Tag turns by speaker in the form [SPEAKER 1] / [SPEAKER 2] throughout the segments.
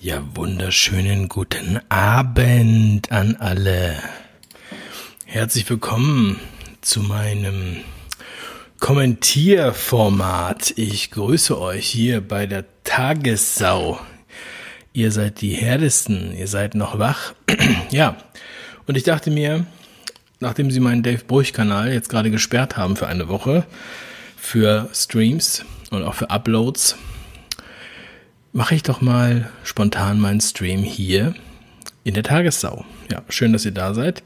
[SPEAKER 1] Ja, wunderschönen guten Abend an alle. Herzlich willkommen zu meinem Kommentierformat. Ich grüße euch hier bei der Tagessau. Ihr seid die Härtesten, ihr seid noch wach. ja, und ich dachte mir, nachdem sie meinen Dave Bruch-Kanal jetzt gerade gesperrt haben für eine Woche, für Streams und auch für Uploads, mache ich doch mal spontan meinen Stream hier in der Tagessau. Ja, schön, dass ihr da seid.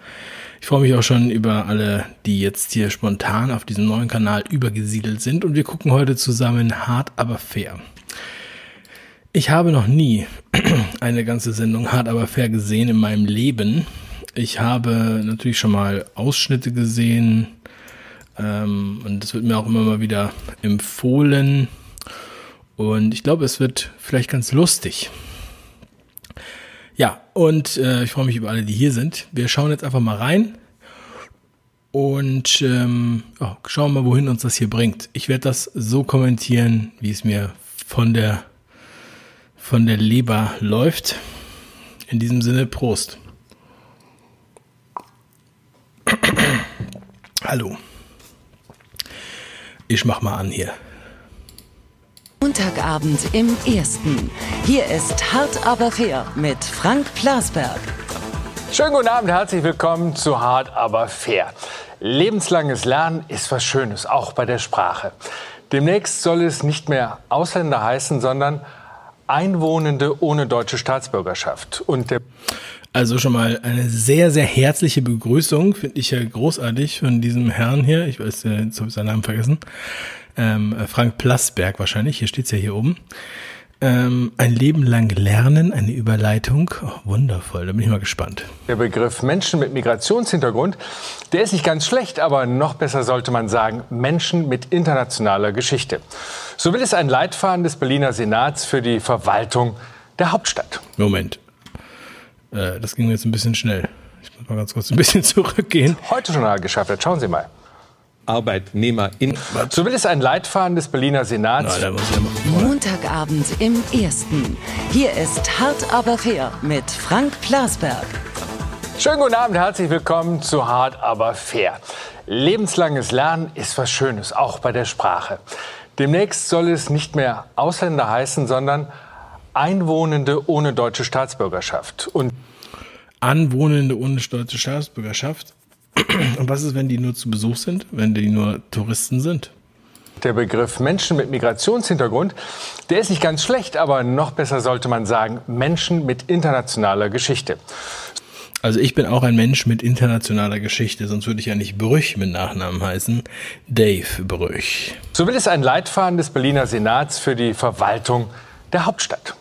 [SPEAKER 1] Ich freue mich auch schon über alle, die jetzt hier spontan auf diesem neuen Kanal übergesiedelt sind und wir gucken heute zusammen hart aber fair. Ich habe noch nie eine ganze Sendung hart aber fair gesehen in meinem Leben. Ich habe natürlich schon mal Ausschnitte gesehen ähm, und das wird mir auch immer mal wieder empfohlen und ich glaube, es wird vielleicht ganz lustig. Ja, und äh, ich freue mich über alle, die hier sind. Wir schauen jetzt einfach mal rein und ähm, oh, schauen mal, wohin uns das hier bringt. Ich werde das so kommentieren, wie es mir von der von der Leber läuft. In diesem Sinne, Prost. Hallo. Ich mach mal an hier.
[SPEAKER 2] Montagabend im Ersten. Hier ist Hart aber fair mit Frank Plasberg.
[SPEAKER 3] Schönen guten Abend, herzlich willkommen zu Hart aber fair. Lebenslanges Lernen ist was Schönes, auch bei der Sprache. Demnächst soll es nicht mehr Ausländer heißen, sondern Einwohnende ohne deutsche Staatsbürgerschaft. Und der
[SPEAKER 1] also schon mal eine sehr, sehr herzliche Begrüßung, finde ich ja großartig von diesem Herrn hier. Ich weiß, jetzt habe ich seinen Namen vergessen ähm, Frank Plasberg wahrscheinlich, hier steht's ja hier oben. Ähm, ein Leben lang lernen, eine Überleitung. Oh, wundervoll, da bin ich mal gespannt.
[SPEAKER 3] Der Begriff Menschen mit Migrationshintergrund, der ist nicht ganz schlecht, aber noch besser sollte man sagen, Menschen mit internationaler Geschichte. So will es ein Leitfaden des Berliner Senats für die Verwaltung der Hauptstadt.
[SPEAKER 1] Moment. Äh, das ging jetzt ein bisschen schnell. Ich muss mal ganz kurz ein bisschen zurückgehen.
[SPEAKER 3] Heute Journal geschafft hat, schauen Sie mal.
[SPEAKER 4] ArbeitnehmerInnen.
[SPEAKER 3] So will es ein Leitfaden des Berliner Senats.
[SPEAKER 2] Na, Montagabend im Ersten. Hier ist Hart aber fair mit Frank Plasberg.
[SPEAKER 3] Schönen guten Abend, herzlich willkommen zu Hart aber fair. Lebenslanges Lernen ist was Schönes, auch bei der Sprache. Demnächst soll es nicht mehr Ausländer heißen, sondern Einwohnende ohne deutsche Staatsbürgerschaft.
[SPEAKER 1] Und Anwohnende ohne deutsche Staatsbürgerschaft? Und was ist, wenn die nur zu Besuch sind, wenn die nur Touristen sind?
[SPEAKER 3] Der Begriff Menschen mit Migrationshintergrund, der ist nicht ganz schlecht, aber noch besser sollte man sagen Menschen mit internationaler Geschichte.
[SPEAKER 1] Also ich bin auch ein Mensch mit internationaler Geschichte, sonst würde ich ja nicht Brüch mit Nachnamen heißen. Dave Brüch.
[SPEAKER 3] So will es ein Leitfaden des Berliner Senats für die Verwaltung der Hauptstadt.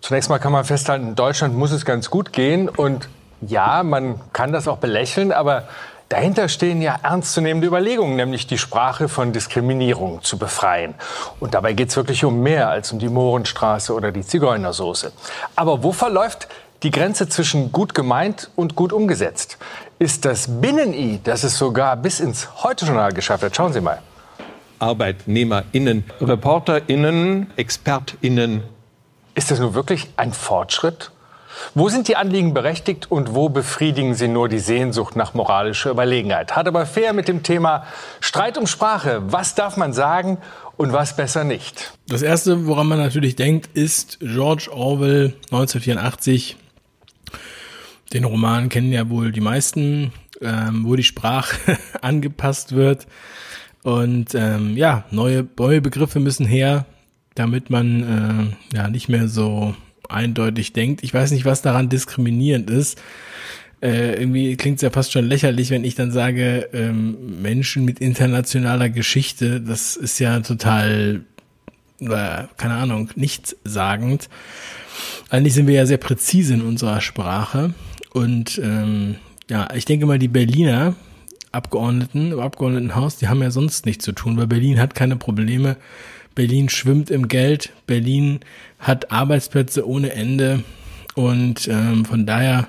[SPEAKER 3] Zunächst mal kann man festhalten, in Deutschland muss es ganz gut gehen und ja, man kann das auch belächeln, aber dahinter stehen ja ernstzunehmende Überlegungen, nämlich die Sprache von Diskriminierung zu befreien. Und dabei geht es wirklich um mehr als um die Mohrenstraße oder die Zigeunersoße. Aber wo verläuft die Grenze zwischen gut gemeint und gut umgesetzt? Ist das Binnen-I, das es sogar bis ins Heute-Journal geschafft hat? Schauen Sie mal.
[SPEAKER 4] ArbeitnehmerInnen, ReporterInnen, ExpertInnen.
[SPEAKER 3] Ist das nun wirklich ein Fortschritt? Wo sind die Anliegen berechtigt und wo befriedigen sie nur die Sehnsucht nach moralischer Überlegenheit? Hat aber fair mit dem Thema Streit um Sprache. Was darf man sagen und was besser nicht?
[SPEAKER 1] Das erste, woran man natürlich denkt, ist George Orwell 1984. Den Roman kennen ja wohl die meisten, ähm, wo die Sprache angepasst wird. Und ähm, ja, neue, neue Begriffe müssen her, damit man äh, ja nicht mehr so eindeutig denkt. Ich weiß nicht, was daran diskriminierend ist. Äh, irgendwie klingt es ja fast schon lächerlich, wenn ich dann sage, ähm, Menschen mit internationaler Geschichte, das ist ja total, äh, keine Ahnung, nichtssagend. Eigentlich sind wir ja sehr präzise in unserer Sprache. Und ähm, ja, ich denke mal, die Berliner Abgeordneten im Abgeordnetenhaus, die haben ja sonst nichts zu tun, weil Berlin hat keine Probleme Berlin schwimmt im Geld, Berlin hat Arbeitsplätze ohne Ende und ähm, von daher,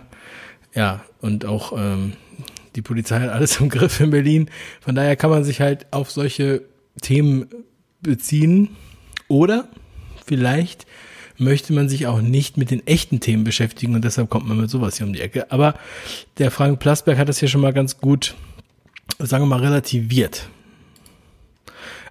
[SPEAKER 1] ja, und auch ähm, die Polizei hat alles im Griff in Berlin. Von daher kann man sich halt auf solche Themen beziehen oder vielleicht möchte man sich auch nicht mit den echten Themen beschäftigen und deshalb kommt man mit sowas hier um die Ecke. Aber der Frank Plasberg hat das hier schon mal ganz gut, sagen wir mal, relativiert.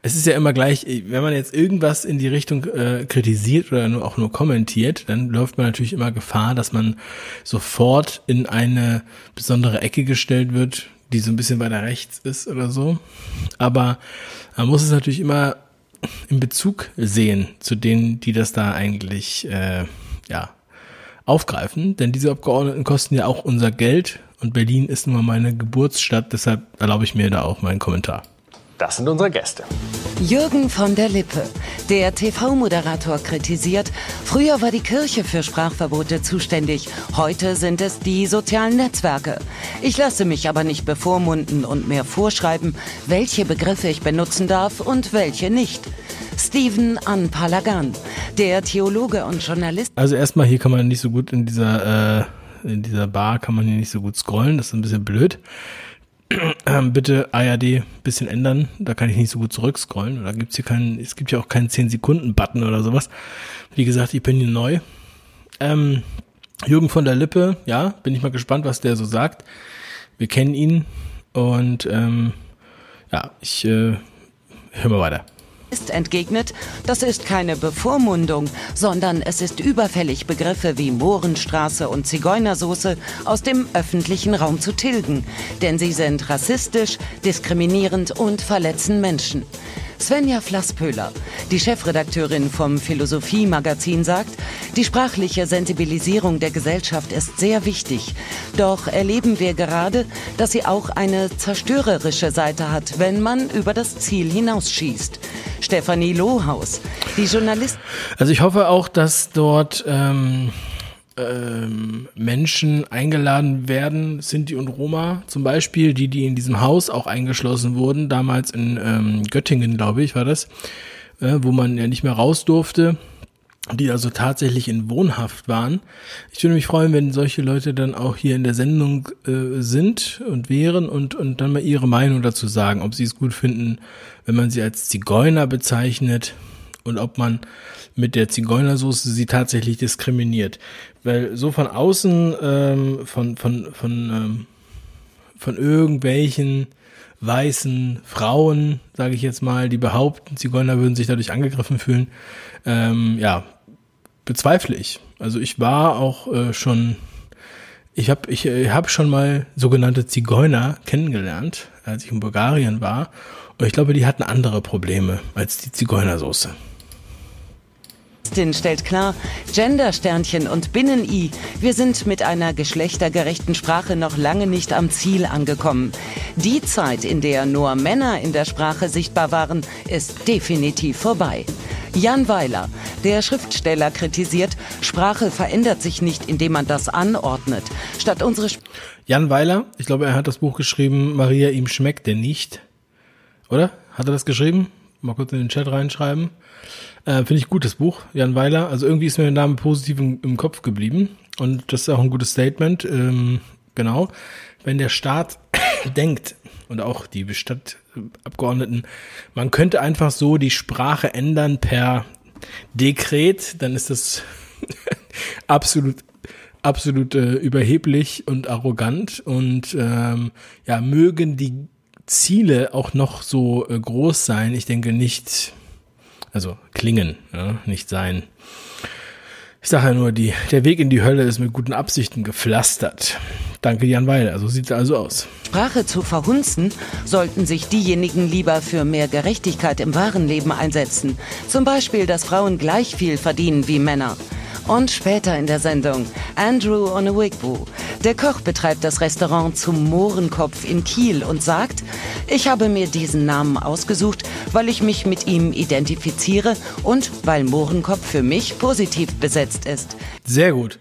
[SPEAKER 1] Es ist ja immer gleich, wenn man jetzt irgendwas in die Richtung äh, kritisiert oder nur, auch nur kommentiert, dann läuft man natürlich immer Gefahr, dass man sofort in eine besondere Ecke gestellt wird, die so ein bisschen weiter rechts ist oder so. Aber man muss es natürlich immer in Bezug sehen zu denen, die das da eigentlich äh, ja aufgreifen, denn diese Abgeordneten kosten ja auch unser Geld und Berlin ist nun mal meine Geburtsstadt, deshalb erlaube ich mir da auch meinen Kommentar.
[SPEAKER 3] Das sind unsere Gäste.
[SPEAKER 2] Jürgen von der Lippe. Der TV-Moderator kritisiert, früher war die Kirche für Sprachverbote zuständig, heute sind es die sozialen Netzwerke. Ich lasse mich aber nicht bevormunden und mehr vorschreiben, welche Begriffe ich benutzen darf und welche nicht. Steven Anpalagan, der Theologe und Journalist.
[SPEAKER 1] Also erstmal hier kann man nicht so gut in dieser, äh, in dieser Bar kann man hier nicht so gut scrollen, das ist ein bisschen blöd. Bitte ARD bisschen ändern. Da kann ich nicht so gut zurückscrollen. Da gibt's hier keinen, es gibt ja auch keinen 10-Sekunden-Button oder sowas. Wie gesagt, ich bin hier neu. Ähm, Jürgen von der Lippe, ja, bin ich mal gespannt, was der so sagt. Wir kennen ihn und ähm, ja, ich äh, höre mal weiter
[SPEAKER 2] entgegnet, das ist keine Bevormundung, sondern es ist überfällig, Begriffe wie Mohrenstraße und Zigeunersoße aus dem öffentlichen Raum zu tilgen, denn sie sind rassistisch, diskriminierend und verletzen Menschen. Svenja Flasspöhler, die Chefredakteurin vom Philosophie-Magazin, sagt, die sprachliche Sensibilisierung der Gesellschaft ist sehr wichtig. Doch erleben wir gerade, dass sie auch eine zerstörerische Seite hat, wenn man über das Ziel hinausschießt. Stefanie Lohaus, die Journalistin.
[SPEAKER 1] Also ich hoffe auch, dass dort ähm, ähm, Menschen eingeladen werden, Sinti und Roma zum Beispiel, die, die in diesem Haus auch eingeschlossen wurden, damals in ähm, Göttingen, glaube ich, war das, äh, wo man ja nicht mehr raus durfte, die also tatsächlich in Wohnhaft waren. Ich würde mich freuen, wenn solche Leute dann auch hier in der Sendung äh, sind und wären und, und dann mal ihre Meinung dazu sagen, ob sie es gut finden, wenn man sie als Zigeuner bezeichnet und ob man mit der Zigeunersoße sie tatsächlich diskriminiert. Weil so von außen, ähm, von, von, von, ähm, von irgendwelchen weißen Frauen, sage ich jetzt mal, die behaupten, Zigeuner würden sich dadurch angegriffen fühlen, ähm, ja, bezweifle ich. Also ich war auch äh, schon, ich habe ich, ich hab schon mal sogenannte Zigeuner kennengelernt, als ich in Bulgarien war. Und ich glaube, die hatten andere Probleme als die Zigeunersoße
[SPEAKER 2] stellt klar, Gender-Sternchen und Binnen-I, wir sind mit einer geschlechtergerechten Sprache noch lange nicht am Ziel angekommen. Die Zeit, in der nur Männer in der Sprache sichtbar waren, ist definitiv vorbei. Jan Weiler, der Schriftsteller, kritisiert, Sprache verändert sich nicht, indem man das anordnet. Statt unsere Sp
[SPEAKER 1] Jan Weiler, ich glaube, er hat das Buch geschrieben, Maria, ihm schmeckt der nicht. Oder? Hat er das geschrieben? Mal kurz in den Chat reinschreiben. Äh, Finde ich gutes Buch, Jan Weiler. Also irgendwie ist mir der Name positiv im, im Kopf geblieben. Und das ist auch ein gutes Statement. Ähm, genau. Wenn der Staat denkt und auch die Stadtabgeordneten, man könnte einfach so die Sprache ändern per Dekret, dann ist das absolut absolut äh, überheblich und arrogant und ähm, ja mögen die Ziele auch noch so äh, groß sein. Ich denke nicht, also klingen, ja, nicht sein. Ich sage ja nur, die, der Weg in die Hölle ist mit guten Absichten gepflastert. Danke, Jan Weiler. So sieht es also aus.
[SPEAKER 2] Sprache zu verhunzen, sollten sich diejenigen lieber für mehr Gerechtigkeit im wahren Leben einsetzen. Zum Beispiel, dass Frauen gleich viel verdienen wie Männer. Und später in der Sendung Andrew Onewigwu. Der Koch betreibt das Restaurant zum Mohrenkopf in Kiel und sagt, ich habe mir diesen Namen ausgesucht, weil ich mich mit ihm identifiziere und weil Mohrenkopf für mich positiv besetzt ist.
[SPEAKER 1] Sehr gut.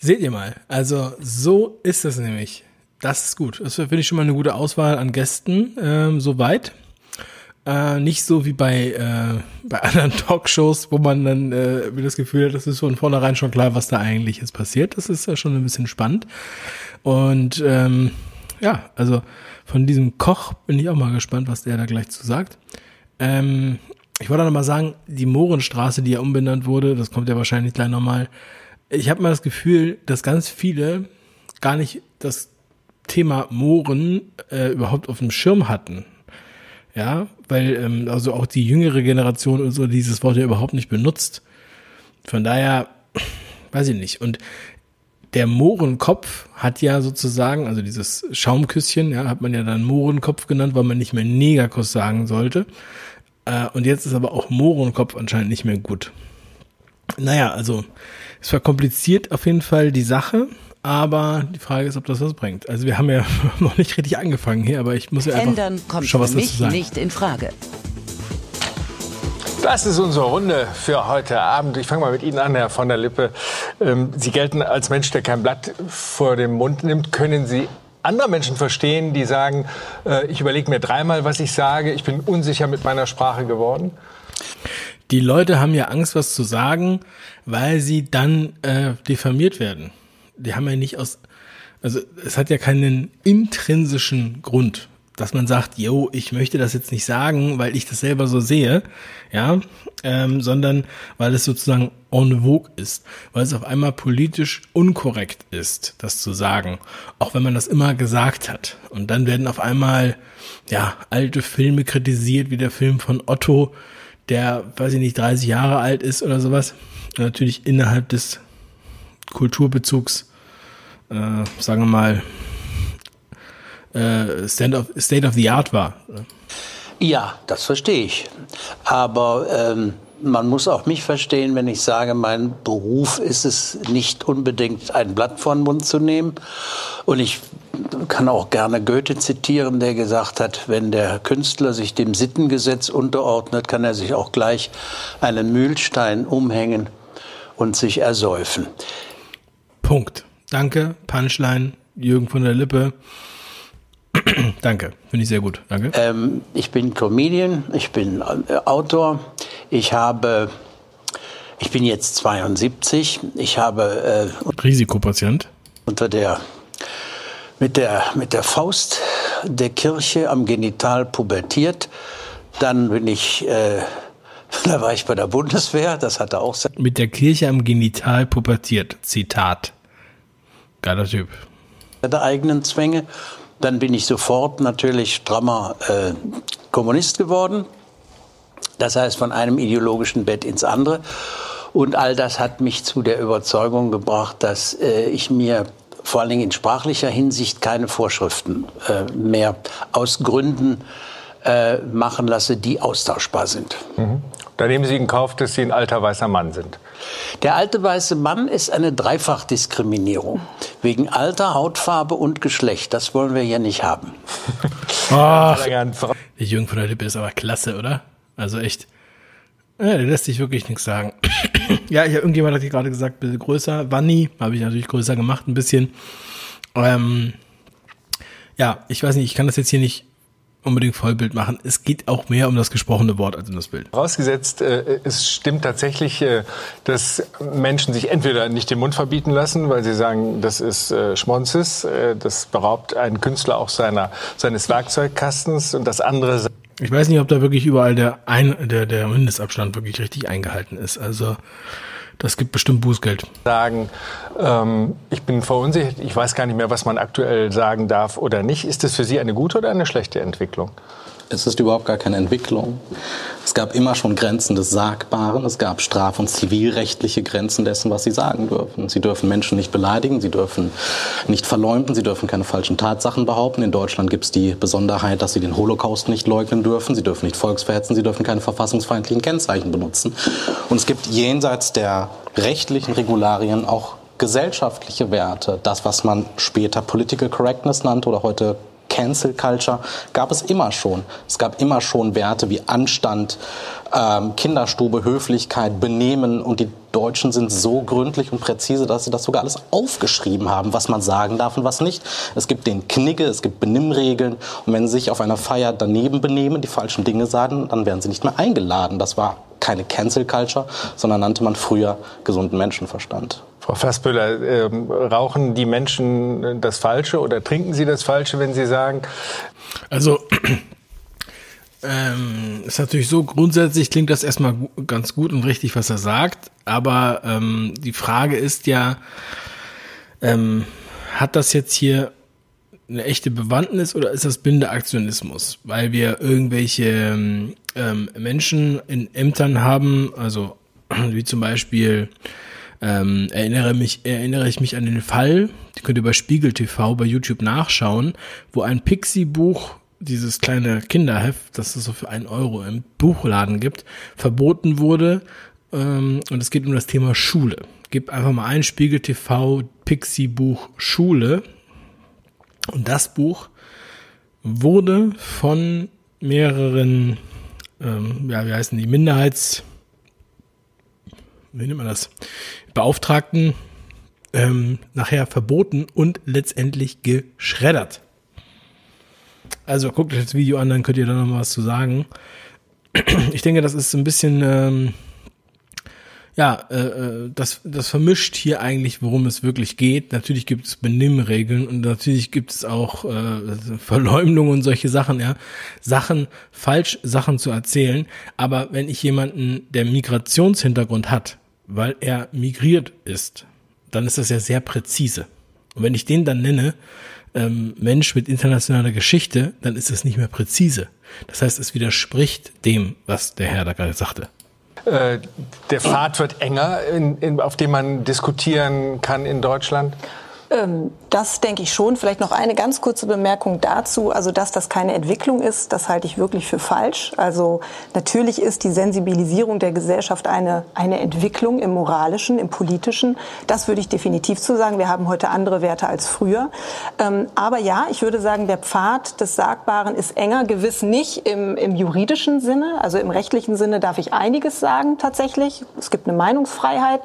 [SPEAKER 1] Seht ihr mal. Also so ist es nämlich. Das ist gut. Das finde ich schon mal eine gute Auswahl an Gästen. Ähm, soweit. Äh, nicht so wie bei, äh, bei anderen Talkshows, wo man dann äh, das Gefühl hat, das ist von vornherein schon klar, was da eigentlich jetzt passiert. Das ist ja schon ein bisschen spannend. Und ähm, ja, also von diesem Koch bin ich auch mal gespannt, was der da gleich zu sagt. Ähm, ich wollte noch mal sagen, die Mohrenstraße, die ja umbenannt wurde, das kommt ja wahrscheinlich gleich nochmal. Ich habe mal das Gefühl, dass ganz viele gar nicht das Thema Mohren äh, überhaupt auf dem Schirm hatten. Ja, weil ähm, also auch die jüngere Generation und so dieses Wort ja überhaupt nicht benutzt. Von daher, weiß ich nicht. Und der Mohrenkopf hat ja sozusagen, also dieses Schaumküsschen, ja, hat man ja dann Mohrenkopf genannt, weil man nicht mehr Negerkuss sagen sollte. Äh, und jetzt ist aber auch Mohrenkopf anscheinend nicht mehr gut. Naja, also es verkompliziert auf jeden Fall die Sache, aber die Frage ist, ob das was bringt. Also wir haben ja noch nicht richtig angefangen hier, aber ich muss ja einfach
[SPEAKER 2] Ändern kommt
[SPEAKER 1] schon was
[SPEAKER 2] für
[SPEAKER 1] dazu
[SPEAKER 2] mich
[SPEAKER 1] sagen.
[SPEAKER 2] nicht in Frage.
[SPEAKER 3] Das ist unsere Runde für heute Abend. Ich fange mal mit Ihnen an, Herr von der Lippe. Ähm, Sie gelten als Mensch, der kein Blatt vor den Mund nimmt. Können Sie andere Menschen verstehen, die sagen, äh, ich überlege mir dreimal, was ich sage, ich bin unsicher mit meiner Sprache geworden?
[SPEAKER 1] Die Leute haben ja Angst, was zu sagen, weil sie dann äh, diffamiert werden. Die haben ja nicht aus, also es hat ja keinen intrinsischen Grund, dass man sagt, yo, ich möchte das jetzt nicht sagen, weil ich das selber so sehe, ja, ähm, sondern weil es sozusagen en vogue ist, weil es auf einmal politisch unkorrekt ist, das zu sagen, auch wenn man das immer gesagt hat. Und dann werden auf einmal, ja, alte Filme kritisiert, wie der Film von Otto, der, weiß ich nicht, 30 Jahre alt ist oder sowas. Natürlich innerhalb des Kulturbezugs, äh, sagen wir mal, äh, Stand of, State of the Art war.
[SPEAKER 5] Ja, das verstehe ich. Aber ähm, man muss auch mich verstehen, wenn ich sage, mein Beruf ist es nicht unbedingt, ein Blatt vor den Mund zu nehmen. Und ich kann auch gerne Goethe zitieren, der gesagt hat, wenn der Künstler sich dem Sittengesetz unterordnet, kann er sich auch gleich einen Mühlstein umhängen und sich ersäufen.
[SPEAKER 1] Punkt. Danke, Punchline, Jürgen von der Lippe. Danke, finde ich sehr gut. Danke.
[SPEAKER 5] Ähm, ich bin Comedian, ich bin äh, Autor, ich habe, ich bin jetzt 72, ich habe äh,
[SPEAKER 1] Risikopatient.
[SPEAKER 5] unter der mit der mit der Faust der Kirche am Genital pubertiert. Dann bin ich, äh, da war ich bei der Bundeswehr, das hatte auch
[SPEAKER 1] Mit der Kirche am Genital pubertiert. Zitat. Geiler Typ.
[SPEAKER 5] eigenen Zwänge. Dann bin ich sofort natürlich strammer äh, Kommunist geworden. Das heißt, von einem ideologischen Bett ins andere. Und all das hat mich zu der Überzeugung gebracht, dass äh, ich mir vor allen Dingen in sprachlicher Hinsicht keine Vorschriften äh, mehr aus Gründen äh, machen lasse, die austauschbar sind.
[SPEAKER 3] Da nehmen Sie in Kauf, dass Sie ein alter weißer Mann sind.
[SPEAKER 5] Der alte weiße Mann ist eine Dreifachdiskriminierung. Wegen Alter, Hautfarbe und Geschlecht. Das wollen wir hier nicht haben.
[SPEAKER 1] Ach, der Jürgen von der Lippe ist aber klasse, oder? Also echt. Ja, der lässt sich wirklich nichts sagen. ja, ich, irgendjemand hat hier gerade gesagt, bitte größer. Wanni habe ich natürlich größer gemacht, ein bisschen. Ähm, ja, ich weiß nicht, ich kann das jetzt hier nicht unbedingt Vollbild machen. Es geht auch mehr um das gesprochene Wort als um das Bild.
[SPEAKER 3] Vorausgesetzt, äh, es stimmt tatsächlich, äh, dass Menschen sich entweder nicht den Mund verbieten lassen, weil sie sagen, das ist äh, Schmonzes, äh, das beraubt einen Künstler auch seiner, seines Werkzeugkastens und das andere
[SPEAKER 1] Ich weiß nicht, ob da wirklich überall der, Ein der, der Mindestabstand wirklich richtig eingehalten ist. Also das gibt bestimmt Bußgeld.
[SPEAKER 3] sagen, ähm, ich bin verunsichert, ich weiß gar nicht mehr, was man aktuell sagen darf oder nicht. Ist das für Sie eine gute oder eine schlechte Entwicklung?
[SPEAKER 6] Es ist überhaupt gar keine Entwicklung. Es gab immer schon Grenzen des Sagbaren. Es gab straf- und zivilrechtliche Grenzen dessen, was Sie sagen dürfen. Sie dürfen Menschen nicht beleidigen, Sie dürfen nicht verleumden, Sie dürfen keine falschen Tatsachen behaupten. In Deutschland gibt es die Besonderheit, dass Sie den Holocaust nicht leugnen dürfen. Sie dürfen nicht volksverhetzen, Sie dürfen keine verfassungsfeindlichen Kennzeichen benutzen. Und es gibt jenseits der rechtlichen Regularien auch gesellschaftliche Werte. Das, was man später Political Correctness nannte oder heute Cancel Culture gab es immer schon. Es gab immer schon Werte wie Anstand, ähm, Kinderstube, Höflichkeit, Benehmen und die Deutschen sind so gründlich und präzise, dass sie das sogar alles aufgeschrieben haben, was man sagen darf und was nicht. Es gibt den Knigge, es gibt Benimmregeln und wenn sie sich auf einer Feier daneben benehmen, die falschen Dinge sagen, dann werden sie nicht mehr eingeladen. Das war keine Cancel Culture, sondern nannte man früher gesunden Menschenverstand.
[SPEAKER 3] Frau Fassböhler, ähm, rauchen die Menschen das Falsche oder trinken sie das Falsche, wenn sie sagen,
[SPEAKER 1] Also Ähm, ist natürlich so, grundsätzlich klingt das erstmal ganz gut und richtig, was er sagt, aber ähm, die Frage ist ja, ähm, hat das jetzt hier eine echte Bewandtnis oder ist das blinde Aktionismus? Weil wir irgendwelche ähm, Menschen in Ämtern haben, also wie zum Beispiel ähm, erinnere mich, erinnere ich mich an den Fall, die könnt ihr bei Spiegel TV bei YouTube nachschauen, wo ein Pixie-Buch, dieses kleine Kinderheft, das es so für einen Euro im Buchladen gibt, verboten wurde. Ähm, und es geht um das Thema Schule. Gib einfach mal ein Spiegel TV Pixie-Buch Schule. Und das Buch wurde von mehreren, ähm, ja, wie heißen die, Minderheits, wie nennt man das, Beauftragten ähm, nachher verboten und letztendlich geschreddert. Also guckt euch das Video an, dann könnt ihr da noch mal was zu sagen. Ich denke, das ist ein bisschen, ähm, ja, äh, äh, das, das vermischt hier eigentlich, worum es wirklich geht. Natürlich gibt es Benimmregeln und natürlich gibt es auch äh, Verleumdung und solche Sachen, ja. Sachen, falsch Sachen zu erzählen. Aber wenn ich jemanden, der Migrationshintergrund hat, weil er migriert ist, dann ist das ja sehr präzise. Und wenn ich den dann nenne, ähm, Mensch mit internationaler Geschichte, dann ist es nicht mehr präzise. Das heißt, es widerspricht dem, was der Herr da gerade sagte.
[SPEAKER 3] Äh, der Pfad wird enger, in, in, auf dem man diskutieren kann in Deutschland?
[SPEAKER 7] Ähm, das denke ich schon. Vielleicht noch eine ganz kurze Bemerkung dazu. Also, dass das keine Entwicklung ist, das halte ich wirklich für falsch. Also, natürlich ist die Sensibilisierung der Gesellschaft eine, eine Entwicklung im Moralischen, im Politischen. Das würde ich definitiv zu sagen. Wir haben heute andere Werte als früher. Ähm, aber ja, ich würde sagen, der Pfad des Sagbaren ist enger. Gewiss nicht im, im juridischen Sinne. Also, im rechtlichen Sinne darf ich einiges sagen, tatsächlich. Es gibt eine Meinungsfreiheit.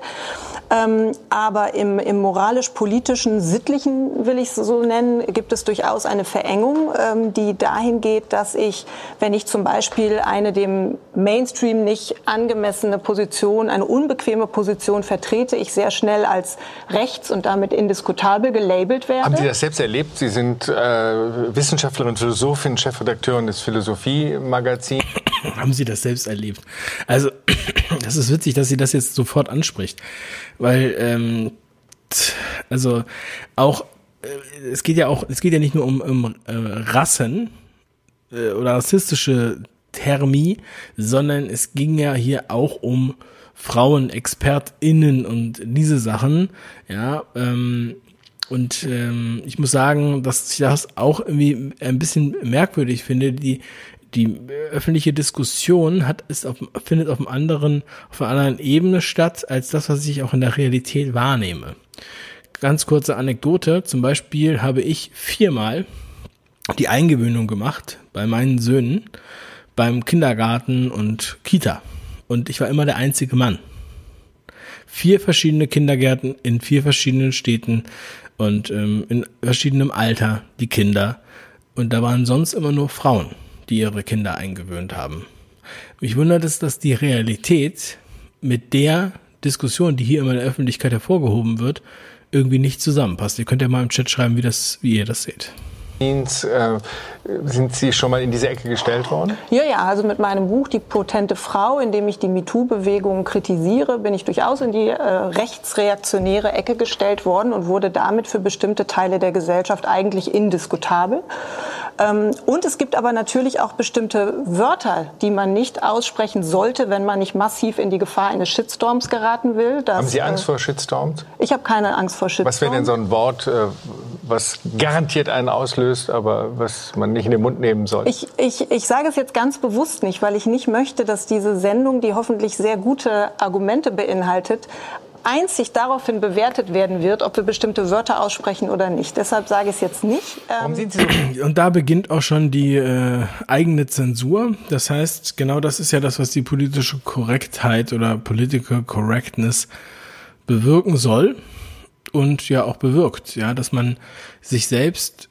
[SPEAKER 7] Ähm, aber im, im moralisch-politischen, sittlichen, will ich es so nennen, gibt es durchaus eine Verengung, ähm, die dahin geht, dass ich, wenn ich zum Beispiel eine dem Mainstream nicht angemessene Position, eine unbequeme Position vertrete, ich sehr schnell als rechts und damit indiskutabel gelabelt werde.
[SPEAKER 3] Haben Sie das selbst erlebt? Sie sind äh, Wissenschaftlerin, Philosophin, Chefredakteurin des Philosophie-Magazins.
[SPEAKER 1] Haben Sie das selbst erlebt? Also, das ist witzig, dass Sie das jetzt sofort anspricht, weil, ähm, also auch, äh, es geht ja auch, es geht ja nicht nur um, um äh, Rassen äh, oder rassistische Thermie, sondern es ging ja hier auch um Frauen, ExpertInnen und diese Sachen, ja, ähm, und ähm, ich muss sagen, dass ich das auch irgendwie ein bisschen merkwürdig finde. Die die öffentliche Diskussion hat, ist auf, findet auf einem anderen, auf einer anderen Ebene statt, als das, was ich auch in der Realität wahrnehme. Ganz kurze Anekdote. Zum Beispiel habe ich viermal die Eingewöhnung gemacht bei meinen Söhnen beim Kindergarten und Kita. Und ich war immer der einzige Mann. Vier verschiedene Kindergärten in vier verschiedenen Städten und ähm, in verschiedenem Alter die Kinder. Und da waren sonst immer nur Frauen die ihre Kinder eingewöhnt haben. Mich wundert es, dass die Realität mit der Diskussion, die hier immer in der Öffentlichkeit hervorgehoben wird, irgendwie nicht zusammenpasst. Ihr könnt ja mal im Chat schreiben, wie, das, wie ihr das seht.
[SPEAKER 3] Äh, sind Sie schon mal in diese Ecke gestellt worden?
[SPEAKER 7] Ja, ja, also mit meinem Buch Die potente Frau, in dem ich die MeToo-Bewegung kritisiere, bin ich durchaus in die äh, rechtsreaktionäre Ecke gestellt worden und wurde damit für bestimmte Teile der Gesellschaft eigentlich indiskutabel. Ähm, und es gibt aber natürlich auch bestimmte Wörter, die man nicht aussprechen sollte, wenn man nicht massiv in die Gefahr eines Shitstorms geraten will.
[SPEAKER 3] Dass, Haben Sie Angst äh, vor Shitstorms?
[SPEAKER 7] Ich habe keine Angst vor Shitstorms.
[SPEAKER 3] Was wäre denn so ein Wort, äh, was garantiert einen auslöst, aber was man nicht in den Mund nehmen soll?
[SPEAKER 7] Ich, ich, ich sage es jetzt ganz bewusst nicht, weil ich nicht möchte, dass diese Sendung, die hoffentlich sehr gute Argumente beinhaltet, einzig daraufhin bewertet werden wird, ob wir bestimmte Wörter aussprechen oder nicht. Deshalb sage ich es jetzt nicht.
[SPEAKER 1] Warum sind Sie so? Und da beginnt auch schon die äh, eigene Zensur. Das heißt, genau das ist ja das, was die politische Korrektheit oder Political Correctness bewirken soll und ja auch bewirkt, ja, dass man sich selbst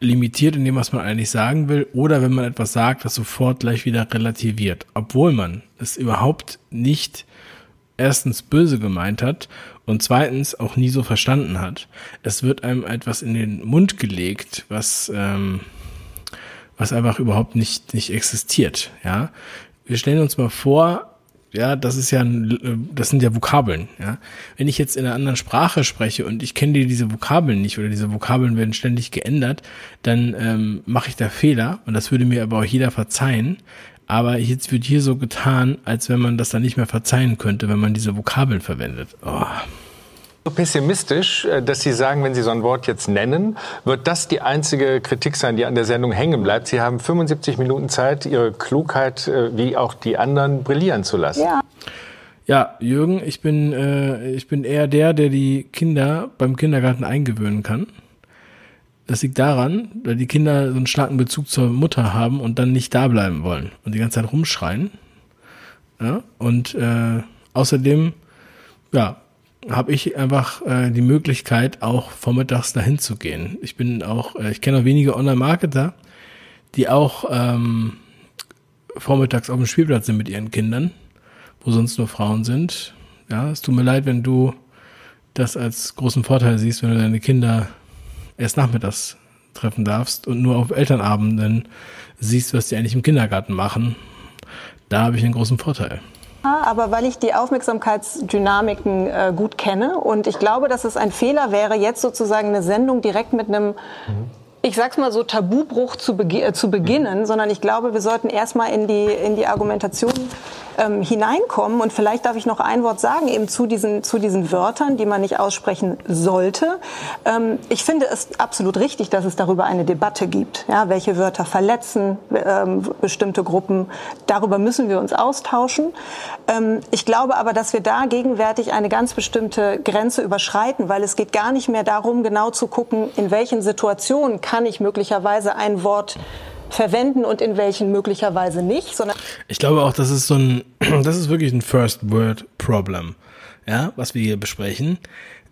[SPEAKER 1] limitiert in dem, was man eigentlich sagen will, oder wenn man etwas sagt, das sofort gleich wieder relativiert, obwohl man es überhaupt nicht erstens böse gemeint hat und zweitens auch nie so verstanden hat. Es wird einem etwas in den Mund gelegt, was, ähm, was einfach überhaupt nicht, nicht existiert, ja. Wir stellen uns mal vor, ja, das ist ja, ein, das sind ja Vokabeln, ja. Wenn ich jetzt in einer anderen Sprache spreche und ich kenne diese Vokabeln nicht oder diese Vokabeln werden ständig geändert, dann ähm, mache ich da Fehler und das würde mir aber auch jeder verzeihen. Aber jetzt wird hier so getan, als wenn man das dann nicht mehr verzeihen könnte, wenn man diese Vokabeln verwendet. Oh.
[SPEAKER 3] So pessimistisch, äh, dass Sie sagen, wenn Sie so ein Wort jetzt nennen, wird das die einzige Kritik sein, die an der Sendung hängen bleibt. Sie haben 75 Minuten Zeit, Ihre Klugheit äh, wie auch die anderen brillieren zu lassen.
[SPEAKER 7] Ja.
[SPEAKER 1] Ja, Jürgen, ich bin, äh, ich bin eher der, der die Kinder beim Kindergarten eingewöhnen kann. Das liegt daran, weil die Kinder so einen starken Bezug zur Mutter haben und dann nicht da bleiben wollen und die ganze Zeit rumschreien. Ja, und äh, außerdem, ja, habe ich einfach äh, die Möglichkeit, auch vormittags dahin zu gehen. Ich bin auch, äh, ich kenne auch wenige Online-Marketer, die auch ähm, vormittags auf dem Spielplatz sind mit ihren Kindern, wo sonst nur Frauen sind. Ja, es tut mir leid, wenn du das als großen Vorteil siehst, wenn du deine Kinder erst nachmittags treffen darfst und nur auf Elternabenden siehst, was die eigentlich im Kindergarten machen. Da habe ich einen großen Vorteil
[SPEAKER 7] aber weil ich die Aufmerksamkeitsdynamiken äh, gut kenne. Und ich glaube, dass es ein Fehler wäre, jetzt sozusagen eine Sendung direkt mit einem mhm ich sag's mal so, Tabubruch zu, begi äh, zu beginnen, mhm. sondern ich glaube, wir sollten erstmal in die, in die Argumentation ähm, hineinkommen. Und vielleicht darf ich noch ein Wort sagen, eben zu diesen, zu diesen Wörtern, die man nicht aussprechen sollte. Ähm, ich finde es absolut richtig, dass es darüber eine Debatte gibt. Ja, welche Wörter verletzen ähm, bestimmte Gruppen? Darüber müssen wir uns austauschen. Ähm, ich glaube aber, dass wir da gegenwärtig eine ganz bestimmte Grenze überschreiten, weil es geht gar nicht mehr darum, genau zu gucken, in welchen Situationen kann kann ich möglicherweise ein Wort verwenden und in welchen möglicherweise nicht, sondern
[SPEAKER 1] ich glaube auch, das ist so ein, das ist wirklich ein First Word Problem, ja, was wir hier besprechen.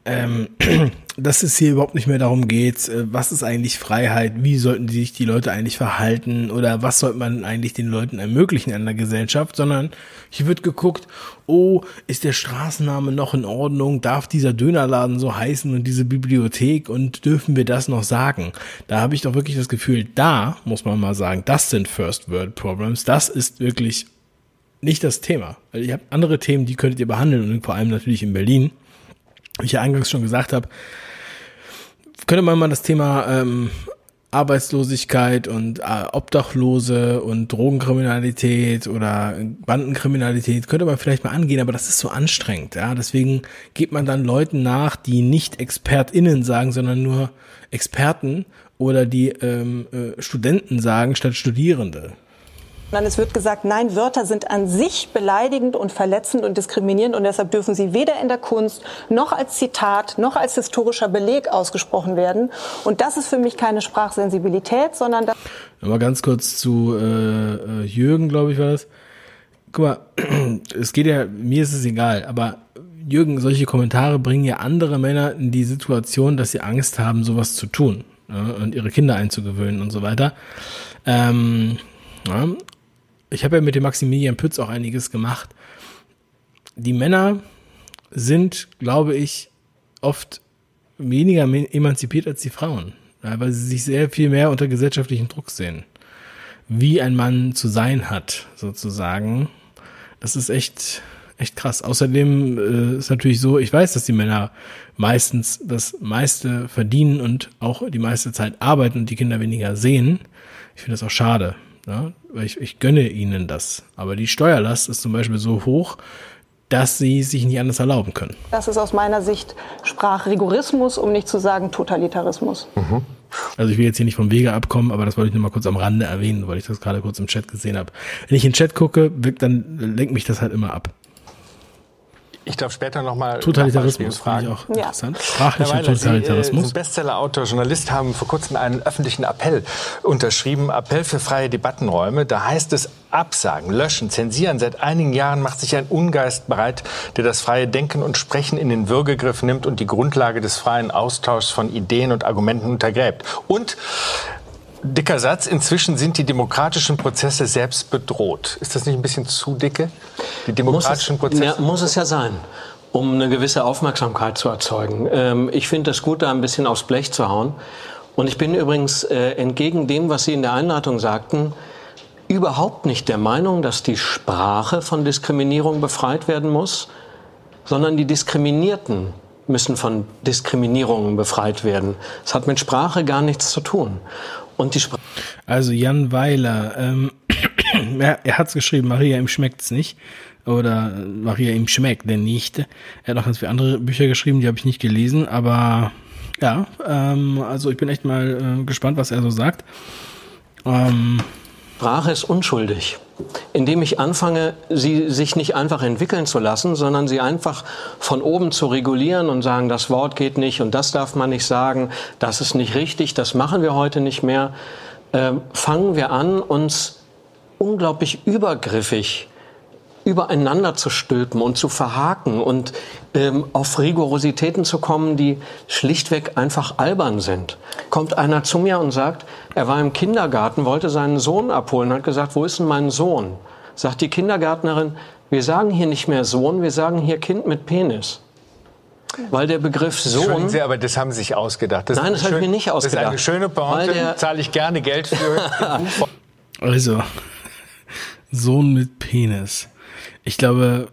[SPEAKER 1] Ähm, dass es hier überhaupt nicht mehr darum geht, äh, was ist eigentlich Freiheit, wie sollten sich die Leute eigentlich verhalten oder was sollte man eigentlich den Leuten ermöglichen in der Gesellschaft, sondern hier wird geguckt, oh, ist der Straßenname noch in Ordnung, darf dieser Dönerladen so heißen und diese Bibliothek und dürfen wir das noch sagen? Da habe ich doch wirklich das Gefühl, da muss man mal sagen, das sind First World Problems, das ist wirklich nicht das Thema. Weil ihr habt andere Themen, die könntet ihr behandeln und vor allem natürlich in Berlin wie ich ja eingangs schon gesagt habe, könnte man mal das Thema ähm, Arbeitslosigkeit und äh, Obdachlose und Drogenkriminalität oder Bandenkriminalität könnte man vielleicht mal angehen, aber das ist so anstrengend. Ja, deswegen geht man dann Leuten nach, die nicht ExpertInnen sagen, sondern nur Experten oder die ähm, äh, Studenten sagen statt Studierende.
[SPEAKER 7] Dann es wird gesagt, nein, Wörter sind an sich beleidigend und verletzend und diskriminierend und deshalb dürfen sie weder in der Kunst noch als Zitat noch als historischer Beleg ausgesprochen werden. Und das ist für mich keine Sprachsensibilität, sondern das.
[SPEAKER 1] Mal ganz kurz zu äh, äh Jürgen, glaube ich, war das. Guck mal, es geht ja, mir ist es egal, aber Jürgen, solche Kommentare bringen ja andere Männer in die Situation, dass sie Angst haben, sowas zu tun ja, und ihre Kinder einzugewöhnen und so weiter. Ähm, ja, ich habe ja mit dem Maximilian Pütz auch einiges gemacht. Die Männer sind, glaube ich, oft weniger emanzipiert als die Frauen, weil sie sich sehr viel mehr unter gesellschaftlichen Druck sehen. Wie ein Mann zu sein hat, sozusagen. Das ist echt, echt krass. Außerdem äh, ist natürlich so, ich weiß, dass die Männer meistens das meiste verdienen und auch die meiste Zeit arbeiten und die Kinder weniger sehen. Ich finde das auch schade. Ja, weil ich, ich gönne ihnen das. Aber die Steuerlast ist zum Beispiel so hoch, dass sie sich nicht anders erlauben können.
[SPEAKER 7] Das ist aus meiner Sicht Sprachrigorismus, um nicht zu sagen Totalitarismus.
[SPEAKER 1] Mhm. Also ich will jetzt hier nicht vom Wege abkommen, aber das wollte ich nur mal kurz am Rande erwähnen, weil ich das gerade kurz im Chat gesehen habe. Wenn ich in den Chat gucke, dann lenkt mich das halt immer ab.
[SPEAKER 3] Ich darf später nochmal
[SPEAKER 1] Totalitarismus frage ich auch ja. interessant. Sprachlicher Weiler, Totalitarismus.
[SPEAKER 3] Sie, äh, Bestsellerautor, Journalist haben vor kurzem einen öffentlichen Appell unterschrieben, Appell für freie Debattenräume. Da heißt es Absagen, löschen, zensieren. Seit einigen Jahren macht sich ein Ungeist bereit, der das freie Denken und Sprechen in den Würgegriff nimmt und die Grundlage des freien Austauschs von Ideen und Argumenten untergräbt. Und Dicker Satz. Inzwischen sind die demokratischen Prozesse selbst bedroht. Ist das nicht ein bisschen zu dicke?
[SPEAKER 5] Die demokratischen muss es, Prozesse? Ja, muss es ja sein, um eine gewisse Aufmerksamkeit zu erzeugen. Ähm, ich finde es gut, da ein bisschen aufs Blech zu hauen.
[SPEAKER 8] Und ich bin übrigens äh, entgegen dem, was Sie in der Einleitung sagten, überhaupt nicht der Meinung, dass die Sprache von Diskriminierung befreit werden muss, sondern die Diskriminierten müssen von Diskriminierungen befreit werden. Es hat mit Sprache gar nichts zu tun. Und die Spr
[SPEAKER 1] Also Jan Weiler, ähm, er, er hat es geschrieben, Maria, ihm schmeckt's nicht. Oder Maria, ihm schmeckt denn nicht. Er hat auch ganz viele andere Bücher geschrieben, die habe ich nicht gelesen, aber ja, ähm, also ich bin echt mal äh, gespannt, was er so sagt. Ähm,
[SPEAKER 8] Sprache ist unschuldig, indem ich anfange, sie sich nicht einfach entwickeln zu lassen, sondern sie einfach von oben zu regulieren und sagen, das Wort geht nicht und das darf man nicht sagen, das ist nicht richtig, das machen wir heute nicht mehr, äh, fangen wir an, uns unglaublich übergriffig übereinander zu stülpen und zu verhaken und ähm, auf Rigorositäten zu kommen, die schlichtweg einfach albern sind. Kommt einer zu mir und sagt, er war im Kindergarten, wollte seinen Sohn abholen, hat gesagt, wo ist denn mein Sohn? Sagt die Kindergärtnerin, wir sagen hier nicht mehr Sohn, wir sagen hier Kind mit Penis. Weil der Begriff Sohn.
[SPEAKER 3] Sie, aber das haben Sie sich ausgedacht.
[SPEAKER 8] Das Nein, das habe ich mir nicht ausgedacht. Das ist
[SPEAKER 3] eine schöne Pointe, zahle ich gerne Geld für.
[SPEAKER 1] also, Sohn mit Penis. Ich glaube,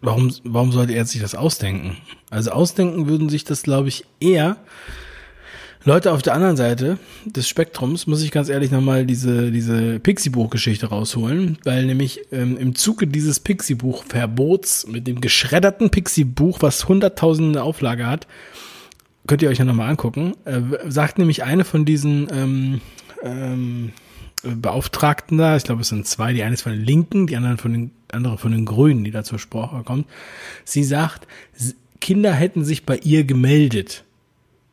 [SPEAKER 1] warum, warum sollte er sich das ausdenken? Also ausdenken würden sich das, glaube ich, eher Leute auf der anderen Seite des Spektrums, muss ich ganz ehrlich nochmal diese, diese Pixie-Buch-Geschichte rausholen, weil nämlich ähm, im Zuge dieses Pixie-Buch-Verbots mit dem geschredderten Pixie-Buch, was hunderttausende Auflage hat, könnt ihr euch ja nochmal angucken, äh, sagt nämlich eine von diesen ähm, ähm, Beauftragten da, ich glaube es sind zwei, die eine ist von den Linken, die andere von den, andere von den Grünen, die da zur Sprache kommt. Sie sagt, Kinder hätten sich bei ihr gemeldet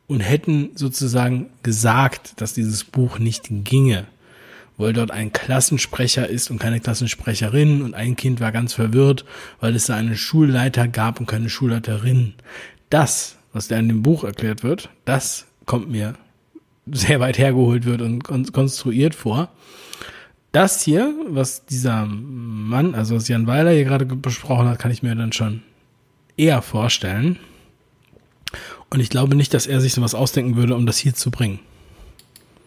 [SPEAKER 1] und hätten sozusagen gesagt, dass dieses Buch nicht ginge, weil dort ein Klassensprecher ist und keine Klassensprecherin und ein Kind war ganz verwirrt, weil es da einen Schulleiter gab und keine Schulleiterin. Das, was da in dem Buch erklärt wird, das kommt mir sehr weit hergeholt wird und konstruiert vor. Das hier, was dieser Mann, also was Jan Weiler hier gerade besprochen hat, kann ich mir dann schon eher vorstellen. Und ich glaube nicht, dass er sich sowas ausdenken würde, um das hier zu bringen.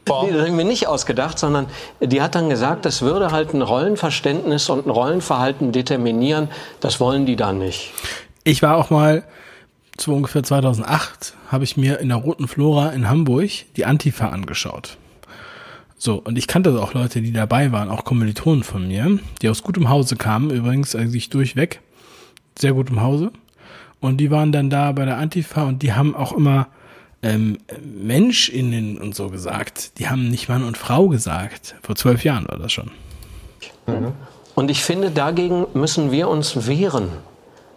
[SPEAKER 8] Nee, das haben wir nicht ausgedacht, sondern die hat dann gesagt, das würde halt ein Rollenverständnis und ein Rollenverhalten determinieren. Das wollen die dann nicht.
[SPEAKER 1] Ich war auch mal zu ungefähr 2008 habe ich mir in der Roten Flora in Hamburg die Antifa angeschaut. So, und ich kannte auch Leute, die dabei waren, auch Kommilitonen von mir, die aus gutem Hause kamen, übrigens eigentlich durchweg, sehr gutem Hause. Und die waren dann da bei der Antifa und die haben auch immer ähm, MenschInnen und so gesagt. Die haben nicht Mann und Frau gesagt. Vor zwölf Jahren war das schon.
[SPEAKER 8] Mhm. Und ich finde, dagegen müssen wir uns wehren.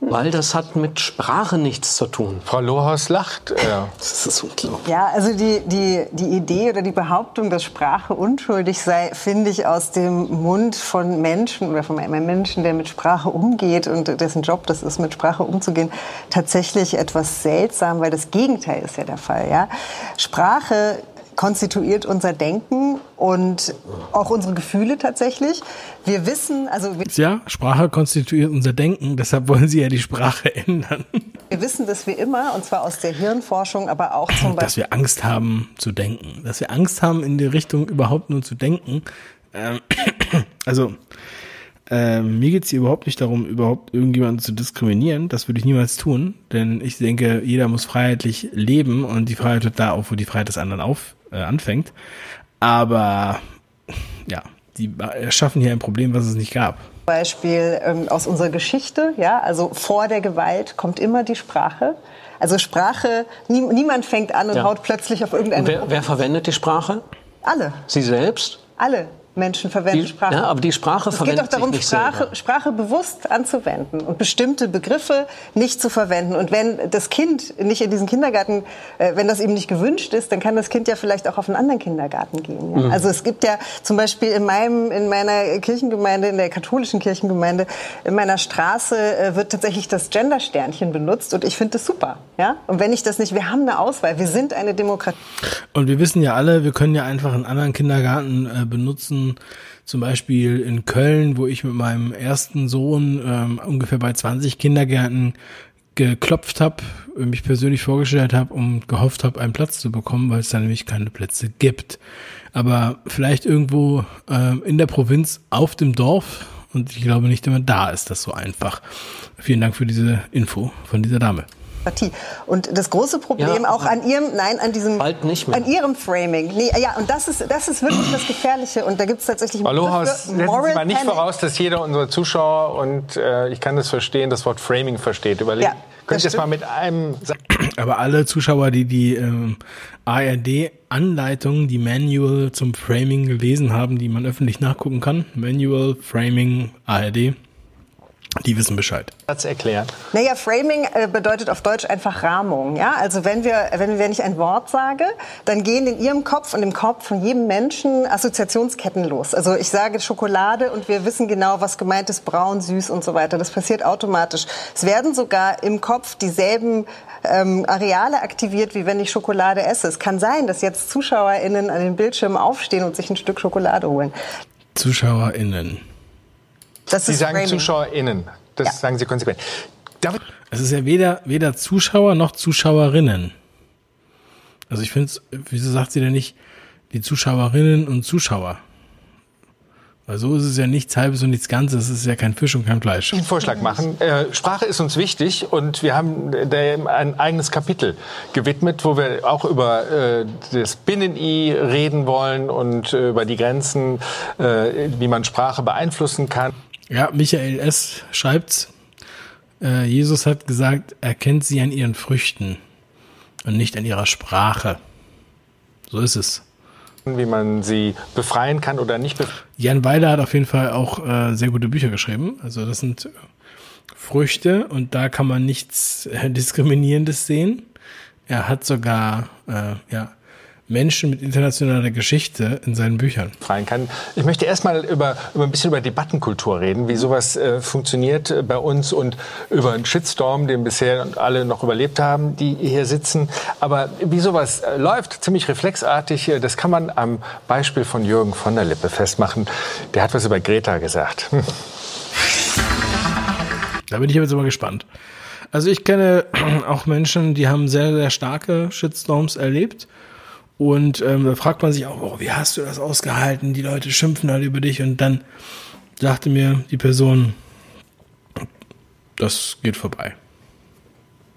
[SPEAKER 8] Weil das hat mit Sprache nichts zu tun.
[SPEAKER 3] Frau Lohaus lacht.
[SPEAKER 9] Ja. Das ist unglaublich. Ja, also die, die, die Idee oder die Behauptung, dass Sprache unschuldig sei, finde ich aus dem Mund von Menschen oder von einem Menschen, der mit Sprache umgeht und dessen Job das ist, mit Sprache umzugehen, tatsächlich etwas seltsam, weil das Gegenteil ist ja der Fall. Ja? Sprache konstituiert unser Denken und auch unsere Gefühle tatsächlich. Wir wissen, also
[SPEAKER 1] ja, Sprache konstituiert unser Denken, deshalb wollen Sie ja die Sprache ändern.
[SPEAKER 9] Wir wissen, dass wir immer, und zwar aus der Hirnforschung, aber auch zum Beispiel,
[SPEAKER 1] dass wir Angst haben zu denken, dass wir Angst haben in die Richtung überhaupt nur zu denken. Ähm, also äh, mir geht's hier überhaupt nicht darum, überhaupt irgendjemanden zu diskriminieren. Das würde ich niemals tun, denn ich denke, jeder muss freiheitlich leben und die Freiheit hört da auf, wo die Freiheit des anderen auf äh, anfängt. Aber ja, die erschaffen hier ein Problem, was es nicht gab.
[SPEAKER 9] Beispiel ähm, aus unserer Geschichte, ja, also vor der Gewalt kommt immer die Sprache. Also Sprache, nie, niemand fängt an und ja. haut plötzlich auf irgendeine.
[SPEAKER 8] Wer, wer verwendet die Sprache?
[SPEAKER 9] Alle.
[SPEAKER 8] Sie selbst?
[SPEAKER 9] Alle. Menschen verwenden
[SPEAKER 8] die,
[SPEAKER 9] Sprache.
[SPEAKER 8] Ja, aber die Sprache
[SPEAKER 9] es
[SPEAKER 8] verwendet
[SPEAKER 9] Es geht doch darum, Sprache, Sprache, bewusst anzuwenden und bestimmte Begriffe nicht zu verwenden. Und wenn das Kind nicht in diesen Kindergarten, äh, wenn das ihm nicht gewünscht ist, dann kann das Kind ja vielleicht auch auf einen anderen Kindergarten gehen. Ja? Mhm. Also es gibt ja zum Beispiel in meinem, in meiner Kirchengemeinde, in der katholischen Kirchengemeinde, in meiner Straße äh, wird tatsächlich das Gendersternchen benutzt und ich finde das super. Ja? Und wenn ich das nicht, wir haben eine Auswahl, wir sind eine Demokratie.
[SPEAKER 1] Und wir wissen ja alle, wir können ja einfach einen anderen Kindergarten äh, benutzen zum Beispiel in Köln, wo ich mit meinem ersten Sohn ähm, ungefähr bei 20 Kindergärten geklopft habe, mich persönlich vorgestellt habe und gehofft habe, einen Platz zu bekommen, weil es da nämlich keine Plätze gibt. Aber vielleicht irgendwo äh, in der Provinz auf dem Dorf und ich glaube nicht immer da ist das so einfach. Vielen Dank für diese Info von dieser Dame.
[SPEAKER 7] Und das große Problem
[SPEAKER 8] Ja.
[SPEAKER 7] auch an ihrem, nein, an diesem,
[SPEAKER 8] Bald nicht mehr.
[SPEAKER 7] an ihrem Framing. Nee, ja, und das ist, das ist wirklich das Gefährliche. Und da gibt es tatsächlich
[SPEAKER 3] Aloha, setzen Sie mal nicht
[SPEAKER 7] Panic.
[SPEAKER 3] voraus, dass jeder unserer Zuschauer, und äh, ich kann das verstehen, das Wort Framing versteht. Überlegen,
[SPEAKER 7] Ja,
[SPEAKER 3] könnt ihr
[SPEAKER 7] das
[SPEAKER 3] es mal mit einem
[SPEAKER 1] Aber alle Zuschauer, die die ähm, ARD-Anleitung, die Manual zum Framing gelesen haben, die man öffentlich nachgucken kann, Manual, Framing, ARD, die wissen Bescheid.
[SPEAKER 3] erklären?
[SPEAKER 7] Naja, Framing äh, bedeutet auf Deutsch einfach Rahmung. Ja? Also wenn wir, wenn, wenn ich ein Wort sage, dann gehen in Ihrem Kopf und im Kopf von jedem Menschen Assoziationsketten los. Also ich sage Schokolade und wir wissen genau, was gemeint ist, braun, süß und so weiter. Das passiert automatisch. Es werden sogar im Kopf dieselben ähm, Areale aktiviert, wie wenn ich Schokolade esse. Es kann sein, dass jetzt ZuschauerInnen an den Bildschirmen aufstehen und sich ein Stück Schokolade holen.
[SPEAKER 1] ZuschauerInnen.
[SPEAKER 7] Das
[SPEAKER 3] Sie
[SPEAKER 7] ist
[SPEAKER 3] sagen
[SPEAKER 7] Framing.
[SPEAKER 3] ZuschauerInnen. Das
[SPEAKER 7] Ja.
[SPEAKER 3] sagen Sie konsequent. David,
[SPEAKER 1] Es ist ja weder, weder Zuschauer noch Zuschauerinnen. Also ich finde es, wieso sagt sie denn nicht die Zuschauerinnen und Zuschauer? Weil so ist es ja nichts Halbes und nichts Ganzes. Es ist ja kein Fisch und kein Fleisch.
[SPEAKER 3] einen Vorschlag machen. Äh, Sprache ist uns wichtig und wir haben dem ein eigenes Kapitel gewidmet, wo wir auch über äh, das Binnen-I reden wollen und äh, über die Grenzen, äh, wie man Sprache beeinflussen kann.
[SPEAKER 1] Ja, Michael S. schreibt, äh, Jesus hat gesagt, er kennt sie an ihren Früchten und nicht an ihrer Sprache. So ist es.
[SPEAKER 3] wie man sie befreien kann oder nicht befreien.
[SPEAKER 1] Jan Weiler hat auf jeden Fall auch äh, sehr gute Bücher geschrieben. Also das sind Früchte und da kann man nichts äh, Diskriminierendes sehen. Er hat sogar äh, ja, Menschen mit internationaler Geschichte in seinen Büchern.
[SPEAKER 3] befreien kann. Ich möchte erstmal über, über ein bisschen über Debattenkultur reden, wie sowas äh, funktioniert äh, bei uns und über einen Shitstorm, den bisher alle noch überlebt haben, die hier sitzen. Aber wie sowas äh, läuft, ziemlich reflexartig, äh, das kann man am Beispiel von Jürgen von der Lippe festmachen. Der hat was über Greta gesagt. Hm.
[SPEAKER 1] Da bin ich jetzt aber gespannt. Also ich kenne auch Menschen, die haben sehr, sehr starke Shitstorms erlebt. Und ähm, da fragt man sich auch, oh, wie hast du das ausgehalten? Die Leute schimpfen halt über dich. Und dann sagte mir die Person, das geht vorbei.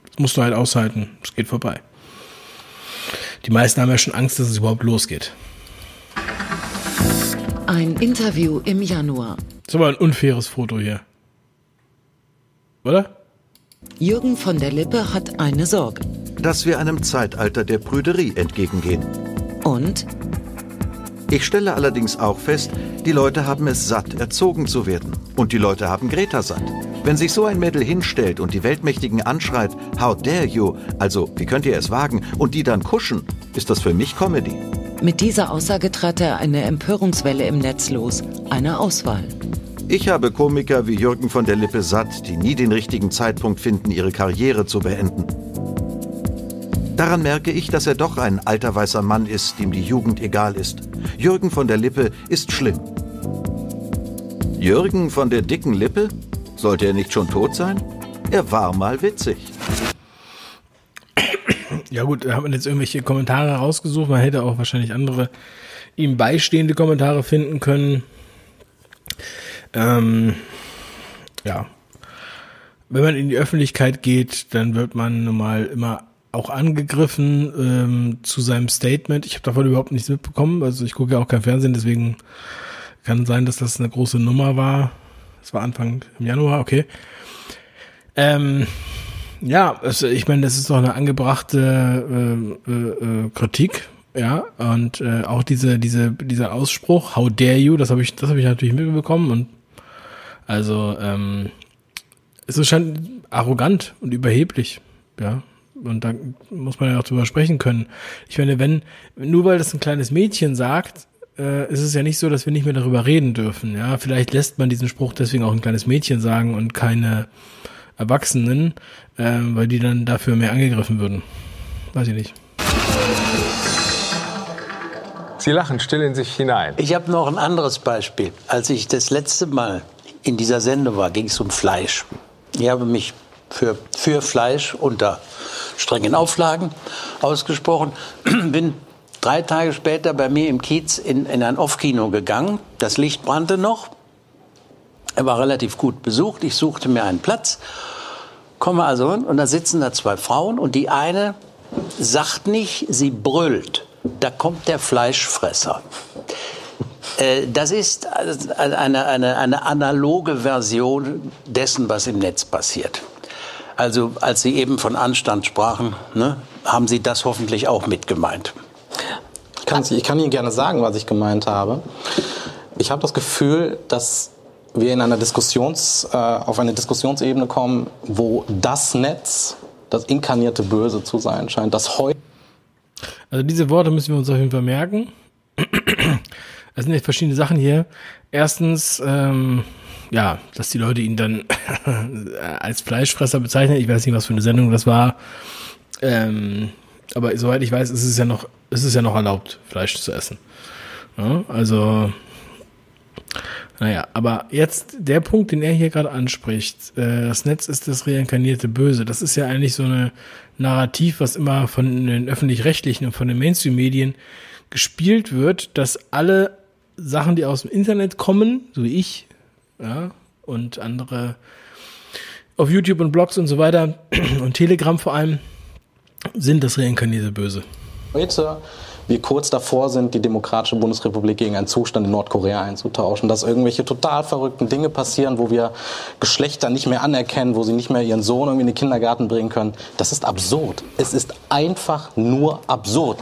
[SPEAKER 1] Das musst du halt aushalten. Es geht vorbei. Die meisten haben ja schon Angst, dass es überhaupt losgeht.
[SPEAKER 2] Ein Interview im Januar.
[SPEAKER 1] Das ist aber ein unfaires Foto hier. Oder?
[SPEAKER 2] Jürgen von der Lippe hat eine Sorge.
[SPEAKER 10] dass wir einem Zeitalter der Prüderie entgegengehen.
[SPEAKER 2] Und
[SPEAKER 10] Ich stelle allerdings auch fest, die Leute haben es satt, erzogen zu werden. Und die Leute haben Greta satt. Wenn sich so ein Mädel hinstellt und die Weltmächtigen anschreit, How dare you? Also, wie könnt ihr es wagen? Und die dann kuschen, ist das für mich Comedy.
[SPEAKER 2] mit dieser Aussage trat er eine Empörungswelle im Netz los. Eine Auswahl.
[SPEAKER 10] Ich habe Komiker wie Jürgen von der Lippe satt, die nie den richtigen Zeitpunkt finden, ihre Karriere zu beenden. Daran merke ich, dass er doch ein alter weißer Mann ist, dem die Jugend egal ist. Jürgen von der Lippe ist schlimm. Jürgen von der dicken Lippe? Sollte er nicht schon tot sein? Er war mal witzig.
[SPEAKER 1] Ja gut, da hat man jetzt irgendwelche Kommentare rausgesucht. Man hätte auch wahrscheinlich andere ihm beistehende Kommentare finden können. Ähm, ja. Wenn man in die Öffentlichkeit geht, dann wird man nun mal immer auch angegriffen ähm, zu seinem Statement. Ich habe davon überhaupt nichts mitbekommen. Also ich gucke ja auch kein Fernsehen, deswegen kann sein, dass das eine große Nummer war. Das war Anfang im Januar, okay. Ähm, ja, also ich meine, das ist doch eine angebrachte äh, äh, äh, Kritik, ja, und äh, auch diese diese dieser Ausspruch, How dare you, das habe ich das habe ich natürlich mitbekommen und also ähm, es ist schon arrogant und überheblich, ja, und da muss man ja auch drüber sprechen können. Ich meine, wenn nur weil das ein kleines Mädchen sagt, äh, ist es ja nicht so, dass wir nicht mehr darüber reden dürfen, ja. Vielleicht lässt man diesen Spruch deswegen auch ein kleines Mädchen sagen und keine Erwachsenen, äh, weil die dann dafür mehr angegriffen würden. Weiß ich nicht.
[SPEAKER 3] Sie lachen still in sich hinein.
[SPEAKER 5] Ich habe noch ein anderes Beispiel. Als ich das letzte Mal in dieser Sendung war, ging es um Fleisch. Ich habe mich für, für Fleisch unter strengen Auflagen ausgesprochen. Bin drei Tage später bei mir im Kiez in, in ein Off-Kino gegangen. Das Licht brannte noch. Er war relativ gut besucht. Ich suchte mir einen Platz, komme also hin und da sitzen da zwei Frauen und die eine sagt nicht, sie brüllt. Da kommt der Fleischfresser. Äh, das ist eine, eine, eine analoge Version dessen, was im Netz passiert. Also als Sie eben von Anstand sprachen, ne, haben Sie das hoffentlich auch mitgemeint.
[SPEAKER 6] Ich kann, ich kann Ihnen gerne sagen, was ich gemeint habe. Ich habe das Gefühl, dass wir in einer Diskussions, äh, auf eine Diskussionsebene kommen, wo das Netz das inkarnierte Böse zu sein scheint. Das heute
[SPEAKER 1] also diese Worte müssen wir uns auf jeden Fall merken. Es sind jetzt verschiedene Sachen hier. Erstens, ähm, ja, dass die Leute ihn dann als Fleischfresser bezeichnen. Ich weiß nicht, was für eine Sendung das war. Ähm, aber soweit ich weiß, ist es ja noch, ist es ja noch erlaubt, Fleisch zu essen. Ja, also, naja, aber jetzt der Punkt, den er hier gerade anspricht, äh, das Netz ist das reinkarnierte Böse. Das ist ja eigentlich so eine Narrativ, was immer von den öffentlich-rechtlichen und von den Mainstream-Medien gespielt wird, dass alle Sachen, die aus dem Internet kommen, so wie ich, ja, und andere auf YouTube und Blogs und so weiter und Telegram vor allem, sind das reinkarnierte Böse.
[SPEAKER 6] Heute wir kurz davor sind, die Demokratische Bundesrepublik gegen einen Zustand in Nordkorea einzutauschen, dass irgendwelche total verrückten Dinge passieren, wo wir Geschlechter nicht mehr anerkennen, wo sie nicht mehr ihren Sohn irgendwie in den Kindergarten bringen können. Das ist absurd. Es ist einfach nur absurd.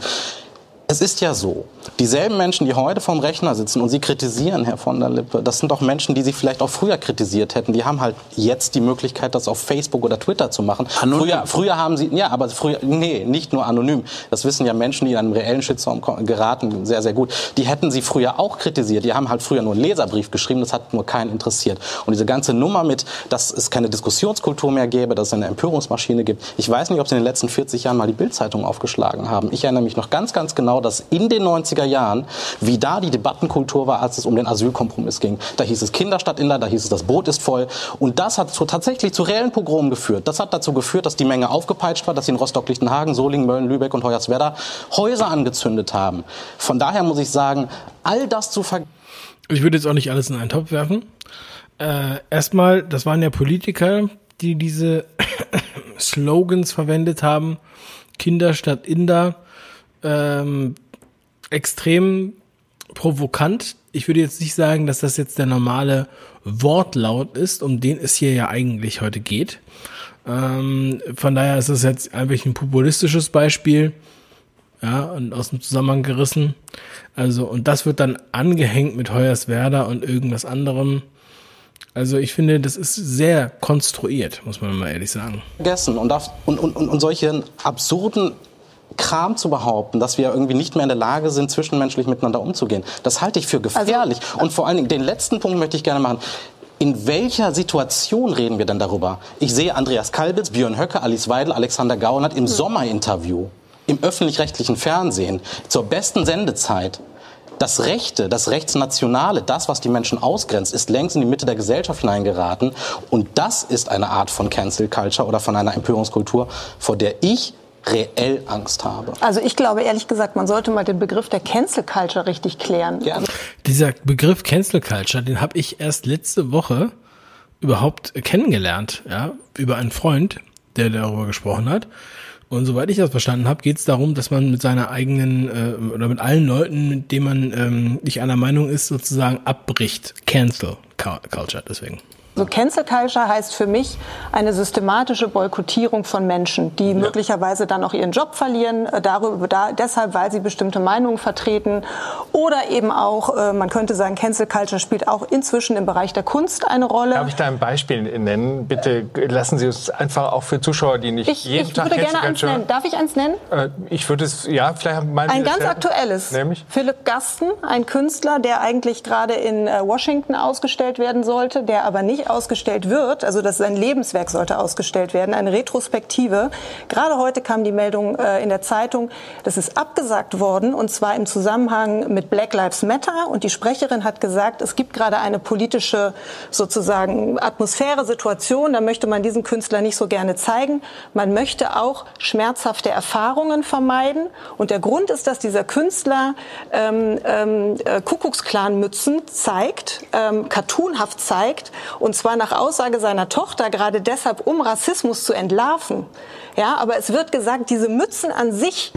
[SPEAKER 6] Es ist ja so, dieselben Menschen, die heute vorm Rechner sitzen und Sie kritisieren, Herr von der Lippe, das sind doch Menschen, die Sie vielleicht auch früher kritisiert hätten. Die haben halt jetzt die Möglichkeit, das auf Facebook oder Twitter zu machen. Früher, früher haben Sie, ja, aber früher, nee, nicht nur anonym. Das wissen ja Menschen, die in einem reellen Shitstorm geraten, sehr, sehr gut. Die hätten Sie früher auch kritisiert. Die haben halt früher nur einen Leserbrief geschrieben, das hat nur keinen interessiert. Und diese ganze Nummer mit, dass es keine Diskussionskultur mehr gäbe, dass es eine Empörungsmaschine gibt. Ich weiß nicht, ob Sie in den letzten 40 Jahren mal die Bildzeitung aufgeschlagen haben. Ich erinnere mich noch ganz, ganz genau dass in den 90er Jahren, wie da die Debattenkultur war, als es um den Asylkompromiss ging. Da hieß es Kinder statt Inland, da hieß es, das Boot ist voll. Und das hat zu, tatsächlich zu reellen Pogromen geführt. Das hat dazu geführt, dass die Menge aufgepeitscht war, dass sie in Rostock-Lichtenhagen, Solingen, Mölln, Lübeck und Hoyerswerda Häuser angezündet haben. Von daher muss ich sagen, all das zu ver...
[SPEAKER 1] Ich würde jetzt auch nicht alles in einen Topf werfen. Äh, erstmal, das waren ja Politiker, die diese Slogans verwendet haben. Kinder statt Inder ähm, extrem provokant. Ich würde jetzt nicht sagen, dass das jetzt der normale Wortlaut ist, um den es hier ja eigentlich heute geht. Ähm, von daher ist das jetzt einfach ein populistisches Beispiel. Ja, und aus dem Zusammenhang gerissen. Also, und das wird dann angehängt mit Hoyerswerda und irgendwas anderem. Also ich finde, das ist sehr konstruiert, muss man mal ehrlich sagen.
[SPEAKER 6] Vergessen und, und, und, und solche absurden Kram zu behaupten, dass wir irgendwie nicht mehr in der Lage sind, zwischenmenschlich miteinander umzugehen. Das halte ich für gefährlich. Also, und vor allen Dingen, den letzten Punkt möchte ich gerne machen. In welcher Situation reden wir denn darüber? Ich sehe Andreas Kalbitz, Björn Höcke, Alice Weidel, Alexander Gauernat im hm. Sommerinterview im öffentlich-rechtlichen Fernsehen zur besten Sendezeit das Rechte, das Rechtsnationale, das, was die Menschen ausgrenzt, ist längst in die Mitte der Gesellschaft hineingeraten. Und das ist eine Art von Cancel Culture oder von einer Empörungskultur, vor der ich reell Angst habe.
[SPEAKER 7] Also ich glaube ehrlich gesagt, man sollte mal den Begriff der Cancel Culture richtig klären.
[SPEAKER 1] Ja. Dieser Begriff Cancel Culture, den habe ich erst letzte Woche überhaupt kennengelernt, ja, über einen Freund, der darüber gesprochen hat. Und soweit ich das verstanden habe, geht es darum, dass man mit seiner eigenen äh, oder mit allen Leuten, mit denen man ähm, nicht einer Meinung ist, sozusagen abbricht. Cancel Culture deswegen.
[SPEAKER 7] Also Cancel Culture heißt für mich eine systematische Boykottierung von Menschen, die ja. möglicherweise dann auch ihren Job verlieren, äh, darüber, da, deshalb, weil sie bestimmte Meinungen vertreten. Oder eben auch, äh, man könnte sagen, Cancel Culture spielt auch inzwischen im Bereich der Kunst eine Rolle.
[SPEAKER 3] Darf ich da ein Beispiel nennen? Bitte lassen Sie uns einfach auch für Zuschauer, die nicht
[SPEAKER 7] ich,
[SPEAKER 3] jeden
[SPEAKER 7] ich
[SPEAKER 3] Tag
[SPEAKER 7] würde gerne eins nennen. Darf ich eins nennen?
[SPEAKER 3] Äh, ich würde es, ja, vielleicht
[SPEAKER 7] meinen Ein ganz aktuelles. Nämlich? Philipp Gasten, ein Künstler, der eigentlich gerade in Washington ausgestellt werden sollte, der aber nicht nicht ausgestellt wird, also dass sein Lebenswerk sollte ausgestellt werden, eine Retrospektive. Gerade heute kam die Meldung äh, in der Zeitung, das ist abgesagt worden und zwar im Zusammenhang mit Black Lives Matter und die Sprecherin hat gesagt, es gibt gerade eine politische sozusagen Atmosphäre, Situation, da möchte man diesen Künstler nicht so gerne zeigen. Man möchte auch schmerzhafte Erfahrungen vermeiden und der Grund ist, dass dieser Künstler ähm, ähm, äh, Kuckucksklan-Mützen zeigt, ähm, cartoonhaft zeigt, und zwar nach Aussage seiner Tochter gerade deshalb, um Rassismus zu entlarven. Ja, aber es wird gesagt, diese Mützen an sich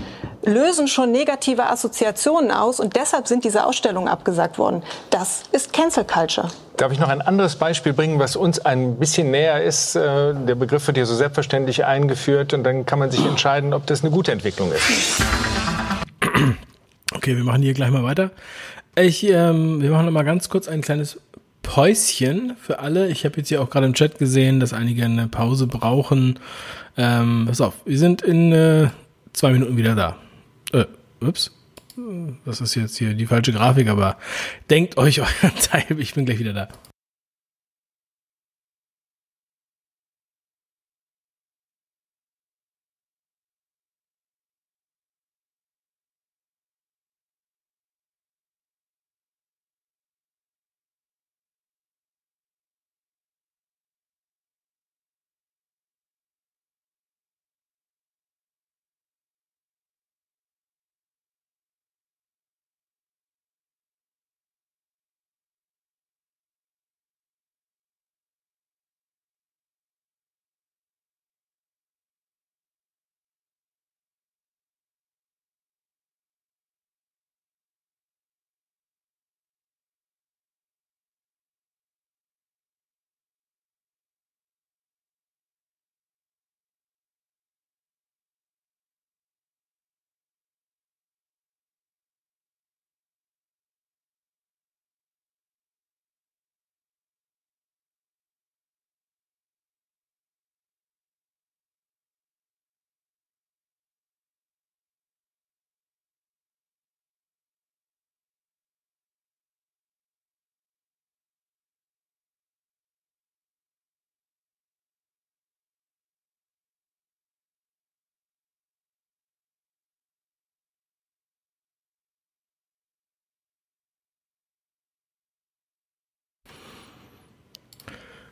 [SPEAKER 7] lösen schon negative Assoziationen aus und deshalb sind diese Ausstellungen abgesagt worden. Das ist Cancel Culture.
[SPEAKER 3] Darf ich noch ein anderes Beispiel bringen, was uns ein bisschen näher ist? Äh, der Begriff wird hier so selbstverständlich eingeführt und dann kann man sich entscheiden, ob das eine gute Entwicklung ist.
[SPEAKER 1] Okay, wir machen hier gleich mal weiter. Ich, ähm, wir machen noch mal ganz kurz ein kleines Päuschen für alle. Ich habe jetzt hier auch gerade im Chat gesehen, dass einige eine Pause brauchen. Ähm, pass auf, wir sind in äh, zwei Minuten wieder da. Äh, ups. Das ist jetzt hier die falsche Grafik, aber denkt euch euren Teil, ich bin gleich wieder da.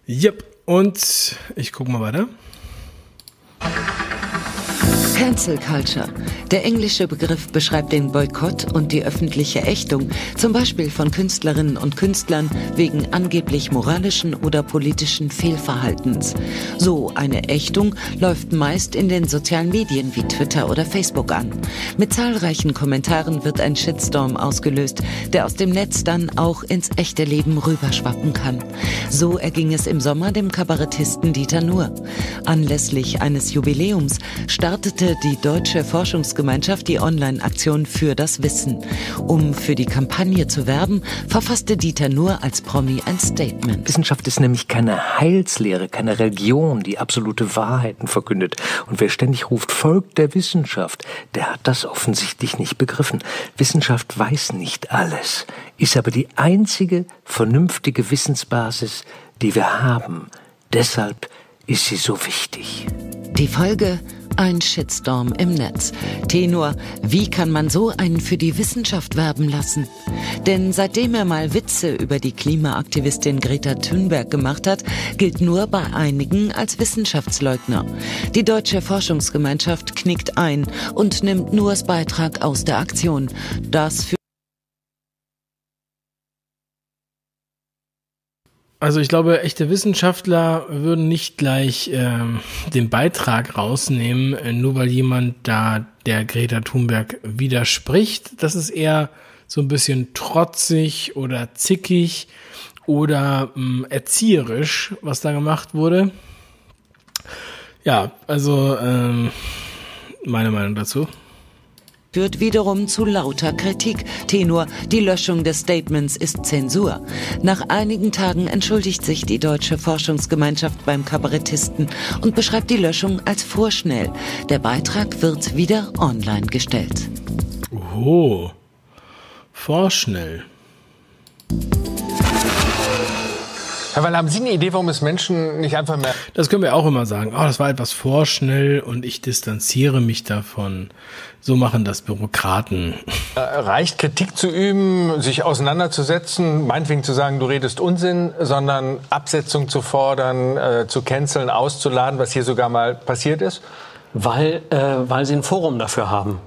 [SPEAKER 1] Yep, und ich gucke mal weiter.
[SPEAKER 2] Cancel Culture. Der englische Begriff beschreibt den Boykott und die öffentliche Ächtung, zum Beispiel von Künstlerinnen und Künstlern wegen angeblich moralischen oder politischen Fehlverhaltens. So eine Ächtung läuft meist in den sozialen Medien wie Twitter oder Facebook an. Mit zahlreichen Kommentaren wird ein Shitstorm ausgelöst, der aus dem Netz dann auch ins echte Leben rüberschwappen kann. So erging es im Sommer dem Kabarettisten Dieter Nuhr. Anlässlich eines Jubiläums startete die Deutsche Forschungsgemeinschaft die Online-Aktion für das Wissen. Um für die Kampagne zu werben, verfasste Dieter nur als Promi ein Statement.
[SPEAKER 11] Wissenschaft ist nämlich keine Heilslehre, keine Religion, die absolute Wahrheiten verkündet. Und wer ständig ruft, folgt der Wissenschaft, der hat das offensichtlich nicht begriffen. Wissenschaft weiß nicht alles, ist aber die einzige vernünftige Wissensbasis, die wir haben. Deshalb ist sie so wichtig.
[SPEAKER 2] Die Folge ein Shitstorm im Netz. Tenor, wie kann man so einen für die Wissenschaft werben lassen? Denn seitdem er mal Witze über die Klimaaktivistin Greta Thunberg gemacht hat, gilt nur bei einigen als Wissenschaftsleugner. Die deutsche Forschungsgemeinschaft knickt ein und nimmt Nurs Beitrag aus der Aktion. Das
[SPEAKER 1] Also ich glaube, echte Wissenschaftler würden nicht gleich ähm, den Beitrag rausnehmen, äh, nur weil jemand da der Greta Thunberg widerspricht. Das ist eher so ein bisschen trotzig oder zickig oder ähm, erzieherisch, was da gemacht wurde. Ja, also ähm, meine Meinung dazu
[SPEAKER 2] führt wiederum zu lauter Kritik. Tenor, die Löschung des Statements ist Zensur. Nach einigen Tagen entschuldigt sich die deutsche Forschungsgemeinschaft beim Kabarettisten und beschreibt die Löschung als vorschnell. Der Beitrag wird wieder online gestellt.
[SPEAKER 1] Oh, vorschnell.
[SPEAKER 3] Herr Weil, haben Sie eine Idee, warum es Menschen nicht einfach mehr...
[SPEAKER 1] Das können wir auch immer sagen. Oh, das war etwas vorschnell und ich distanziere mich davon. So machen das Bürokraten.
[SPEAKER 3] Äh, reicht Kritik zu üben, sich auseinanderzusetzen, meinetwegen zu sagen, du redest Unsinn, sondern Absetzung zu fordern, äh, zu canceln, auszuladen, was hier sogar mal passiert ist?
[SPEAKER 8] Weil, äh, weil sie ein Forum dafür haben.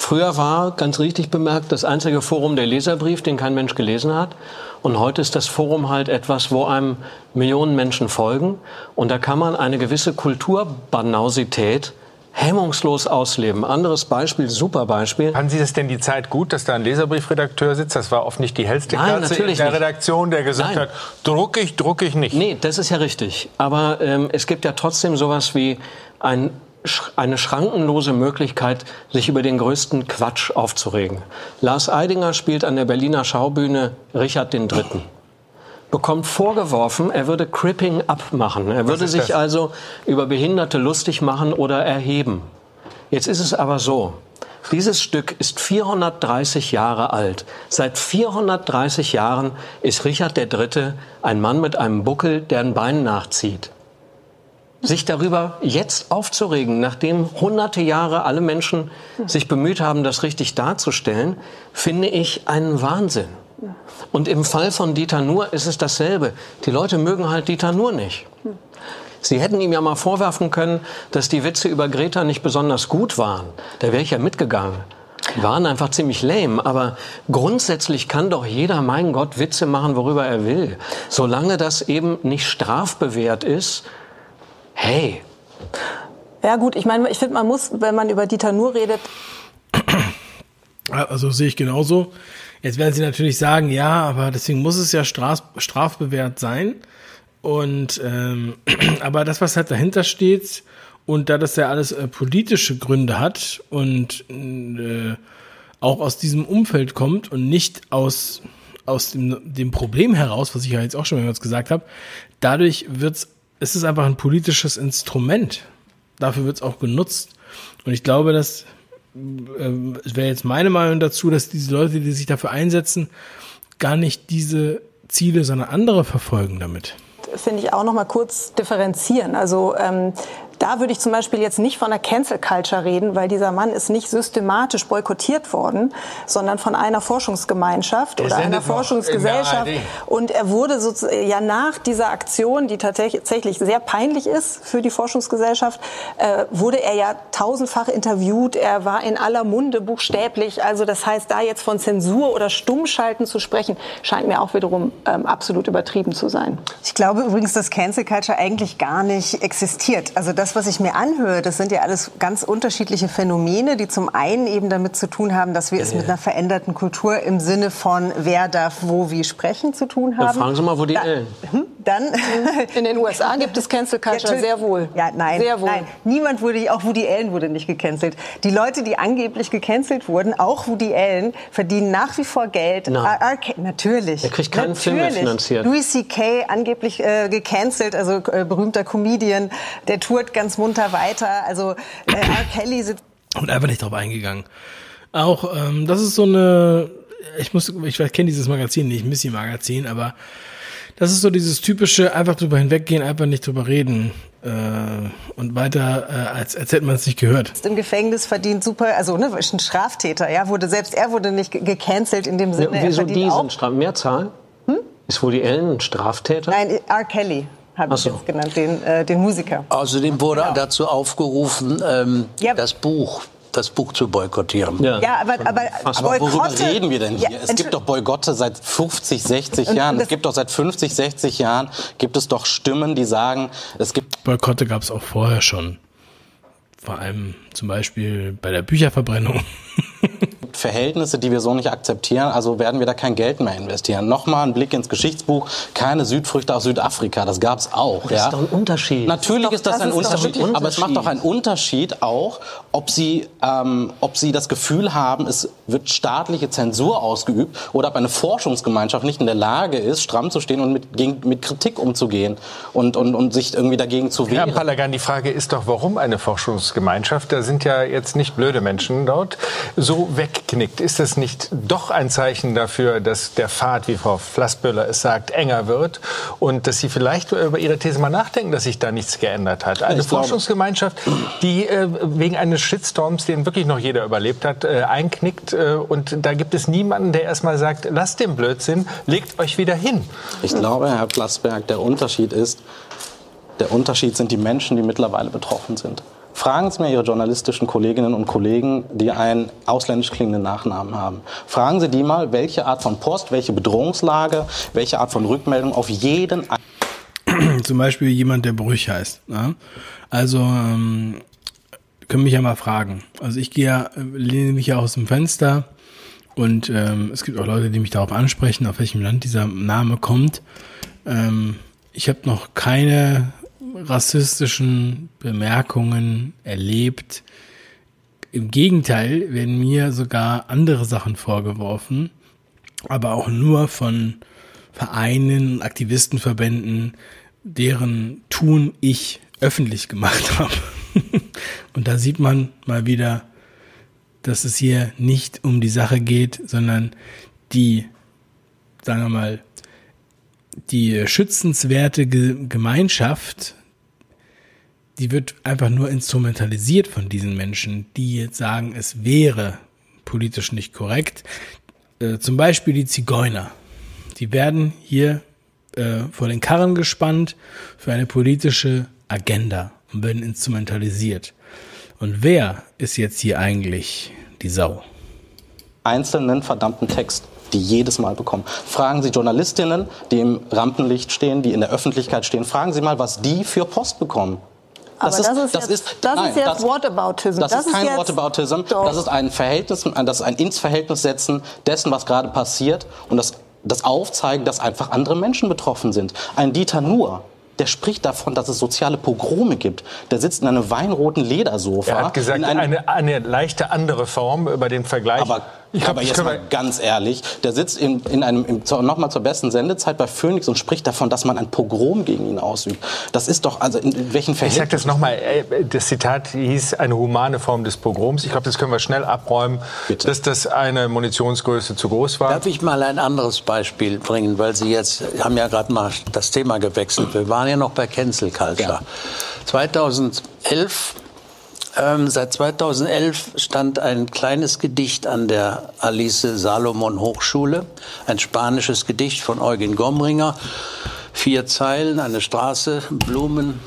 [SPEAKER 8] Früher war, ganz richtig bemerkt, das einzige Forum der Leserbrief, den kein Mensch gelesen hat. Und heute ist das Forum halt etwas, wo einem Millionen Menschen folgen. Und da kann man eine gewisse Kulturbanausität hemmungslos ausleben. Anderes Beispiel, super Beispiel.
[SPEAKER 3] Fanden Sie das denn die Zeit gut, dass da ein Leserbriefredakteur sitzt? Das war oft nicht die hellste
[SPEAKER 8] Nein,
[SPEAKER 3] Kerze in der
[SPEAKER 8] nicht.
[SPEAKER 3] Redaktion, der gesagt
[SPEAKER 8] Nein.
[SPEAKER 3] hat, druck ich, druck ich nicht.
[SPEAKER 8] Nee, das ist ja richtig. Aber ähm, es gibt ja trotzdem sowas wie ein, eine schrankenlose Möglichkeit, sich über den größten Quatsch aufzuregen. Lars Eidinger spielt an der Berliner Schaubühne Richard III. bekommt vorgeworfen, er würde Cripping Up machen. Er würde sich
[SPEAKER 3] das?
[SPEAKER 8] also über Behinderte lustig machen oder erheben. Jetzt ist es aber so. Dieses Stück ist 430 Jahre alt. Seit 430 Jahren ist Richard III. ein Mann mit einem Buckel, der ein Bein nachzieht. Sich darüber jetzt aufzuregen, nachdem hunderte Jahre alle Menschen sich bemüht haben, das richtig darzustellen, finde ich einen Wahnsinn. Und im Fall von Dieter Nuhr ist es dasselbe. Die Leute mögen halt Dieter Nuhr nicht. Sie hätten ihm ja mal vorwerfen können, dass die Witze über Greta nicht besonders gut waren. Da wäre ich ja mitgegangen. Die waren einfach ziemlich lame. Aber grundsätzlich kann doch jeder, mein Gott, Witze machen, worüber er will. Solange das eben nicht strafbewehrt ist, hey,
[SPEAKER 7] Ja gut, ich meine, ich finde, man muss, wenn man über Dieter Nuhr redet,
[SPEAKER 1] Also sehe ich genauso. Jetzt werden Sie natürlich sagen, ja, aber deswegen muss es ja straf, strafbewehrt sein. Und ähm, aber das, was halt dahinter steht, und da das ja alles äh, politische Gründe hat und äh, auch aus diesem Umfeld kommt und nicht aus, aus dem, dem Problem heraus, was ich ja jetzt auch schon mehrmals gesagt habe, dadurch wird's, es ist einfach ein politisches Instrument. Dafür wird's auch genutzt. Und ich glaube, dass es wäre jetzt meine Meinung dazu, dass diese Leute, die sich dafür einsetzen, gar nicht diese Ziele, sondern andere verfolgen damit.
[SPEAKER 7] finde ich auch noch mal kurz differenzieren. Also ähm, da würde ich zum Beispiel jetzt nicht von einer Cancel Culture reden, weil dieser Mann ist nicht systematisch boykottiert worden, sondern von einer Forschungsgemeinschaft
[SPEAKER 3] Der
[SPEAKER 7] oder einer Forschungsgesellschaft.
[SPEAKER 3] der.
[SPEAKER 7] Und er wurde so, ja nach dieser Aktion, die tatsächlich sehr peinlich ist für die Forschungsgesellschaft, äh, wurde er ja tausendfach interviewt. Er war in aller Munde buchstäblich. Also das heißt, da jetzt von Zensur oder Stummschalten zu sprechen, scheint mir auch wiederum ähm, absolut übertrieben zu sein.
[SPEAKER 9] Ich glaube übrigens, dass Cancel Culture eigentlich gar nicht existiert. Also das, was ich mir anhöre, das sind ja alles ganz unterschiedliche Phänomene, die zum einen eben damit zu tun haben, dass wir es mit einer veränderten Kultur im Sinne von wer darf wo wie sprechen zu tun
[SPEAKER 8] dann
[SPEAKER 9] haben.
[SPEAKER 8] fragen Sie mal, wo die
[SPEAKER 9] Da-
[SPEAKER 8] Ellen.
[SPEAKER 9] Hm, Dann
[SPEAKER 7] In den USA gibt es Cancel Culture
[SPEAKER 9] natürlich.
[SPEAKER 7] sehr wohl.
[SPEAKER 9] Ja, nein,
[SPEAKER 7] Sehr wohl.
[SPEAKER 9] nein. Niemand wurde, auch Woody Allen wurde nicht gecancelt. Die Leute, die angeblich gecancelt wurden, auch Woody Allen, verdienen nach wie vor Geld.
[SPEAKER 8] Nein.
[SPEAKER 9] R- R- natürlich.
[SPEAKER 8] Er kriegt keinen Film mehr
[SPEAKER 9] Natürlich.
[SPEAKER 8] finanziert.
[SPEAKER 9] Louis C.K. angeblich äh, gecancelt, also äh, berühmter Comedian, der tourt ganz munter weiter. Also äh, R. Kelly sitzt
[SPEAKER 1] Und einfach nicht drauf eingegangen. Auch, ähm, das ist so eine, ich muss, ich kenne dieses Magazin nicht, Missy Magazin, aber das ist so dieses typische, einfach drüber hinweggehen, einfach nicht drüber reden äh, und weiter, äh, als, als hätte man es nicht gehört.
[SPEAKER 9] im Gefängnis, verdient super, also ne, ist ein Straftäter, ja, wurde selbst er wurde nicht ge- gecancelt in dem Sinne.
[SPEAKER 8] Ja,
[SPEAKER 9] er
[SPEAKER 8] wieso die sind Straf Mehrzahl? Ist Woody Allen ein Straftäter?
[SPEAKER 9] Nein, R. Kelly habe
[SPEAKER 8] Ach
[SPEAKER 9] ich
[SPEAKER 8] so.
[SPEAKER 9] jetzt genannt, den, äh, den Musiker.
[SPEAKER 5] Außerdem wurde dazu aufgerufen, ähm,
[SPEAKER 9] Ja.
[SPEAKER 5] das Buch, das Buch zu boykottieren.
[SPEAKER 9] Ja, aber, aber,
[SPEAKER 8] Fast.
[SPEAKER 6] Aber worüber reden wir denn hier?
[SPEAKER 9] Ja,
[SPEAKER 6] es gibt doch Boykotte seit 50, 60
[SPEAKER 9] Und-
[SPEAKER 6] Jahren.
[SPEAKER 9] und
[SPEAKER 6] Es gibt doch seit 50, 60 Jahren gibt es doch Stimmen, die sagen, es gibt
[SPEAKER 1] Boykotte gab es auch vorher schon. Vor allem zum Beispiel bei der Bücherverbrennung.
[SPEAKER 6] Verhältnisse, die wir so nicht akzeptieren, also werden wir da kein Geld mehr investieren. Nochmal ein Blick ins Geschichtsbuch, keine Südfrüchte aus Südafrika, das gab's auch.
[SPEAKER 8] Das
[SPEAKER 6] ja.
[SPEAKER 8] ist doch ein Unterschied.
[SPEAKER 6] Natürlich ist das,
[SPEAKER 9] das
[SPEAKER 6] ein
[SPEAKER 9] ist doch
[SPEAKER 6] Unterschied,
[SPEAKER 8] ein
[SPEAKER 6] aber es macht doch
[SPEAKER 8] Unterschied.
[SPEAKER 6] einen Unterschied auch, ob Sie, ähm, ob Sie das Gefühl haben, es wird staatliche Zensur ausgeübt oder ob eine Forschungsgemeinschaft nicht in der Lage ist, stramm zu stehen und mit, gegen, mit Kritik umzugehen und, und, und sich irgendwie dagegen zu
[SPEAKER 3] Herr
[SPEAKER 6] wehren.
[SPEAKER 3] Palagan, die Frage ist doch, warum eine Forschungsgemeinschaft, da sind ja jetzt nicht blöde Menschen dort, so einknickt, ist das nicht doch ein Zeichen dafür, dass der Pfad, wie Frau Flassböller es sagt, enger wird und dass Sie vielleicht über Ihre These mal nachdenken, dass sich da nichts geändert hat? Eine
[SPEAKER 6] Ich glaube-
[SPEAKER 3] Forschungsgemeinschaft, die äh, wegen eines Shitstorms, den wirklich noch jeder überlebt hat, äh, einknickt äh, und da gibt es niemanden, der erstmal sagt, lasst den Blödsinn, legt euch wieder hin.
[SPEAKER 6] Ich glaube, Herr Plasberg, der Unterschied ist, der Unterschied sind die Menschen, die mittlerweile betroffen sind. Fragen Sie mir Ihre journalistischen Kolleginnen und Kollegen, die einen ausländisch klingenden Nachnamen haben. Fragen Sie die mal, welche Art von Post, welche Bedrohungslage, welche Art von Rückmeldung auf jeden
[SPEAKER 1] Zum Beispiel jemand, der Brüch heißt. Ja? Also ähm, können mich ja mal fragen. Also ich gehe ja, lehne mich ja aus dem Fenster und ähm, es gibt auch Leute, die mich darauf ansprechen, auf welchem Land dieser Name kommt. Ähm, ich habe noch keine rassistischen Bemerkungen erlebt. Im Gegenteil werden mir sogar andere Sachen vorgeworfen, aber auch nur von Vereinen Aktivistenverbänden, deren Tun ich öffentlich gemacht habe. und da sieht man mal wieder, dass es hier nicht um die Sache geht, sondern die, sagen wir mal, die schützenswerte Ge Gemeinschaft, die wird einfach nur instrumentalisiert von diesen Menschen, die jetzt sagen, es wäre politisch nicht korrekt. Äh, zum Beispiel die Zigeuner. Die werden hier äh, vor den Karren gespannt für eine politische Agenda und werden instrumentalisiert. Und wer ist jetzt hier eigentlich die Sau?
[SPEAKER 6] einzelnen verdammten Text, die jedes Mal bekommen. Fragen Sie Journalistinnen, die im Rampenlicht stehen, die in der Öffentlichkeit stehen, fragen Sie mal, was die für Post bekommen.
[SPEAKER 7] Aber das ist, jetzt, das ist jetzt Whataboutism.
[SPEAKER 6] Das, ist kein
[SPEAKER 7] jetzt-
[SPEAKER 6] Whataboutism.
[SPEAKER 7] Doch.
[SPEAKER 6] Das ist ein Verhältnis, das ist ein ins Verhältnis setzen dessen, was gerade passiert und das, das Aufzeigen, dass einfach andere Menschen betroffen sind. Ein Dieter Nuhr, der spricht davon, dass es soziale Pogrome gibt. Der sitzt in einem weinroten Ledersofa.
[SPEAKER 3] Er hat gesagt, eine, eine leichte andere Form über den Vergleich.
[SPEAKER 6] aber,
[SPEAKER 3] ich
[SPEAKER 6] aber jetzt mal ganz ehrlich, der sitzt in, in einem, im, zur- nochmal zur besten Sendezeit bei Phoenix und spricht davon, dass man ein Pogrom gegen ihn ausübt. Das ist doch, also in, in welchen
[SPEAKER 3] Ich sage
[SPEAKER 6] Verhältnissen?
[SPEAKER 3] das nochmal, äh, das Zitat hieß eine humane Form des Pogroms. Ich glaube, das können wir schnell abräumen, dass das eine Munitionsgröße zu groß war.
[SPEAKER 5] Darf ich mal ein anderes Beispiel bringen, weil Sie jetzt haben ja gerade mal das Thema gewechselt. Wir waren ja noch bei Cancel Culture. 2011 ähm, seit 2011 stand ein kleines Gedicht an der Alice Salomon Hochschule, ein spanisches Gedicht von Eugen Gomringer. Vier Zeilen, eine Straße, Blumen,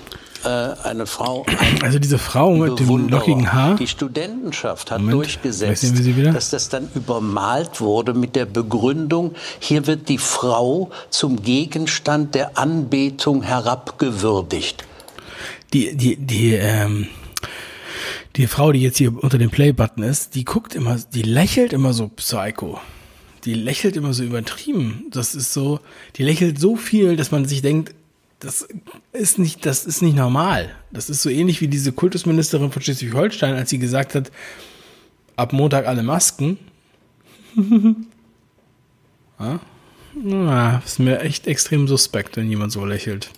[SPEAKER 5] äh, eine Frau. Ein
[SPEAKER 1] Also diese Frau mit dem lockigen Haar.
[SPEAKER 5] Die Studentenschaft hat
[SPEAKER 1] Moment,
[SPEAKER 5] durchgesetzt, dass das dann übermalt wurde mit der Begründung, hier wird die Frau zum Gegenstand der Anbetung herabgewürdigt.
[SPEAKER 1] Die, die, die, ähm, die Frau, die jetzt hier unter dem Play-Button ist, die guckt immer, die lächelt immer so psycho. Die lächelt immer so übertrieben. Das ist so, die lächelt so viel, dass man sich denkt, das ist nicht, das ist nicht normal. Das ist so ähnlich wie diese Kultusministerin von Schleswig-Holstein, als sie gesagt hat, ab Montag alle Masken. ja? Na, ist mir echt extrem suspekt, wenn jemand so lächelt.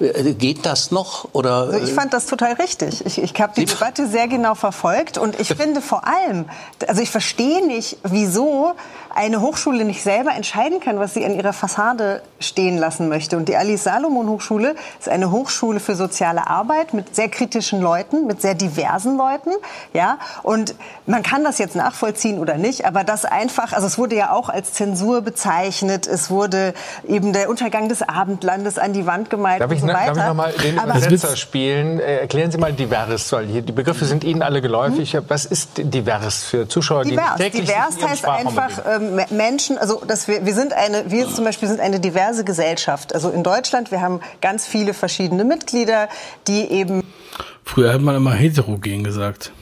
[SPEAKER 5] Äh, Geht das noch? Oder,
[SPEAKER 9] Also ich fand das total richtig. Ich, ich habe die Debatte sehr genau verfolgt und ich finde vor allem, also ich verstehe nicht, wieso eine Hochschule nicht selber entscheiden kann, was sie an ihrer Fassade stehen lassen möchte. Und die Alice Salomon Hochschule ist eine Hochschule für soziale Arbeit mit sehr kritischen Leuten, mit sehr diversen Leuten, ja. Und man kann das jetzt nachvollziehen oder nicht, aber das einfach, also es wurde ja auch als Zensur bezeichnet, es wurde eben der Untergang des Abendlandes an die Wand gemalt
[SPEAKER 3] Darf ich,
[SPEAKER 9] so
[SPEAKER 3] ne-
[SPEAKER 9] weiter.
[SPEAKER 3] darf ich noch mal den
[SPEAKER 9] Aber-
[SPEAKER 3] Übersetzer spielen? Äh, erklären Sie mal divers, weil hier die Begriffe sind Ihnen alle geläufig. Was ist divers für Zuschauer, die
[SPEAKER 9] Hm? Divers.
[SPEAKER 3] nicht täglich
[SPEAKER 9] Divers heißt
[SPEAKER 3] Sprachraum
[SPEAKER 9] einfach ähm, Me- Menschen, also dass wir, wir sind eine, wir zum Beispiel sind eine diverse Gesellschaft. Also in Deutschland, wir haben ganz viele verschiedene Mitglieder, die eben
[SPEAKER 1] Früher hat man immer heterogen gesagt.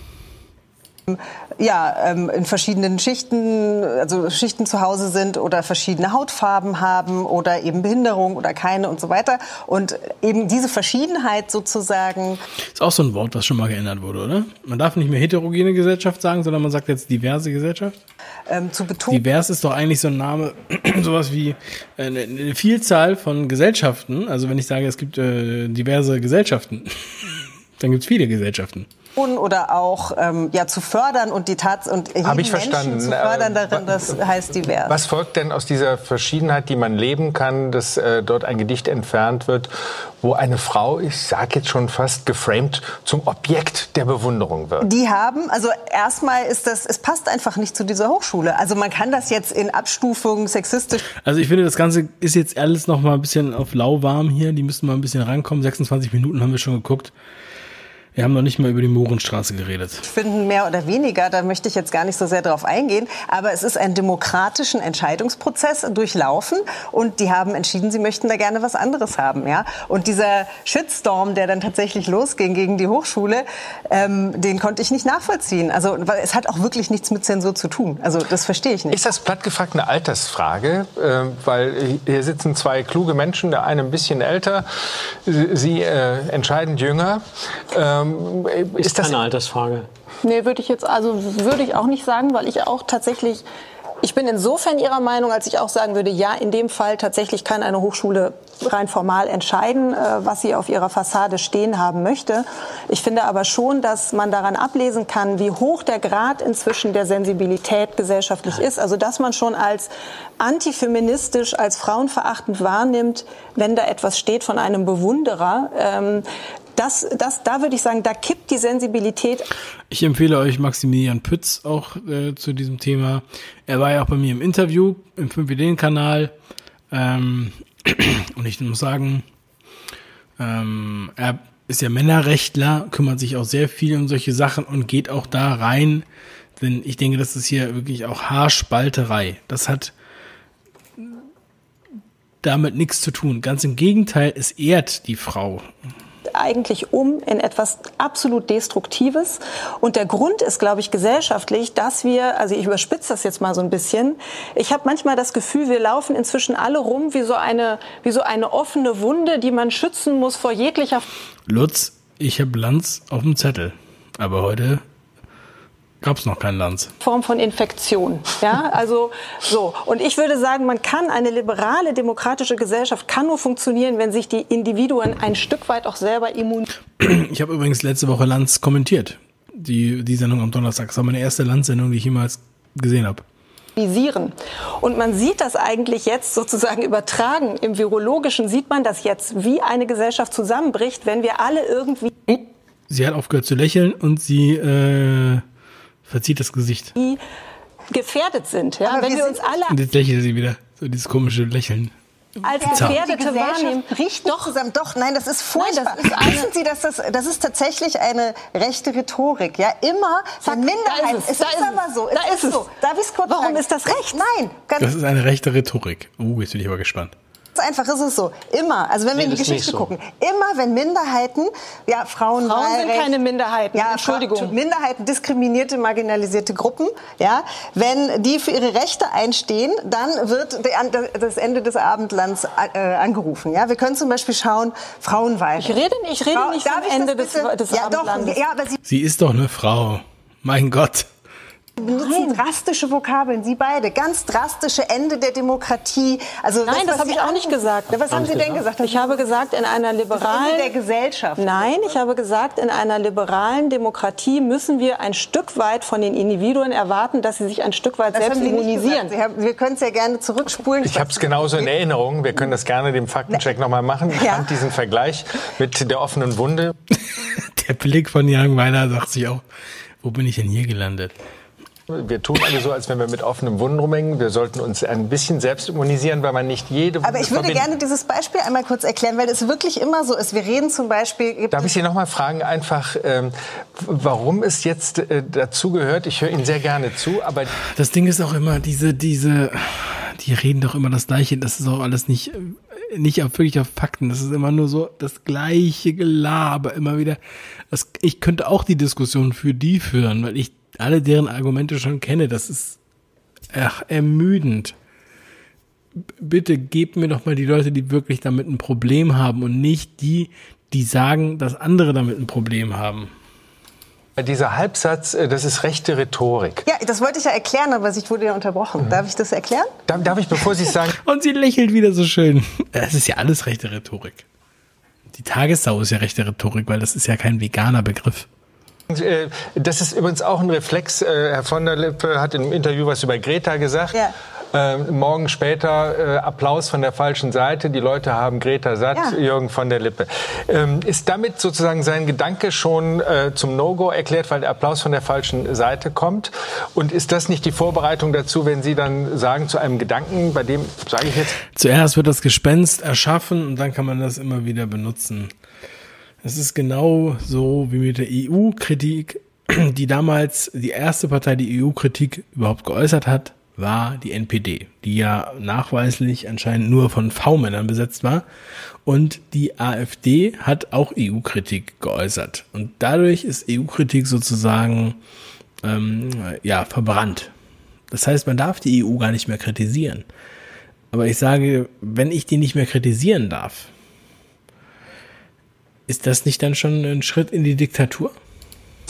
[SPEAKER 9] Ja, ähm, in verschiedenen Schichten, also Schichten zu Hause sind oder verschiedene Hautfarben haben oder eben Behinderung oder keine und so weiter. Und eben diese Verschiedenheit sozusagen
[SPEAKER 1] Ist auch so ein Wort, was schon mal geändert wurde, oder? Man darf nicht mehr heterogene Gesellschaft sagen, sondern man sagt jetzt diverse Gesellschaft.
[SPEAKER 9] ähm, zu betonen.
[SPEAKER 1] Divers ist doch eigentlich so ein Name, sowas wie eine, eine Vielzahl von Gesellschaften. Also wenn ich sage, es gibt äh, diverse Gesellschaften, Dann gibt es viele Gesellschaften.
[SPEAKER 9] Oder auch ähm, ja, zu fördern und die Tats und jeden Menschen
[SPEAKER 3] verstanden.
[SPEAKER 9] zu fördern
[SPEAKER 3] Äh,
[SPEAKER 9] darin, das heißt divers.
[SPEAKER 3] Was folgt denn aus dieser Verschiedenheit, die man leben kann, dass äh, dort ein Gedicht entfernt wird, wo eine Frau, ich sage jetzt schon fast geframed, zum Objekt der Bewunderung wird?
[SPEAKER 9] Die haben, also erstmal ist das, es passt einfach nicht zu dieser Hochschule. Also man kann das jetzt in Abstufungen sexistisch
[SPEAKER 1] Also ich finde, das Ganze ist jetzt alles noch mal ein bisschen auf lauwarm hier. Die müssen mal ein bisschen rankommen. 26 Minuten haben wir schon geguckt. Wir haben noch nicht mal über die Mohrenstraße geredet.
[SPEAKER 9] finden, mehr oder weniger. Da möchte ich jetzt gar nicht so sehr drauf eingehen. Aber es ist einen demokratischen Entscheidungsprozess durchlaufen und die haben entschieden, sie möchten da gerne was anderes haben. Ja? Und dieser Shitstorm, der dann tatsächlich losging gegen die Hochschule, ähm, den konnte ich nicht nachvollziehen. Also weil es hat auch wirklich nichts mit Zensur zu tun. Also das verstehe ich nicht.
[SPEAKER 3] Ist das platt gefragt eine Altersfrage? Äh, weil hier sitzen zwei kluge Menschen, der eine ein bisschen älter, sie äh, entscheidend jünger. Ähm,
[SPEAKER 8] Ist, das eine Altersfrage?
[SPEAKER 7] Nee, würde ich jetzt, also würde ich auch nicht sagen, weil ich auch tatsächlich, ich bin insofern Ihrer Meinung, als ich auch sagen würde, ja, in dem Fall tatsächlich kann eine Hochschule rein formal entscheiden, äh, was sie auf ihrer Fassade stehen haben möchte. Ich finde aber schon, dass man daran ablesen kann, wie hoch der Grad inzwischen der Sensibilität gesellschaftlich ist. Also, dass man schon als antifeministisch, als frauenverachtend wahrnimmt, wenn da etwas steht von einem Bewunderer. Das, das, da würde ich sagen, da kippt die Sensibilität.
[SPEAKER 1] Ich empfehle euch Maximilian Pütz auch äh, zu diesem Thema. Er war ja auch bei mir im Interview im 5 Ideen-Kanal. Ähm, und ich muss sagen, ähm, er ist ja Männerrechtler, kümmert sich auch sehr viel um solche Sachen und geht auch da rein. Denn ich denke, das ist hier wirklich auch Haarspalterei. Das hat damit nichts zu tun. Ganz im Gegenteil, es ehrt die Frau
[SPEAKER 7] eigentlich um in etwas absolut Destruktives. Und der Grund ist, glaube ich, gesellschaftlich, dass wir, also ich überspitze das jetzt mal so ein bisschen, ich habe manchmal das Gefühl, wir laufen inzwischen alle rum wie so eine, wie so eine offene Wunde, die man schützen muss vor jeglicher.
[SPEAKER 1] Lutz, ich habe Lanz auf dem Zettel. Aber heute gab es noch keinen Lanz.
[SPEAKER 7] Form von Infektion. Ja, also so. Und ich würde sagen, man kann eine liberale demokratische Gesellschaft kann nur funktionieren, wenn sich die Individuen ein Stück weit auch selber immun.
[SPEAKER 1] Ich habe übrigens letzte Woche Lanz kommentiert. Die, die Sendung am Donnerstag. Das war meine erste Lanz-Sendung, die ich jemals gesehen habe.
[SPEAKER 7] Und man sieht das eigentlich jetzt sozusagen übertragen. Im Virologischen sieht man das jetzt, wie eine Gesellschaft zusammenbricht, wenn wir alle irgendwie.
[SPEAKER 1] Sie hat aufgehört zu lächeln und sie äh, verzieht das Gesicht.
[SPEAKER 7] Die gefährdet sind. Ja? wenn wir uns alle
[SPEAKER 1] Und jetzt lächelt sie wieder. So dieses komische Lächeln.
[SPEAKER 7] als. Gefährdete wahrnehmen.
[SPEAKER 9] Riecht doch zusammen. Doch, nein, das ist furchtbar.
[SPEAKER 7] Nein, das ist
[SPEAKER 9] Wissen Sie, dass das, das ist tatsächlich eine rechte Rhetorik. Ja, immer wenn Minderheiten.
[SPEAKER 7] da ist es,
[SPEAKER 9] es
[SPEAKER 7] da
[SPEAKER 9] ist
[SPEAKER 7] ist
[SPEAKER 9] aber
[SPEAKER 7] es,
[SPEAKER 9] so.
[SPEAKER 7] da ist es.
[SPEAKER 9] so. Darf ich es kurz
[SPEAKER 7] Warum
[SPEAKER 9] sagen?
[SPEAKER 7] ist das recht?
[SPEAKER 9] Nein, ganz
[SPEAKER 1] Das ist eine rechte Rhetorik. Oh, jetzt bin ich aber gespannt.
[SPEAKER 9] Einfach ist es so. Immer, also wenn wir in die
[SPEAKER 8] nicht
[SPEAKER 9] Geschichte
[SPEAKER 8] so.
[SPEAKER 9] gucken, immer wenn Minderheiten, ja, Frauen,
[SPEAKER 7] Frauen sind keine Minderheiten.
[SPEAKER 9] Ja,
[SPEAKER 7] Entschuldigung.
[SPEAKER 9] Fra- Minderheiten, diskriminierte, marginalisierte Gruppen, ja, wenn die für ihre Rechte einstehen, dann wird der- das Ende des Abendlands äh, angerufen. Ja, wir können zum Beispiel schauen, Frauenwahlrecht.
[SPEAKER 7] Ich rede, ich rede
[SPEAKER 9] Frau-
[SPEAKER 7] nicht vom Ende des, des
[SPEAKER 9] ja, doch,
[SPEAKER 7] Abendlandes.
[SPEAKER 9] ja, aber Sie
[SPEAKER 1] Sie ist doch eine Frau. Mein Gott.
[SPEAKER 9] Benutzen drastische Vokabeln, Sie beide, ganz drastische Ende der Demokratie. Also
[SPEAKER 7] Nein, das
[SPEAKER 9] was
[SPEAKER 7] habe ich auch nicht gesagt.
[SPEAKER 9] Was haben Sie denn gesagt?
[SPEAKER 7] Ich habe gesagt, in einer liberalen
[SPEAKER 9] Ende der Gesellschaft.
[SPEAKER 7] Nein, ich habe gesagt, in einer liberalen Demokratie müssen wir ein Stück weit von den Individuen erwarten, dass sie sich ein Stück weit
[SPEAKER 9] Das
[SPEAKER 7] selbst immunisieren.
[SPEAKER 9] haben, wir können es ja gerne zurückspulen.
[SPEAKER 3] Ich habe es genauso in Erinnerung. Wir können das gerne dem Faktencheck nochmal machen. Ich
[SPEAKER 9] Ja.
[SPEAKER 3] fand diesen Vergleich mit der offenen Wunde.
[SPEAKER 1] Der Blick von Jan Weiler sagt sich auch, wo bin ich denn hier gelandet?
[SPEAKER 3] Wir tun alle so, als wenn wir mit offenen Wunden rumhängen. Wir sollten uns ein bisschen selbst immunisieren, weil man nicht jede Wunde
[SPEAKER 9] Aber ich würde gerne dieses Beispiel einmal kurz erklären, weil es wirklich immer so ist. Wir reden zum Beispiel. Gibt
[SPEAKER 3] Darf ich Sie noch mal fragen, einfach, ähm, warum es jetzt äh, dazu gehört? Ich höre Ihnen sehr gerne zu, aber
[SPEAKER 1] Das Ding ist auch immer, diese, diese, die reden doch immer das Gleiche. Das ist auch alles nicht, äh, nicht auf, wirklich auf Fakten. Das ist immer nur so das gleiche Gelaber immer wieder. Das, ich könnte auch die Diskussion für die führen, weil ich alle deren Argumente schon kenne. Das ist ach, ermüdend. B- Bitte gebt mir doch mal die Leute, die wirklich damit ein Problem haben und nicht die, die sagen, dass andere damit ein Problem haben.
[SPEAKER 3] dieser Halbsatz, äh, das ist rechte Rhetorik.
[SPEAKER 9] Ja, das wollte ich ja erklären, aber ich wurde ja unterbrochen. Darf ich das erklären?
[SPEAKER 3] Darf, darf ich, bevor Sie es sagen,
[SPEAKER 1] Und sie lächelt wieder so schön. Es ist ja alles rechte Rhetorik. Die Tagessau ist ja rechte Rhetorik, weil das ist ja kein veganer Begriff.
[SPEAKER 3] Äh, das ist übrigens auch ein Reflex. Äh, Herr von der Lippe hat im Interview was über Greta gesagt. Ja. Ähm, morgen später äh, Applaus von der falschen Seite. Die Leute haben Greta satt, ja. Jürgen von der Lippe. Ähm, ist damit sozusagen sein Gedanke schon äh, zum No-Go erklärt, weil der Applaus von der falschen Seite kommt? Und ist das nicht die Vorbereitung dazu, wenn Sie dann sagen zu einem Gedanken, bei dem sage ich jetzt?
[SPEAKER 1] Zuerst wird das Gespenst erschaffen und dann kann man das immer wieder benutzen. Es ist genau so wie mit der EU-Kritik, die damals die erste Partei, die EU-Kritik überhaupt geäußert hat, war die NPD, die ja nachweislich anscheinend nur von V-Männern besetzt war. Und die AfD hat auch EU-Kritik geäußert. Und dadurch ist EU-Kritik sozusagen ähm, ja verbrannt. Das heißt, man darf die EU gar nicht mehr kritisieren. Aber ich sage, wenn ich die nicht mehr kritisieren darf, ist das nicht dann schon ein Schritt in die Diktatur?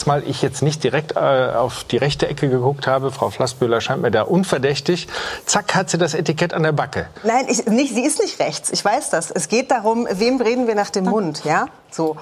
[SPEAKER 3] Mal ich jetzt nicht direkt äh, auf die rechte Ecke geguckt habe, Frau Flassböhler scheint mir da unverdächtig. Zack, hat sie das Etikett an der Backe.
[SPEAKER 9] Nein, ich, nicht, sie ist nicht rechts. Ich weiß das. Es geht darum, wem reden wir nach dem Mund, ja? So.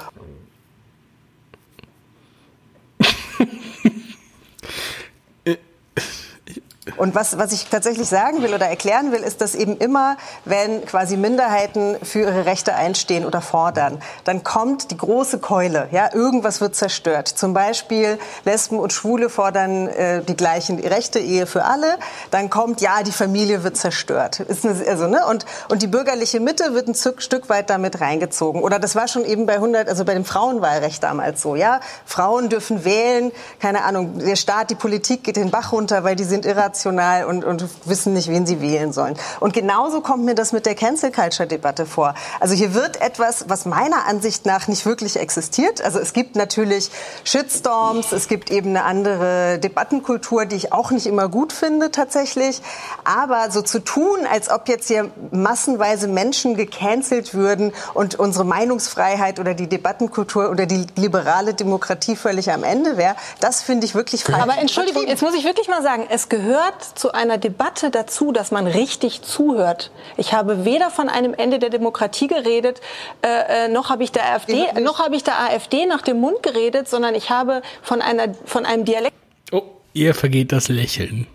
[SPEAKER 9] Und was, was ich tatsächlich sagen will oder erklären will, ist, dass eben immer, wenn quasi Minderheiten für ihre Rechte einstehen oder fordern, dann kommt die große Keule. Ja, irgendwas wird zerstört. Zum Beispiel Lesben und Schwule fordern äh, die gleichen Rechte, Ehe für alle. Dann kommt, ja, die Familie wird zerstört. Ist eine, also, ne? und, und die bürgerliche Mitte wird ein Stück weit damit reingezogen. Oder das war schon eben bei 100, also bei dem Frauenwahlrecht damals so. Ja, Frauen dürfen wählen. Keine Ahnung, der Staat, die Politik geht den Bach runter, weil die sind irrational irrational und, und wissen nicht, wen sie wählen sollen. Und genauso kommt mir das mit der Cancel Culture Debatte vor. Also hier wird etwas, was meiner Ansicht nach nicht wirklich existiert. Also es gibt natürlich Shitstorms, es gibt eben eine andere Debattenkultur, die ich auch nicht immer gut finde tatsächlich. Aber so zu tun, als ob jetzt hier massenweise Menschen gecancelt würden und unsere Meinungsfreiheit oder die Debattenkultur oder die liberale Demokratie völlig am Ende wäre, das finde ich wirklich falsch.
[SPEAKER 7] Aber Entschuldigung, jetzt muss ich wirklich mal sagen, es gehört gehört zu einer Debatte dazu, dass man richtig zuhört. Ich habe weder von einem Ende der Demokratie geredet, äh, äh noch habe ich der AfD, noch habe ich der AfD nach dem Mund geredet, sondern ich habe von einer von einem Dialekt.
[SPEAKER 1] Oh, ihr vergeht das Lächeln.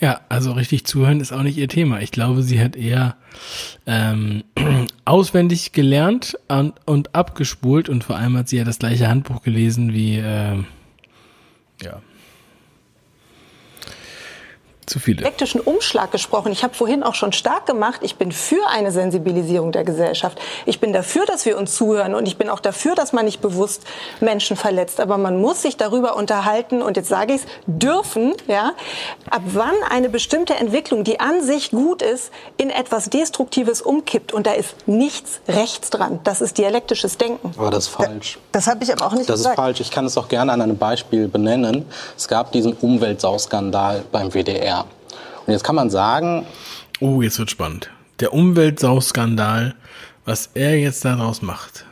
[SPEAKER 1] Ja, also richtig zuhören ist auch nicht ihr Thema. Ich glaube, sie hat eher ähm, auswendig gelernt und, und abgespult und vor allem hat sie ja das gleiche Handbuch gelesen wie äh, ja zu viele.
[SPEAKER 7] Elektrischen Umschlag gesprochen. Ich habe vorhin auch schon stark gemacht, ich bin für eine Sensibilisierung der Gesellschaft. Ich bin dafür, dass wir uns zuhören und ich bin auch dafür, dass man nicht bewusst Menschen verletzt. Aber man muss sich darüber unterhalten und jetzt sage ich es, dürfen, ja, ab wann eine bestimmte Entwicklung, die an sich gut ist, in etwas Destruktives umkippt. Und da ist nichts rechts dran. Das ist dialektisches Denken.
[SPEAKER 6] Aber das ist falsch.
[SPEAKER 9] Das habe ich aber auch nicht
[SPEAKER 6] das gesagt. Das ist falsch. Ich kann es auch gerne an einem Beispiel benennen. Es gab diesen Umweltsauskandal beim WDR. Und jetzt kann man sagen.
[SPEAKER 1] Oh, jetzt wird spannend. Der Umweltsauskandal, was er jetzt daraus macht.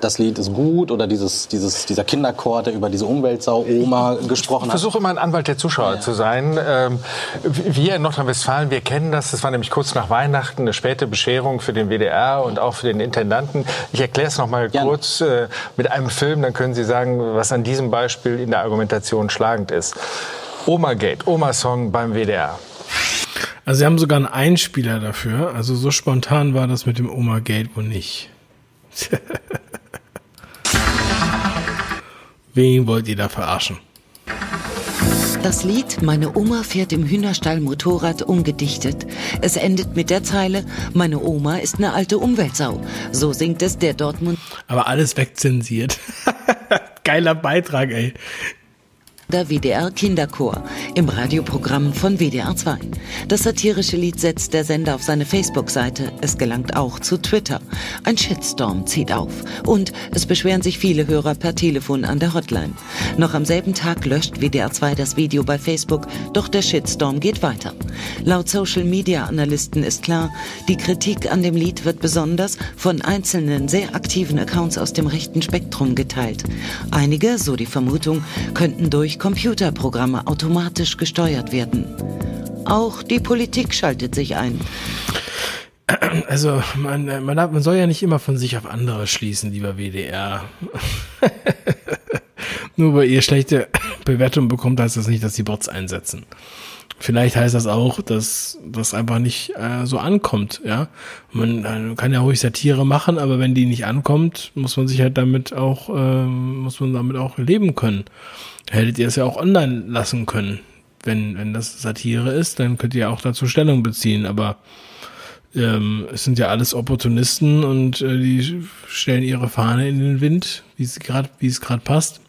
[SPEAKER 6] Das Lied ist gut oder dieses, dieses, dieser Kinderchor, der über diese Umweltsau-Oma gesprochen hat.
[SPEAKER 3] Ich versuche immer ein Anwalt der Zuschauer ja. zu sein. Ähm, wir in Nordrhein-Westfalen, wir kennen das. Das war nämlich kurz nach Weihnachten eine späte Bescherung für den WDR und auch für den Intendanten. Ich erkläre es noch mal ja. kurz äh, mit einem Film, dann können Sie sagen, was an diesem Beispiel in der Argumentation schlagend ist. Oma Gate, Oma Song beim WDR.
[SPEAKER 1] Also sie haben sogar einen Einspieler dafür. Also so spontan war das mit dem Oma Gate wohl nicht. Wen wollt ihr da verarschen?
[SPEAKER 2] Das Lied Meine Oma fährt im Hühnerstall Motorrad umgedichtet. Es endet mit der Zeile Meine Oma ist eine alte Umweltsau. So singt es der Dortmund.
[SPEAKER 1] Aber alles wegzensiert. Geiler Beitrag, ey
[SPEAKER 2] der WDR Kinderchor im Radioprogramm von WDR 2. Das satirische Lied setzt der Sender auf seine Facebook-Seite. Es gelangt auch zu Twitter. Ein Shitstorm zieht auf. Und es beschweren sich viele Hörer per Telefon an der Hotline. Noch am selben Tag löscht WDR 2 das Video bei Facebook, doch der Shitstorm geht weiter. Laut Social-Media-Analysten ist klar, die Kritik an dem Lied wird besonders von einzelnen sehr aktiven Accounts aus dem rechten Spektrum geteilt. Einige, so die Vermutung, könnten durch Computerprogramme automatisch gesteuert werden. Auch die Politik schaltet sich ein.
[SPEAKER 1] also man, man, man soll ja nicht immer von sich auf andere schließen, lieber WDR. Nur weil ihr schlechte Bewertungen bekommt, heißt das nicht, dass die Bots einsetzen. Vielleicht heißt das auch, dass das einfach nicht äh, so ankommt, ja. Man äh, kann ja ruhig Satire machen, aber wenn die nicht ankommt, muss man sich halt damit auch, äh, muss man damit auch leben können. Hättet ihr es ja auch online lassen können. Wenn, wenn das Satire ist, dann könnt ihr auch dazu Stellung beziehen, aber ähm, es sind ja alles Opportunisten und äh, die stellen ihre Fahne in den Wind, wie es gerade, wie es gerade passt.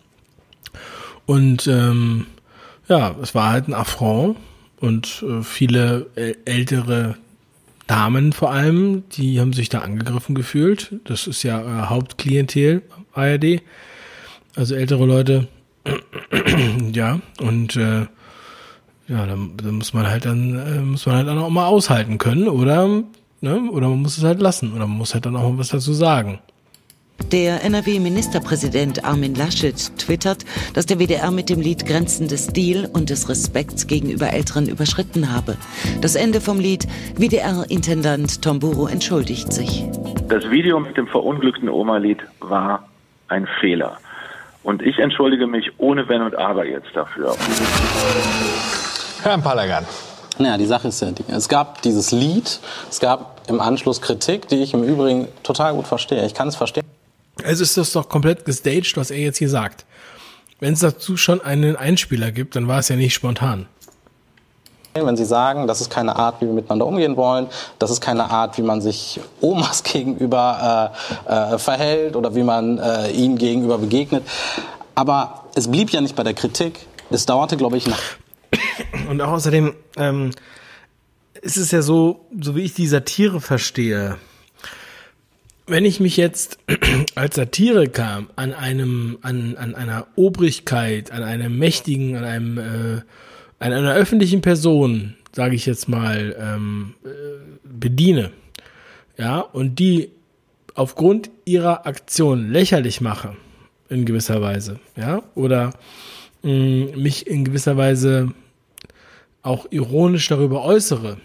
[SPEAKER 1] Und ähm, ja, es war halt ein Affront und äh, viele ältere Damen vor allem, die haben sich da angegriffen gefühlt. Das ist ja äh, Hauptklientel ARD. Also ältere Leute. ja, und äh, ja, da, da muss man halt dann, äh, muss man halt dann auch mal aushalten können, oder? Ne? Oder man muss es halt lassen, oder man muss halt dann auch mal was dazu sagen.
[SPEAKER 2] Der NRW-Ministerpräsident Armin Laschet twittert, dass der WDR mit dem Lied Grenzen des Stil und des Respekts gegenüber Älteren überschritten habe. Das Ende vom Lied WDR-Intendant Tomburo entschuldigt sich.
[SPEAKER 12] Das Video mit dem verunglückten Oma-Lied war ein Fehler. Und ich entschuldige mich ohne Wenn und Aber jetzt dafür.
[SPEAKER 3] Herr Palagan.
[SPEAKER 6] Naja, die Sache ist ja, es gab dieses Lied, es gab im Anschluss Kritik, die ich im Übrigen total gut verstehe. Ich kann es verstehen.
[SPEAKER 1] Also ist das doch komplett gestaged, was er jetzt hier sagt. Wenn es dazu schon einen Einspieler gibt, dann war es ja nicht spontan.
[SPEAKER 6] Wenn Sie sagen, das ist keine Art, wie wir miteinander umgehen wollen, das ist keine Art, wie man sich Omas gegenüber äh, äh, verhält oder wie man äh, ihnen gegenüber begegnet. Aber es blieb ja nicht bei der Kritik. Es dauerte, glaube ich, nach.
[SPEAKER 1] Und auch außerdem ähm, ist es ja so, so wie ich die Satire verstehe, wenn ich mich jetzt als Satiriker an einem, an, an einer Obrigkeit, an einem mächtigen, an einem, äh, an einer öffentlichen Person, sage ich jetzt mal, ähm, äh, bediene, ja, und die aufgrund ihrer Aktion lächerlich mache, in gewisser Weise, ja, oder mh, mm, mich in gewisser Weise auch ironisch darüber äußere,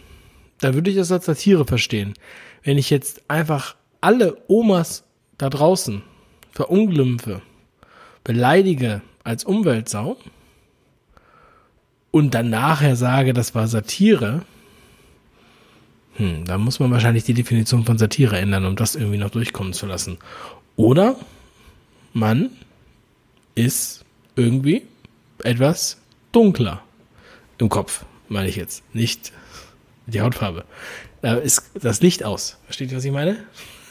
[SPEAKER 1] da würde ich das als Satire verstehen. Wenn ich jetzt einfach alle Omas da draußen verunglimpfe, beleidige als Umweltsau und dann nachher sage, das war Satire, hm, da muss man wahrscheinlich die Definition von Satire ändern, um das irgendwie noch durchkommen zu lassen. Oder man ist irgendwie etwas dunkler im Kopf, meine ich jetzt. Nicht die Hautfarbe. Da ist das Licht aus. Versteht ihr, was ich meine?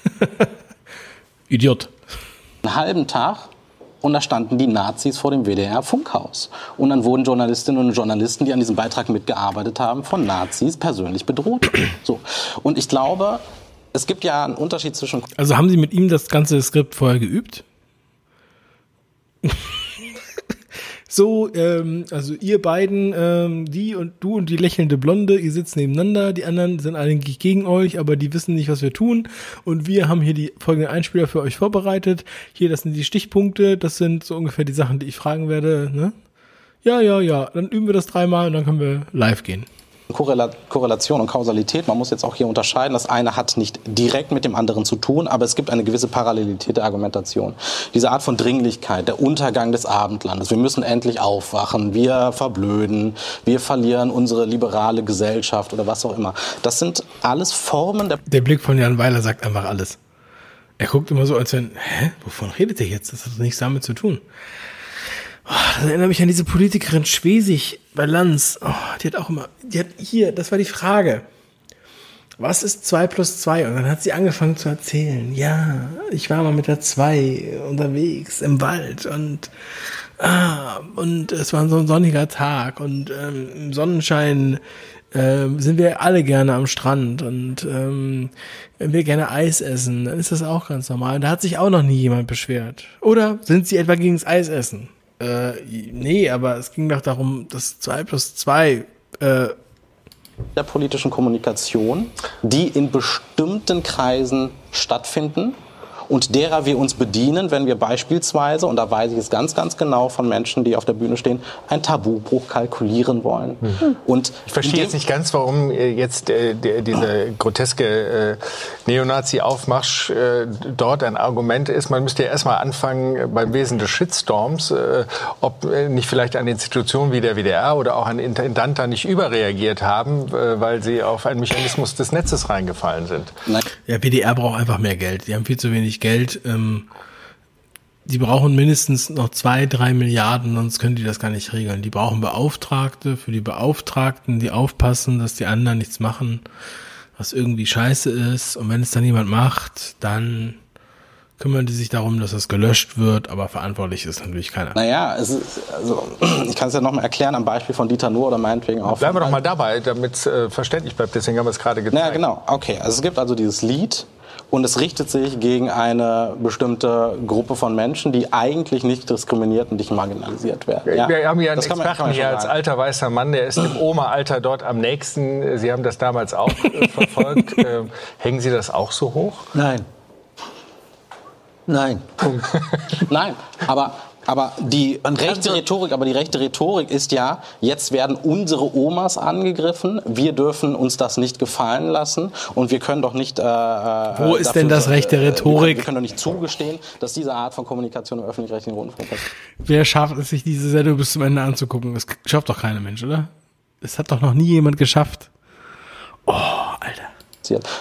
[SPEAKER 1] Idiot.
[SPEAKER 6] Einen halben Tag und da standen die Nazis vor dem WDR-Funkhaus. Und dann wurden Journalistinnen und Journalisten, die an diesem Beitrag mitgearbeitet haben, von Nazis persönlich bedroht. So. Und ich glaube, es gibt ja einen Unterschied zwischen.
[SPEAKER 1] Also haben Sie mit ihm das ganze Skript vorher geübt? so, ähm, also ihr beiden, ähm, die und du und die lächelnde Blonde, ihr sitzt nebeneinander, die anderen sind eigentlich gegen euch, aber die wissen nicht, was wir tun. Und wir haben hier die folgenden Einspieler für euch vorbereitet. Hier, das sind die Stichpunkte, das sind so ungefähr die Sachen, die ich fragen werde. Ne? Ja, ja, ja, dann üben wir das dreimal und dann können wir live gehen.
[SPEAKER 6] Korrelation und Kausalität. Man muss jetzt auch hier unterscheiden. Das eine hat nicht direkt mit dem anderen zu tun, aber es gibt eine gewisse Parallelität der Argumentation. Diese Art von Dringlichkeit, der Untergang des Abendlandes. Wir müssen endlich aufwachen. Wir verblöden. Wir verlieren unsere liberale Gesellschaft oder was auch immer. Das sind alles Formen der.
[SPEAKER 1] Der Blick von Jan Weiler sagt einfach alles. Er guckt immer so, als wenn, hä, wovon redet er jetzt? Das hat nichts damit zu tun. Oh, das erinnert mich an diese Politikerin Schwesig bei Lanz. Oh, die hat auch immer, die hat hier, das war die Frage. Was ist 2 plus 2? Und dann hat sie angefangen zu erzählen. Ja, ich war mal mit der 2 unterwegs im Wald und ah, und es war so ein sonniger Tag und ähm, im Sonnenschein äh, sind wir alle gerne am Strand und ähm, wenn wir gerne Eis essen, dann ist das auch ganz normal. Und da hat sich auch noch nie jemand beschwert. Oder sind sie etwa gegen das Eis essen? Äh, nee, aber es ging doch darum, dass 2 plus 2 äh,
[SPEAKER 6] der politischen Kommunikation, die in bestimmten Kreisen stattfinden und derer wir uns bedienen, wenn wir beispielsweise, und da weiß ich es ganz, ganz genau von Menschen, die auf der Bühne stehen, ein Tabubruch kalkulieren wollen.
[SPEAKER 3] Hm. Und ich verstehe jetzt nicht ganz, warum äh, jetzt äh, der, dieser groteske äh, Neonazi-Aufmarsch äh, dort ein Argument ist. Man müsste ja erstmal anfangen äh, beim Wesen des Shitstorms, äh, ob äh, nicht vielleicht eine Institution wie der WDR oder auch ein Intendant da nicht überreagiert haben, äh, weil sie auf einen Mechanismus des Netzes reingefallen sind.
[SPEAKER 1] Ja, WDR braucht einfach mehr Geld. Die haben viel zu wenig Geld. Ähm, die brauchen mindestens noch zwei, drei Milliarden, sonst können die das gar nicht regeln. Die brauchen Beauftragte für die Beauftragten, die aufpassen, dass die anderen nichts machen, was irgendwie scheiße ist. Und wenn es dann jemand macht, dann kümmern die sich darum, dass das gelöscht wird, aber verantwortlich ist natürlich keiner.
[SPEAKER 6] Naja, es ist, also, ich kann es ja nochmal erklären am Beispiel von Dieter Nuhr oder meinetwegen auch.
[SPEAKER 3] Bleiben wir doch mal dabei, damit es äh, verständlich bleibt. Deswegen haben wir es gerade gezeigt.
[SPEAKER 6] Ja, genau. Okay, also es gibt also dieses Lied und es richtet sich gegen eine bestimmte Gruppe von Menschen, die eigentlich nicht diskriminiert und nicht marginalisiert werden.
[SPEAKER 3] Ja? Wir haben hier einen das Experten hier als alter weißer Mann, der ist im Oma-Alter dort am nächsten. Sie haben das damals auch äh, verfolgt. äh, hängen Sie das auch so hoch?
[SPEAKER 5] Nein. Nein.
[SPEAKER 6] Nein, aber aber die rechte Rhetorik, aber die rechte Rhetorik ist ja, jetzt werden unsere Omas angegriffen, wir dürfen uns das nicht gefallen lassen und wir können doch nicht. Äh,
[SPEAKER 1] Wo ist denn das rechte Rhetorik?
[SPEAKER 6] Wir können, doch nicht zugestehen, dass diese Art von Kommunikation im öffentlich-rechtlichen Rundfunk ist.
[SPEAKER 1] Wer schafft es, sich diese Sendung bis zum Ende anzugucken? Das schafft doch keiner Mensch, oder? Es hat doch noch nie jemand geschafft. Oh, Alter.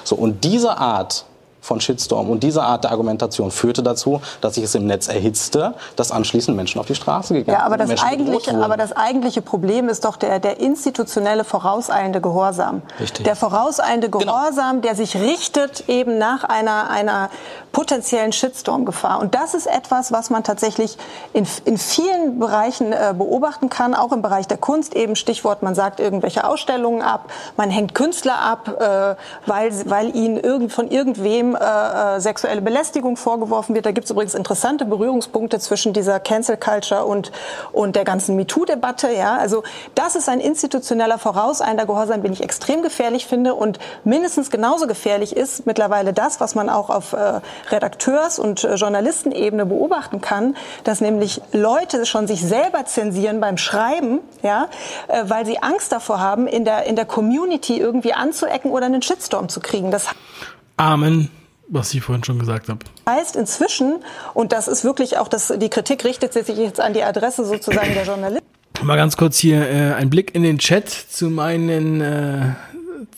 [SPEAKER 6] So, und diese Art von Shitstorm. Und diese Art der Argumentation führte dazu, dass sich es im Netz erhitzte, dass anschließend Menschen auf die Straße gegangen
[SPEAKER 7] ja, aber
[SPEAKER 6] sind.
[SPEAKER 7] Das eigentliche, aber das eigentliche Problem ist doch der, der institutionelle vorauseilende Gehorsam. Richtig. Der vorauseilende genau. Gehorsam, genau. der sich richtet eben nach einer, einer potenziellen Shitstorm-Gefahr. Und das ist etwas, was man tatsächlich in, in vielen Bereichen äh, beobachten kann, auch im Bereich der Kunst. Eben Stichwort, man sagt irgendwelche Ausstellungen ab, man hängt Künstler ab, äh, weil, weil ihnen irgend, von irgendwem äh, äh, sexuelle Belästigung vorgeworfen wird. Da gibt es übrigens interessante Berührungspunkte zwischen dieser Cancel Culture und, und der ganzen MeToo-Debatte. Ja? Also das ist ein institutioneller vorauseilender Gehorsam, den ich extrem gefährlich finde. Und mindestens genauso gefährlich ist mittlerweile das, was man auch auf äh, Redakteurs- und äh, Journalistenebene beobachten kann, dass nämlich Leute schon sich selber zensieren beim Schreiben, ja, äh, weil sie Angst davor haben, in der, in der Community irgendwie anzuecken oder einen Shitstorm zu kriegen. Das
[SPEAKER 1] Amen was ich vorhin schon gesagt habe.
[SPEAKER 7] Heißt inzwischen, und das ist wirklich auch, das, die Kritik richtet sich jetzt an die Adresse sozusagen der Journalisten.
[SPEAKER 1] Mal ganz kurz hier äh, ein Blick in den Chat zu meinen äh,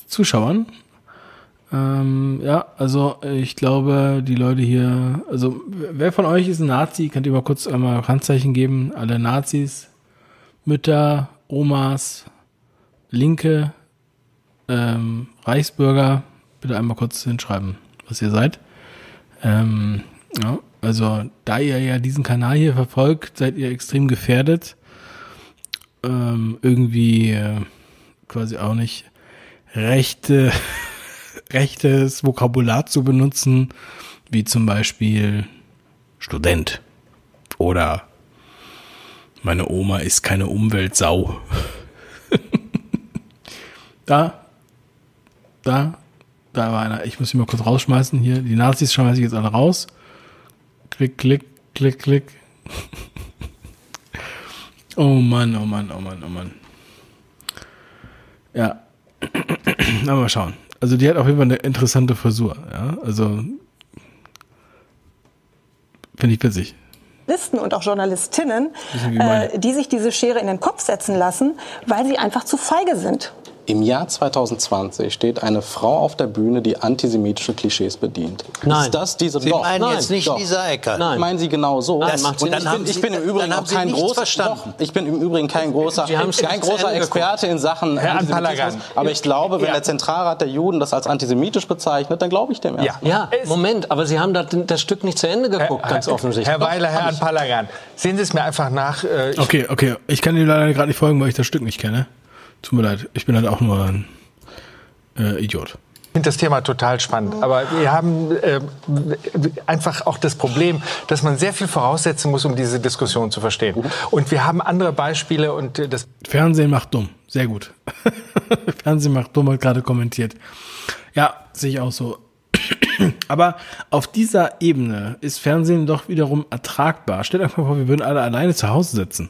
[SPEAKER 1] Zuschauern. Ähm, ja, also ich glaube, die Leute hier, also wer von euch ist ein Nazi? Könnt ihr mal kurz einmal Handzeichen geben? Alle Nazis, Mütter, Omas, Linke, ähm, Reichsbürger, bitte einmal kurz hinschreiben was ihr seid. Ähm, ja, also da ihr ja diesen Kanal hier verfolgt, seid ihr extrem gefährdet. Ähm, irgendwie äh, quasi auch nicht rechte, rechtes Vokabular zu benutzen, wie zum Beispiel Student oder meine Oma ist keine Umweltsau. da, da da war einer. Ich muss ihn mal kurz rausschmeißen. Hier, die Nazis schmeiße ich jetzt alle raus. Klick, klick, klick, klick. oh Mann, oh Mann, oh Mann, oh Mann. Ja. Na, mal schauen. Also die hat auf jeden Fall eine interessante Frisur. Ja, also finde ich witzig.
[SPEAKER 7] Journalisten und auch Journalistinnen, äh, die sich diese Schere in den Kopf setzen lassen, weil sie einfach zu feige sind.
[SPEAKER 6] Im Jahr 2020 steht eine Frau auf der Bühne, die antisemitische Klischees bedient.
[SPEAKER 5] Nein.
[SPEAKER 6] Ist das diese
[SPEAKER 5] Sie
[SPEAKER 6] doch,
[SPEAKER 5] meinen
[SPEAKER 6] nein,
[SPEAKER 5] jetzt nicht
[SPEAKER 6] doch.
[SPEAKER 5] Lisa Eckert?
[SPEAKER 6] Nein. Meinen Sie genau so?
[SPEAKER 5] Das
[SPEAKER 6] und
[SPEAKER 5] und dann
[SPEAKER 6] ich,
[SPEAKER 5] haben
[SPEAKER 6] bin,
[SPEAKER 5] Sie,
[SPEAKER 6] ich bin im Übrigen auch kein großer, doch, ich bin im Übrigen kein großer, kein großer Experte in Sachen
[SPEAKER 3] Herr
[SPEAKER 6] Antisemitismus. Aber ich glaube, wenn
[SPEAKER 3] ja.
[SPEAKER 6] der Zentralrat der Juden das als antisemitisch bezeichnet, dann glaube ich dem erst.
[SPEAKER 8] Ja, ja Moment, aber Sie haben das, das Stück nicht zu Ende geguckt,
[SPEAKER 3] Herr,
[SPEAKER 8] ganz offensichtlich.
[SPEAKER 3] Herr Weiler, Herr Anpalagan, sehen Sie es mir einfach nach.
[SPEAKER 1] Äh, okay, okay. Ich kann Ihnen leider gerade nicht folgen, weil ich das Stück nicht kenne. Tut mir leid. Ich bin halt auch nur ein äh, Idiot.
[SPEAKER 3] Ich finde das Thema total spannend. Aber wir haben äh, einfach auch das Problem, dass man sehr viel voraussetzen muss, um diese Diskussion zu verstehen. Und wir haben andere Beispiele und äh, das.
[SPEAKER 1] Fernsehen macht dumm. Sehr gut. Fernsehen macht dumm, hat gerade kommentiert. Ja, sehe ich auch so. Aber auf dieser Ebene ist Fernsehen doch wiederum ertragbar. Stellt euch mal vor, wir würden alle alleine zu Hause sitzen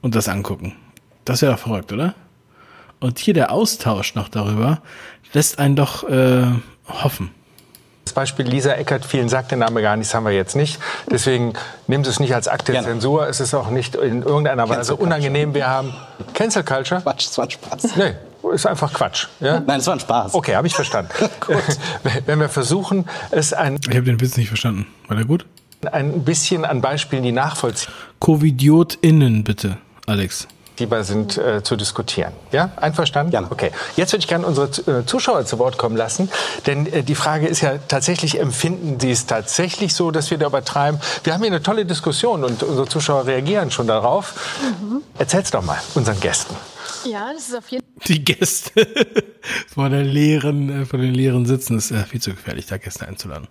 [SPEAKER 1] und das angucken. Das wäre doch verrückt, oder? Und hier der Austausch noch darüber lässt einen doch äh, hoffen.
[SPEAKER 3] Das Beispiel Lisa Eckert, vielen sagt der Name gar nichts, haben wir jetzt nicht. Deswegen nehmen Sie es nicht als Akt der Zensur. Es ist auch nicht in irgendeiner Weise unangenehm. Wir haben Cancel Culture.
[SPEAKER 6] Quatsch, das war ein Spaß.
[SPEAKER 3] Nee, ist einfach Quatsch. Ja?
[SPEAKER 6] Nein, es war ein Spaß.
[SPEAKER 3] Okay, habe ich verstanden. Wenn wir versuchen, es ein,
[SPEAKER 1] Ich habe den Witz nicht verstanden. War der gut?
[SPEAKER 3] ein bisschen an Beispielen, die nachvollziehbar
[SPEAKER 1] CovidiotInnen, bitte, Alex.
[SPEAKER 3] Sind, äh, zu diskutieren. Ja, einverstanden? Ja. Okay. Jetzt würde ich gerne unsere äh, Zuschauer zu Wort kommen lassen, denn äh, die Frage ist ja tatsächlich, empfinden Sie es tatsächlich so, dass wir da übertreiben? Wir haben hier eine tolle Diskussion und unsere Zuschauer reagieren schon darauf.
[SPEAKER 13] Mhm.
[SPEAKER 3] Erzähl's doch mal unseren Gästen.
[SPEAKER 13] Ja, das ist auf jeden
[SPEAKER 1] Die Gäste vor der leeren, äh, vor den leeren Sitzen ist äh, viel zu gefährlich, da Gäste einzuladen.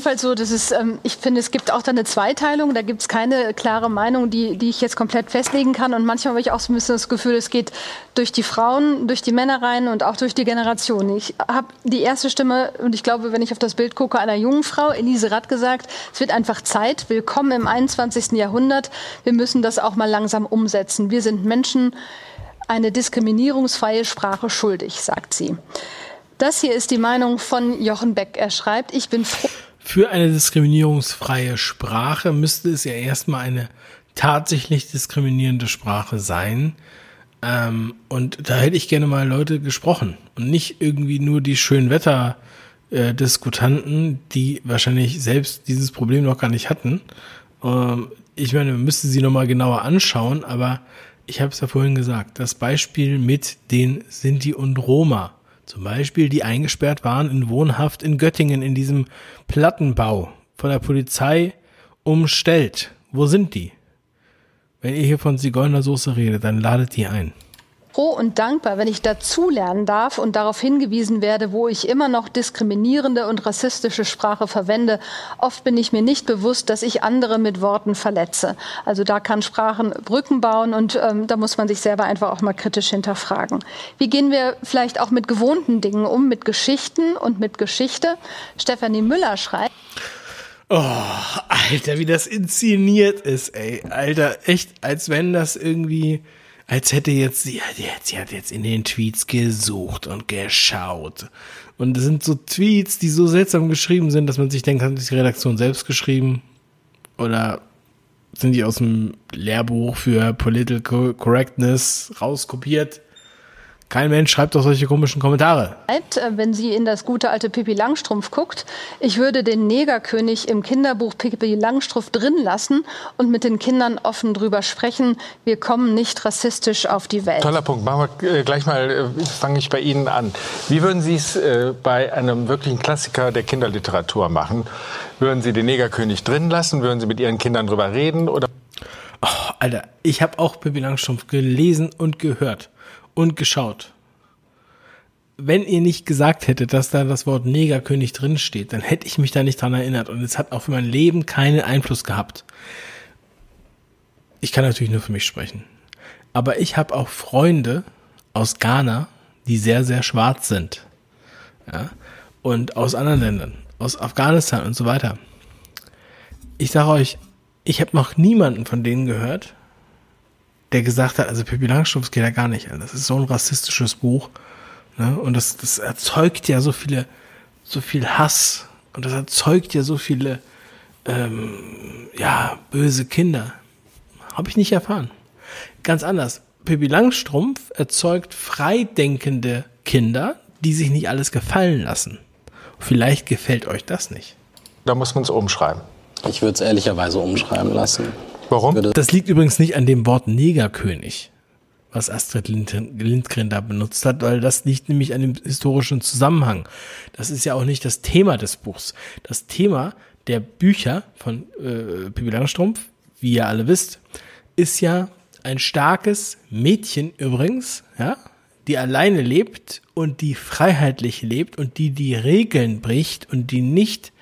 [SPEAKER 13] Fall so, dass es, ähm, ich finde, es gibt auch da eine Zweiteilung. Da gibt es keine klare Meinung, die, die ich jetzt komplett festlegen kann. Und manchmal habe ich auch so ein bisschen das Gefühl, es geht durch die Frauen, durch die Männer rein und auch durch die Generation. Ich habe die erste Stimme, und ich glaube, wenn ich auf das Bild gucke, einer jungen Frau, Elise Ratt, gesagt, es wird einfach Zeit. Willkommen im 21. Jahrhundert. Wir müssen das auch mal langsam umsetzen. Wir sind Menschen eine diskriminierungsfreie Sprache schuldig, sagt sie. Das hier ist die Meinung von Jochen Beck. Er schreibt, ich bin froh.
[SPEAKER 1] Für eine diskriminierungsfreie Sprache müsste es ja erstmal eine tatsächlich diskriminierende Sprache sein. Ähm, und da hätte ich gerne mal Leute gesprochen und nicht irgendwie nur die Schönwetter äh, die wahrscheinlich selbst dieses Problem noch gar nicht hatten. Ähm, ich meine, man müsste sie nochmal genauer anschauen, aber ich habe es ja vorhin gesagt, das Beispiel mit den Sinti und Roma, zum Beispiel, die eingesperrt waren in Wohnhaft in Göttingen in diesem Plattenbau von der Polizei umstellt. Wo sind die? Wenn ihr hier von Zigeunersoße redet, dann ladet die ein.
[SPEAKER 13] Froh und dankbar, wenn ich dazulernen darf und darauf hingewiesen werde, wo ich immer noch diskriminierende und rassistische Sprache verwende. Oft bin ich mir nicht bewusst, dass ich andere mit Worten verletze. Also da kann Sprachen Brücken bauen und ähm, da muss man sich selber einfach auch mal kritisch hinterfragen. Wie gehen wir vielleicht auch mit gewohnten Dingen um, mit Geschichten und mit Geschichte? Stefanie Müller schreibt.
[SPEAKER 1] Oh, Alter, wie das inszeniert ist, ey. Alter, echt, als wenn das irgendwie, als hätte jetzt, sie, sie hat jetzt in den Tweets gesucht und geschaut. Und es sind so Tweets, die so seltsam geschrieben sind, dass man sich denkt, hat die Redaktion selbst geschrieben? Oder sind die aus dem Lehrbuch für Political Correctness rauskopiert? Kein Mensch schreibt doch solche komischen Kommentare.
[SPEAKER 13] äh, wenn sie in das gute alte Pippi Langstrumpf guckt, ich würde den Negerkönig im Kinderbuch Pippi Langstrumpf drin lassen und mit den Kindern offen drüber sprechen. Wir kommen nicht rassistisch auf die Welt.
[SPEAKER 3] Toller Punkt. Machen wir äh, gleich mal, äh, fange ich bei Ihnen an. Wie würden Sie es bei einem wirklichen Klassiker der Kinderliteratur machen? Würden Sie den Negerkönig drin lassen? Würden Sie mit Ihren Kindern drüber reden? Oder
[SPEAKER 1] Oh, Alter, ich habe auch Pippi Langstrumpf gelesen und gehört und geschaut. Wenn ihr nicht gesagt hättet, dass da das Wort Negerkönig drin steht, dann hätte ich mich da nicht dran erinnert und es hat auch für mein Leben keinen Einfluss gehabt. Ich kann natürlich nur für mich sprechen. Aber ich habe auch Freunde aus Ghana, die sehr, sehr schwarz sind. Ja? Und aus anderen Ländern, aus Afghanistan und so weiter. Ich sage euch, ich habe noch niemanden von denen gehört, der gesagt hat, also Pippi Langstrumpf geht ja gar nicht. Das ist so ein rassistisches Buch. Ne? Und das, das erzeugt ja so viele, so viel Hass. Und das erzeugt ja so viele, ähm, ja, böse Kinder. Habe ich nicht erfahren. Ganz anders. Pippi Langstrumpf erzeugt freidenkende Kinder, die sich nicht alles gefallen lassen. Vielleicht gefällt euch das nicht.
[SPEAKER 3] da muss man es umschreiben?
[SPEAKER 6] Ich würde es ehrlicherweise umschreiben lassen.
[SPEAKER 3] Warum?
[SPEAKER 1] Das liegt übrigens nicht an dem Wort Negerkönig, was Astrid Lindgren da benutzt hat, weil das liegt nämlich an dem historischen Zusammenhang. Das ist ja auch nicht das Thema des Buchs. Das Thema der Bücher von äh, Pippi Langstrumpf, wie ihr alle wisst, ist ja ein starkes Mädchen übrigens, ja, die alleine lebt und die freiheitlich lebt und die die Regeln bricht und die nicht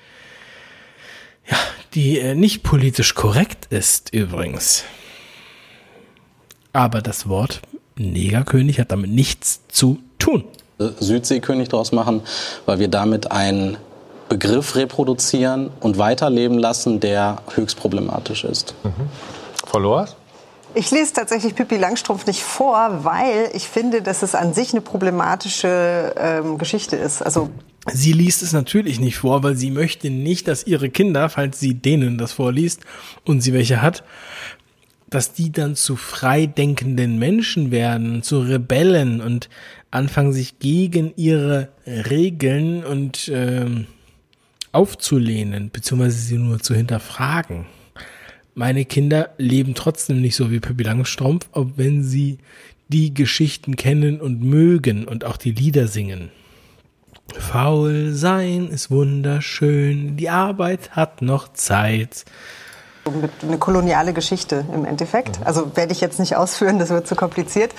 [SPEAKER 1] ja, die äh, nicht politisch korrekt ist übrigens. Aber das Wort Negerkönig hat damit nichts zu tun.
[SPEAKER 6] Südseekönig draus machen, weil wir damit ein Begriff reproduzieren und weiterleben lassen, der höchst problematisch ist.
[SPEAKER 3] Mhm. Frau Loas?
[SPEAKER 9] Ich lese tatsächlich Pippi Langstrumpf nicht vor, weil ich finde, dass es an sich eine problematische ähm, Geschichte ist. Also
[SPEAKER 1] Sie liest es natürlich nicht vor, weil sie möchte nicht, dass ihre Kinder, falls sie denen das vorliest und sie welche hat, dass die dann zu freidenkenden Menschen werden, zu Rebellen und anfangen sich gegen ihre Regeln und ähm, aufzulehnen, beziehungsweise sie nur zu hinterfragen. Meine Kinder leben trotzdem nicht so wie Pippi Langstrumpf, auch wenn sie die Geschichten kennen und mögen und auch die Lieder singen. Faul sein ist wunderschön, die Arbeit hat noch Zeit.
[SPEAKER 9] eine koloniale Geschichte im Endeffekt. Also werde ich jetzt nicht ausführen, das wird zu kompliziert.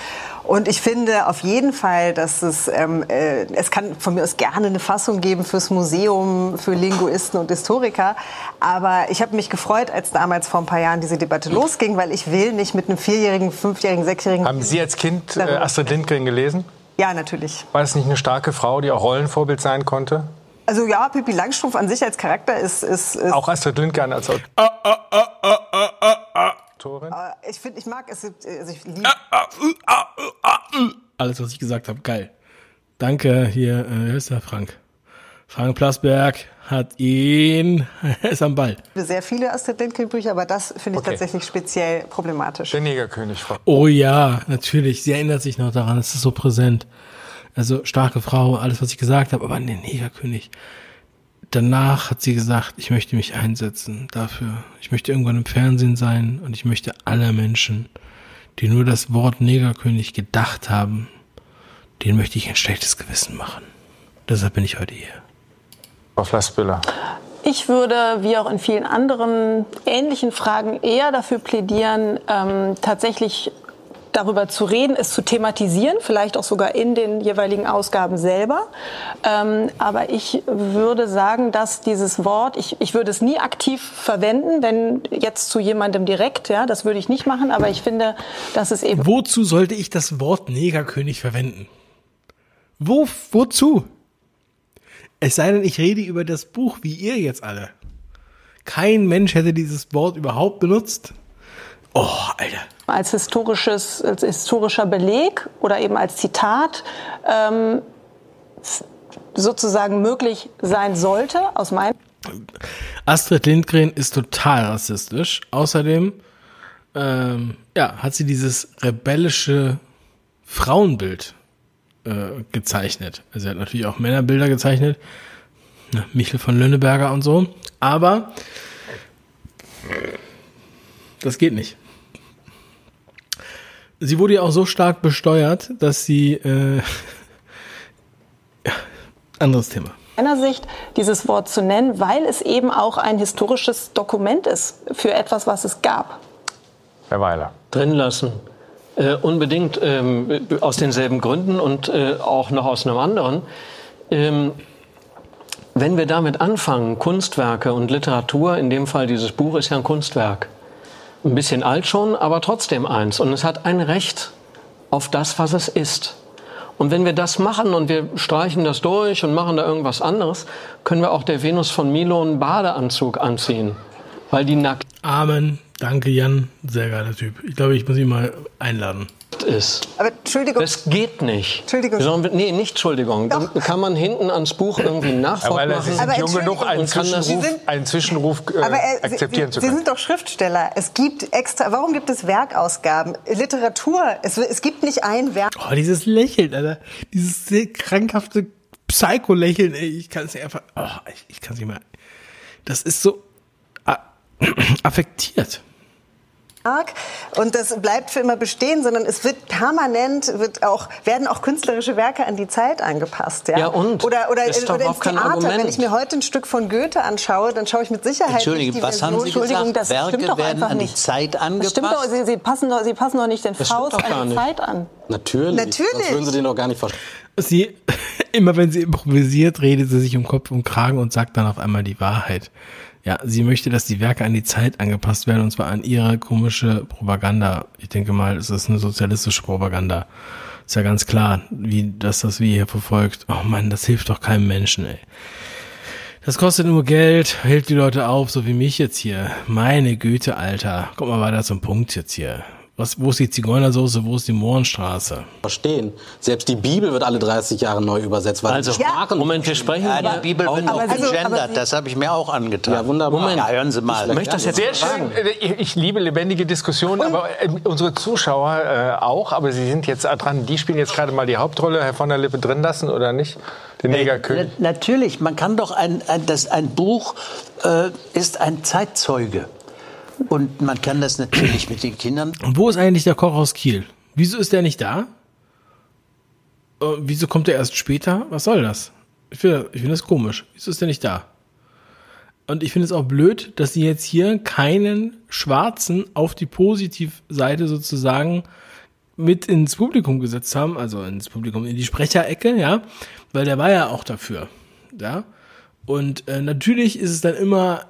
[SPEAKER 9] Und ich finde auf jeden Fall, dass es, ähm, äh, es kann von mir aus gerne eine Fassung geben fürs Museum, für Linguisten und Historiker. Aber ich habe mich gefreut, als damals vor ein paar Jahren diese Debatte losging, weil ich will nicht mit einem vierjährigen, fünfjährigen, sechsjährigen...
[SPEAKER 3] Haben Sie als Kind äh, Astrid Lindgren gelesen?
[SPEAKER 9] Ja, natürlich.
[SPEAKER 3] War es nicht eine starke Frau, die auch Rollenvorbild sein konnte?
[SPEAKER 9] Also ja, Pippi Langstrumpf an sich als Charakter ist... ist, ist
[SPEAKER 3] Auch Astrid Lindgren als Autorin?
[SPEAKER 9] Äh, ich finde, ich mag es... Also ich liebe
[SPEAKER 1] Alles, was ich gesagt habe, geil. Danke, hier, äh, ist der Frank? Frank Plasberg hat ihn, er ist am Ball.
[SPEAKER 9] sehr viele Astrid Lindgren-Bücher, aber das finde ich
[SPEAKER 3] Okay.
[SPEAKER 9] tatsächlich speziell problematisch.
[SPEAKER 3] Der Negerkönig, Frau.
[SPEAKER 1] Oh ja, natürlich, sie erinnert sich noch daran, es ist so präsent. Also starke Frau, alles, was ich gesagt habe, aber an den Negerkönig. Danach hat sie gesagt, ich möchte mich einsetzen dafür. Ich möchte irgendwann im Fernsehen sein und ich möchte alle Menschen, die nur das Wort Negerkönig gedacht haben, denen möchte ich ein schlechtes Gewissen machen. Deshalb bin ich heute hier.
[SPEAKER 3] Frau Flassbüller.
[SPEAKER 7] Ich würde, wie auch in vielen anderen ähnlichen Fragen, eher dafür plädieren, ähm, tatsächlich darüber zu reden, es zu thematisieren, vielleicht auch sogar in den jeweiligen Ausgaben selber. Ähm, aber ich würde sagen, dass dieses Wort, ich, ich würde es nie aktiv verwenden, wenn jetzt zu jemandem direkt, ja, das würde ich nicht machen, aber ich finde, dass es eben
[SPEAKER 1] Wozu sollte ich das Wort Negerkönig verwenden? Wo, wozu? Es sei denn, ich rede über das Buch, wie ihr jetzt alle. Kein Mensch hätte dieses Wort überhaupt benutzt. Oh, Alter.
[SPEAKER 7] als historisches, als historischer Beleg oder eben als Zitat ähm, sozusagen möglich sein sollte, aus meinem
[SPEAKER 1] Astrid Lindgren ist total rassistisch. Außerdem, ähm, ja, hat sie dieses rebellische Frauenbild äh, gezeichnet. Also sie hat natürlich auch Männerbilder gezeichnet. Ne, Michel von Lönneberger und so. Aber das geht nicht. Sie wurde ja auch so stark besteuert, dass sie äh, ja, anderes Thema.
[SPEAKER 7] meiner Sicht dieses Wort zu nennen, weil es eben auch ein historisches Dokument ist für etwas, was es gab.
[SPEAKER 3] Herr Weiler.
[SPEAKER 8] Drin lassen. Äh, unbedingt ähm, aus denselben Gründen und äh, auch noch aus einem anderen. Ähm, wenn wir damit anfangen, Kunstwerke und Literatur, in dem Fall dieses Buch ist ja ein Kunstwerk, ein bisschen alt schon, aber trotzdem eins. Und es hat ein Recht auf das, was es ist. Und wenn wir das machen und wir streichen das durch und machen da irgendwas anderes, können wir auch der Venus von Milo einen Badeanzug anziehen. Weil die nackt
[SPEAKER 1] Amen. Danke, Jan. Sehr geiler Typ. Ich glaube, ich muss ihn mal einladen.
[SPEAKER 8] ist.
[SPEAKER 9] Aber Entschuldigung.
[SPEAKER 8] Das geht nicht.
[SPEAKER 9] Entschuldigung.
[SPEAKER 8] Sollen wir- Nee, nicht Entschuldigung. Dann kann man hinten ans Buch irgendwie einen
[SPEAKER 3] Herr
[SPEAKER 8] Nachwort
[SPEAKER 3] Weiler,
[SPEAKER 8] machen.
[SPEAKER 3] Sie sind
[SPEAKER 9] Aber
[SPEAKER 3] jung genug, einen Zwischenruf,
[SPEAKER 9] Sie sind-
[SPEAKER 3] einen Zwischenruf äh,
[SPEAKER 9] Aber äh,
[SPEAKER 3] akzeptieren
[SPEAKER 9] Sie,
[SPEAKER 3] zu
[SPEAKER 9] Sie
[SPEAKER 3] können.
[SPEAKER 9] sind doch Schriftsteller. Es gibt extra. Warum gibt es Werkausgaben? Literatur. Es, es gibt nicht ein Werk.
[SPEAKER 1] Oh, dieses Lächeln, Alter. Dieses sehr krankhafte Psycho-Lächeln. Ich kann es nicht einfach. Oh, ich, ich kann es nicht mehr. Das ist so a- affektiert.
[SPEAKER 9] Und das bleibt für immer bestehen, sondern es wird permanent, wird auch, werden auch künstlerische Werke an die Zeit angepasst. Ja,
[SPEAKER 8] Ja, und?
[SPEAKER 9] Oder, oder,
[SPEAKER 8] Das ist doch
[SPEAKER 9] oder ins Theater.
[SPEAKER 8] Argument.
[SPEAKER 9] Wenn ich mir heute ein Stück von Goethe anschaue, dann schaue ich mit Sicherheit
[SPEAKER 5] Entschuldige,
[SPEAKER 9] nicht die
[SPEAKER 5] was
[SPEAKER 9] Version.
[SPEAKER 5] haben Sie
[SPEAKER 9] Entschuldigung,
[SPEAKER 5] gesagt?
[SPEAKER 9] das
[SPEAKER 5] Werke
[SPEAKER 9] stimmt doch
[SPEAKER 5] werden
[SPEAKER 9] einfach
[SPEAKER 5] an die
[SPEAKER 9] nicht.
[SPEAKER 5] Zeit
[SPEAKER 9] Das stimmt doch,
[SPEAKER 5] angepasst?
[SPEAKER 9] Sie, Sie, passen doch, Sie passen doch nicht den
[SPEAKER 8] Das
[SPEAKER 9] Faust an die
[SPEAKER 8] nicht.
[SPEAKER 9] Zeit an.
[SPEAKER 6] Natürlich.
[SPEAKER 9] Natürlich.
[SPEAKER 6] Das würden Sie den doch gar nicht verstehen.
[SPEAKER 1] Sie, immer wenn sie improvisiert, redet sie sich um Kopf und Kragen und sagt dann auf einmal die Wahrheit. Ja, sie möchte, dass die Werke an die Zeit angepasst werden und zwar an ihre komische Propaganda. Ich denke mal, es ist eine sozialistische Propaganda. Ist ja ganz klar, wie, dass das wir hier verfolgt. Oh Mann, das hilft doch keinem Menschen, ey. Das kostet nur Geld, hält die Leute auf, so wie mich jetzt hier. Meine Güte, Alter. Kommt mal weiter zum Punkt jetzt hier. Was, wo ist die Zigeunersoße, wo ist die Mohrenstraße?
[SPEAKER 6] Verstehen. Selbst die Bibel wird alle 30 Jahre neu übersetzt. Weil
[SPEAKER 8] Also,
[SPEAKER 6] Sprachen
[SPEAKER 8] Moment, wir sprechen
[SPEAKER 5] Ja,
[SPEAKER 8] über-
[SPEAKER 5] die Bibel wird auch
[SPEAKER 9] aber
[SPEAKER 5] gegendert. Das habe ich mir auch angetan.
[SPEAKER 6] Ja, wunderbar.
[SPEAKER 5] Moment. Ja, hören Sie mal.
[SPEAKER 8] Ich möchte das jetzt
[SPEAKER 3] Sehr schön. Ich, liebe lebendige Diskussionen, aber äh, unsere Zuschauer äh, auch. Aber Sie sind jetzt dran. Die spielen jetzt gerade mal die Hauptrolle. Herr von der Lippe drin lassen oder nicht? Den Negerkönig.
[SPEAKER 5] Na- Natürlich, man kann doch ein, ein, das, ein Buch äh, ist ein Zeitzeuge. Und man kann das natürlich mit den Kindern.
[SPEAKER 1] Und wo ist eigentlich der Koch aus Kiel? Wieso ist der nicht da? Äh, wieso kommt er erst später? Was soll das? Ich finde ich finde das komisch. Wieso ist der nicht da? Und ich finde es auch blöd, dass sie jetzt hier keinen Schwarzen auf die Positivseite sozusagen mit ins Publikum gesetzt haben, also ins Publikum, in die Sprecherecke, ja, weil der war ja auch dafür, ja. Und äh, natürlich ist es dann immer,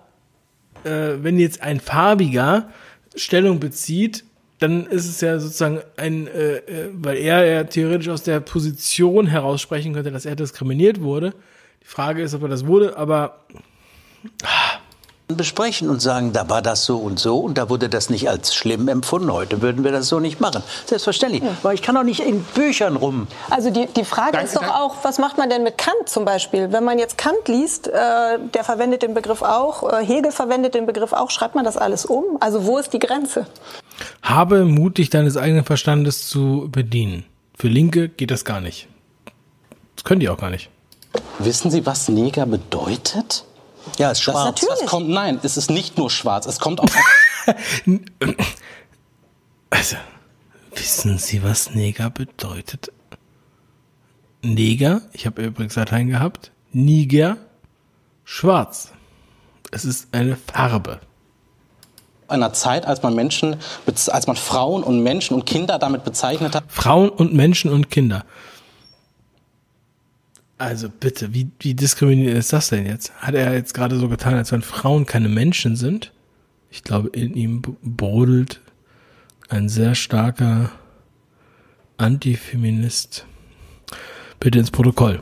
[SPEAKER 1] äh, wenn jetzt ein farbiger Stellung bezieht, dann ist es ja sozusagen ein, äh, äh, weil er ja theoretisch aus der Position heraus sprechen könnte, dass er diskriminiert wurde. Die Frage ist, ob er das wurde, aber
[SPEAKER 5] besprechen und sagen, da war das so und so und da wurde das nicht als schlimm empfunden. Heute würden wir das so nicht machen. Selbstverständlich. Aber ich kann auch nicht in Büchern rum.
[SPEAKER 7] Also die, die Frage
[SPEAKER 5] Danke,
[SPEAKER 7] ist doch
[SPEAKER 5] danke.
[SPEAKER 7] auch, was macht man denn mit Kant zum Beispiel? Wenn man jetzt Kant liest, äh, der verwendet den Begriff auch, äh, Hegel verwendet den Begriff auch, schreibt man das alles um? Also wo ist die Grenze?
[SPEAKER 1] habe Mut, dich deines eigenen Verstandes zu bedienen. Für Linke geht das gar nicht. Das können die auch gar nicht.
[SPEAKER 6] Wissen Sie, was Neger bedeutet?
[SPEAKER 5] Ja, ist
[SPEAKER 6] Das,
[SPEAKER 5] schwarz.
[SPEAKER 6] das kommt, nein, es ist nicht nur schwarz. Es kommt auch.
[SPEAKER 1] Also, wissen Sie, was Neger bedeutet? Neger, ich habe übrigens Latein gehabt, Niger, schwarz. Es ist eine Farbe.
[SPEAKER 6] einer Zeit, als man Menschen, als man Frauen und Menschen und Kinder damit bezeichnet hat.
[SPEAKER 1] Frauen und Menschen und Kinder. Also bitte, wie, wie diskriminierend ist das denn jetzt? Hat er jetzt gerade so getan, als wenn Frauen keine Menschen sind? Ich glaube, in ihm brodelt ein sehr starker Antifeminist. Bitte ins Protokoll.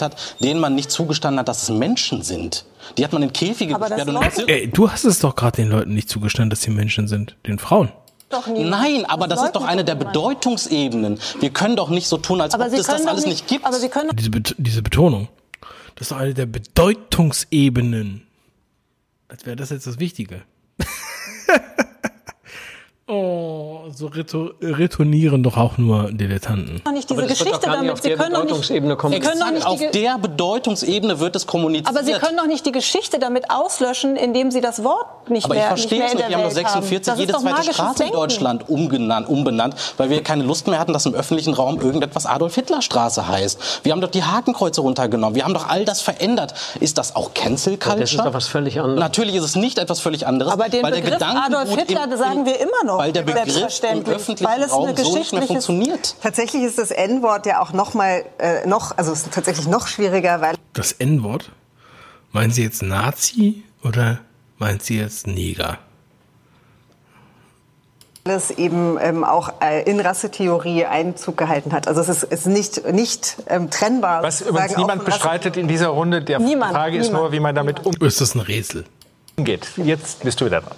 [SPEAKER 6] hat, denen man nicht zugestanden hat, dass es Menschen sind. Die hat man in Käfige
[SPEAKER 7] Aber
[SPEAKER 6] gesperrt. Und
[SPEAKER 1] Ey, du hast es doch gerade den Leuten nicht zugestanden, dass sie Menschen sind. Den Frauen.
[SPEAKER 7] Doch nie.
[SPEAKER 6] Nein, aber das ist doch eine der. Bedeutungsebenen. Wir können doch nicht so tun, als
[SPEAKER 7] Aber
[SPEAKER 6] ob es das alles
[SPEAKER 7] nicht,
[SPEAKER 6] nicht gibt.
[SPEAKER 7] Aber Sie können
[SPEAKER 1] Diese, Bet diese Betonung. Das ist doch eine der Bedeutungsebenen. Als wäre das jetzt das Wichtige. oh, so reto retournieren doch auch nur Dilettanten.
[SPEAKER 7] nicht diese
[SPEAKER 8] Aber
[SPEAKER 7] Geschichte damit.
[SPEAKER 8] auf
[SPEAKER 7] Sie
[SPEAKER 8] der
[SPEAKER 7] können doch nicht,
[SPEAKER 8] Bedeutungsebene kommen.
[SPEAKER 7] Sie können nicht
[SPEAKER 6] auf der Bedeutungsebene wird es kommuniziert.
[SPEAKER 7] aber Sie können doch nicht die Geschichte damit auslöschen, indem Sie das Wort nicht
[SPEAKER 6] Aber
[SPEAKER 7] mehr
[SPEAKER 6] ich verstehe es nicht.
[SPEAKER 7] in
[SPEAKER 6] Wir haben doch
[SPEAKER 7] Welt
[SPEAKER 6] 46
[SPEAKER 7] Das ist
[SPEAKER 6] jede zweite Straße in
[SPEAKER 7] Denken.
[SPEAKER 6] Deutschland umgenannt, umbenannt, weil wir keine Lust mehr hatten, dass im öffentlichen Raum irgendetwas Adolf-Hitler-Straße heißt. Wir haben doch die Hakenkreuze runtergenommen. Wir haben doch all das verändert. Ist das auch Cancel Culture?
[SPEAKER 8] Das ist doch was völlig anderes.
[SPEAKER 6] Natürlich ist es nicht etwas völlig anderes.
[SPEAKER 7] Aber den
[SPEAKER 6] weil der
[SPEAKER 7] Begriff Adolf Hitler
[SPEAKER 6] im, im,
[SPEAKER 7] sagen wir immer noch.
[SPEAKER 6] Weil der Begriff im öffentlichen
[SPEAKER 7] weil es
[SPEAKER 6] Raum
[SPEAKER 7] eine
[SPEAKER 6] so nicht mehr funktioniert.
[SPEAKER 9] Tatsächlich ist das N-Wort ja auch noch mal äh, noch, also es ist tatsächlich noch schwieriger, weil
[SPEAKER 1] Das N-Wort? Meinen Sie jetzt Nazi oder meint Sie jetzt Neger?
[SPEAKER 9] es eben ähm, auch äh, in Rassetheorie Einzug gehalten hat. Also es ist, ist nicht, nicht ähm, trennbar.
[SPEAKER 3] Was übrigens
[SPEAKER 9] auch
[SPEAKER 3] niemand bestreitet in dieser Runde. Der
[SPEAKER 9] Niemand,
[SPEAKER 3] Frage ist nur,
[SPEAKER 9] niemand.
[SPEAKER 3] wie man damit
[SPEAKER 1] Ist das ein Rätsel?
[SPEAKER 3] umgeht. Jetzt bist du wieder dran.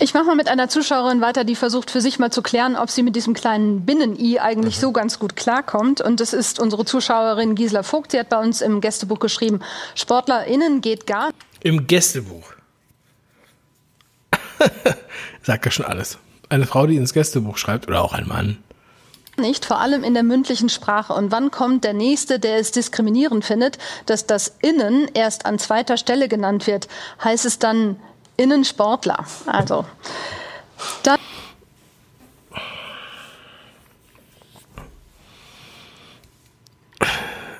[SPEAKER 13] Ich mache mal mit einer Zuschauerin weiter, die versucht für sich mal zu klären, ob sie mit diesem kleinen Binnen-I eigentlich so ganz gut klarkommt. Und das ist unsere Zuschauerin Gisela Vogt. Sie hat bei uns im Gästebuch geschrieben, SportlerInnen geht gar
[SPEAKER 1] Im Gästebuch. Sagt ja schon alles. Eine Frau, die ins Gästebuch schreibt, oder auch ein Mann.
[SPEAKER 13] nicht, vor allem in der mündlichen Sprache. Und wann kommt der Nächste, der es diskriminierend findet, dass das Innen erst an zweiter Stelle genannt wird? Heißt es dann Innensportler? Also, dann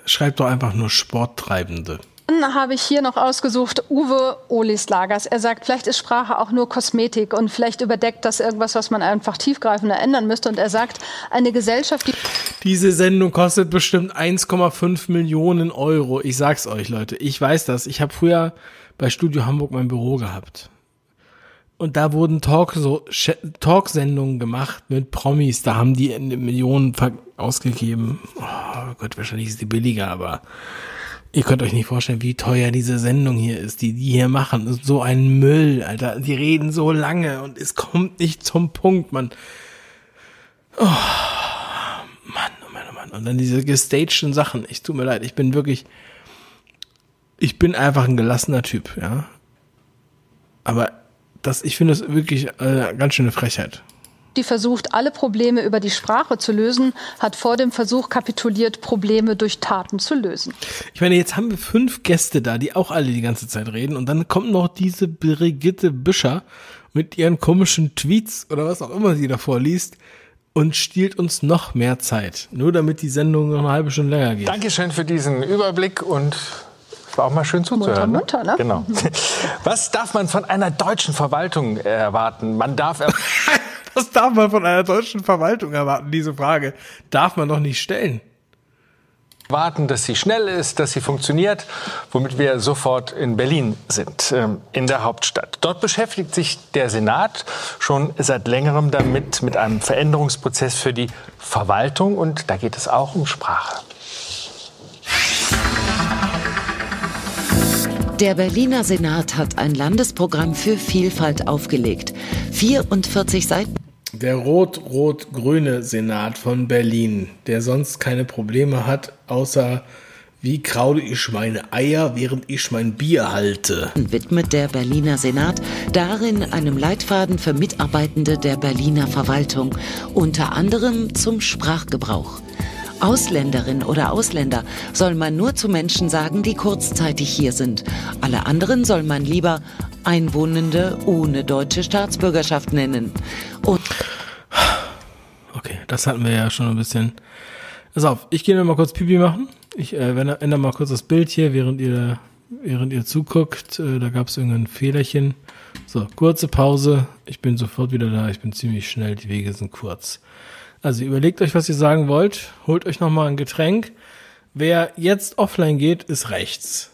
[SPEAKER 1] Schreibt doch einfach nur Sporttreibende.
[SPEAKER 13] Habe ich hier noch ausgesucht Uwe Olislagers. Er sagt, vielleicht ist Sprache auch nur Kosmetik und vielleicht überdeckt das irgendwas, was man einfach tiefgreifender ändern müsste. Und er sagt, eine Gesellschaft, die
[SPEAKER 1] Diese Sendung kostet bestimmt 1,5 Millionen Euro. Ich sag's euch, Leute. Ich weiß das. Ich habe früher bei Studio Hamburg mein Büro gehabt. Und da wurden Talk Talksendungen gemacht mit Promis. Da haben die Millionen ausgegeben. Oh Gott, wahrscheinlich ist die billiger, aber Ihr könnt euch nicht vorstellen, wie teuer diese Sendung hier ist, die die hier machen. Das ist so ein Müll, Alter. Die reden so lange und es kommt nicht zum Punkt, man. Oh, Mann, oh Mann, oh Mann. Und dann diese gestagten Sachen. Ich tut mir leid, ich bin wirklich. Ich bin einfach ein gelassener Typ, ja. Aber das, ich finde es wirklich äh, ganz schöne Frechheit
[SPEAKER 13] die versucht, alle Probleme über die Sprache zu lösen, hat vor dem Versuch kapituliert, Probleme durch Taten zu lösen.
[SPEAKER 1] Ich meine, jetzt haben wir fünf Gäste da, die auch alle die ganze Zeit reden und dann kommt noch diese Brigitte Büscher mit ihren komischen Tweets oder was auch immer sie davor liest und stiehlt uns noch mehr Zeit, nur damit die Sendung noch eine halbe Stunde länger geht.
[SPEAKER 3] Dankeschön für diesen Überblick und war auch mal schön zuzuhören.
[SPEAKER 13] Munter, munter, ne?
[SPEAKER 3] Genau. Was darf man von einer deutschen Verwaltung erwarten? Man darf er
[SPEAKER 1] Was darf man von einer deutschen Verwaltung erwarten? Diese Frage darf man doch nicht stellen.
[SPEAKER 3] Warten, dass sie schnell ist, dass sie funktioniert, womit wir sofort in Berlin sind, ähm, in der Hauptstadt. Dort beschäftigt sich der Senat schon seit längerem damit, mit einem Veränderungsprozess für die Verwaltung. Und da geht es auch um Sprache.
[SPEAKER 2] Der Berliner Senat hat ein Landesprogramm für Vielfalt aufgelegt. 44 Seiten.
[SPEAKER 1] Der rot-rot-grüne Senat von Berlin, der sonst keine Probleme hat, außer wie kraude ich meine Eier, während ich mein Bier halte.
[SPEAKER 2] Widmet der Berliner Senat darin einem Leitfaden für Mitarbeitende der Berliner Verwaltung, unter anderem zum Sprachgebrauch. Ausländerin oder Ausländer soll man nur zu Menschen sagen, die kurzzeitig hier sind. Alle anderen soll man lieber Einwohnende ohne deutsche Staatsbürgerschaft nennen. Und
[SPEAKER 1] okay, das hatten wir ja schon ein bisschen. Pass auf, ich gehe mal kurz Pipi machen. Ich äh, ändere mal kurz das Bild hier, während ihr, während ihr zuguckt. Äh, da gab es irgendein Fehlerchen. So, kurze Pause. Ich bin sofort wieder da. Ich bin ziemlich schnell. Die Wege sind kurz. Also überlegt euch, was ihr sagen wollt, holt euch nochmal ein Getränk. Wer jetzt offline geht, ist rechts.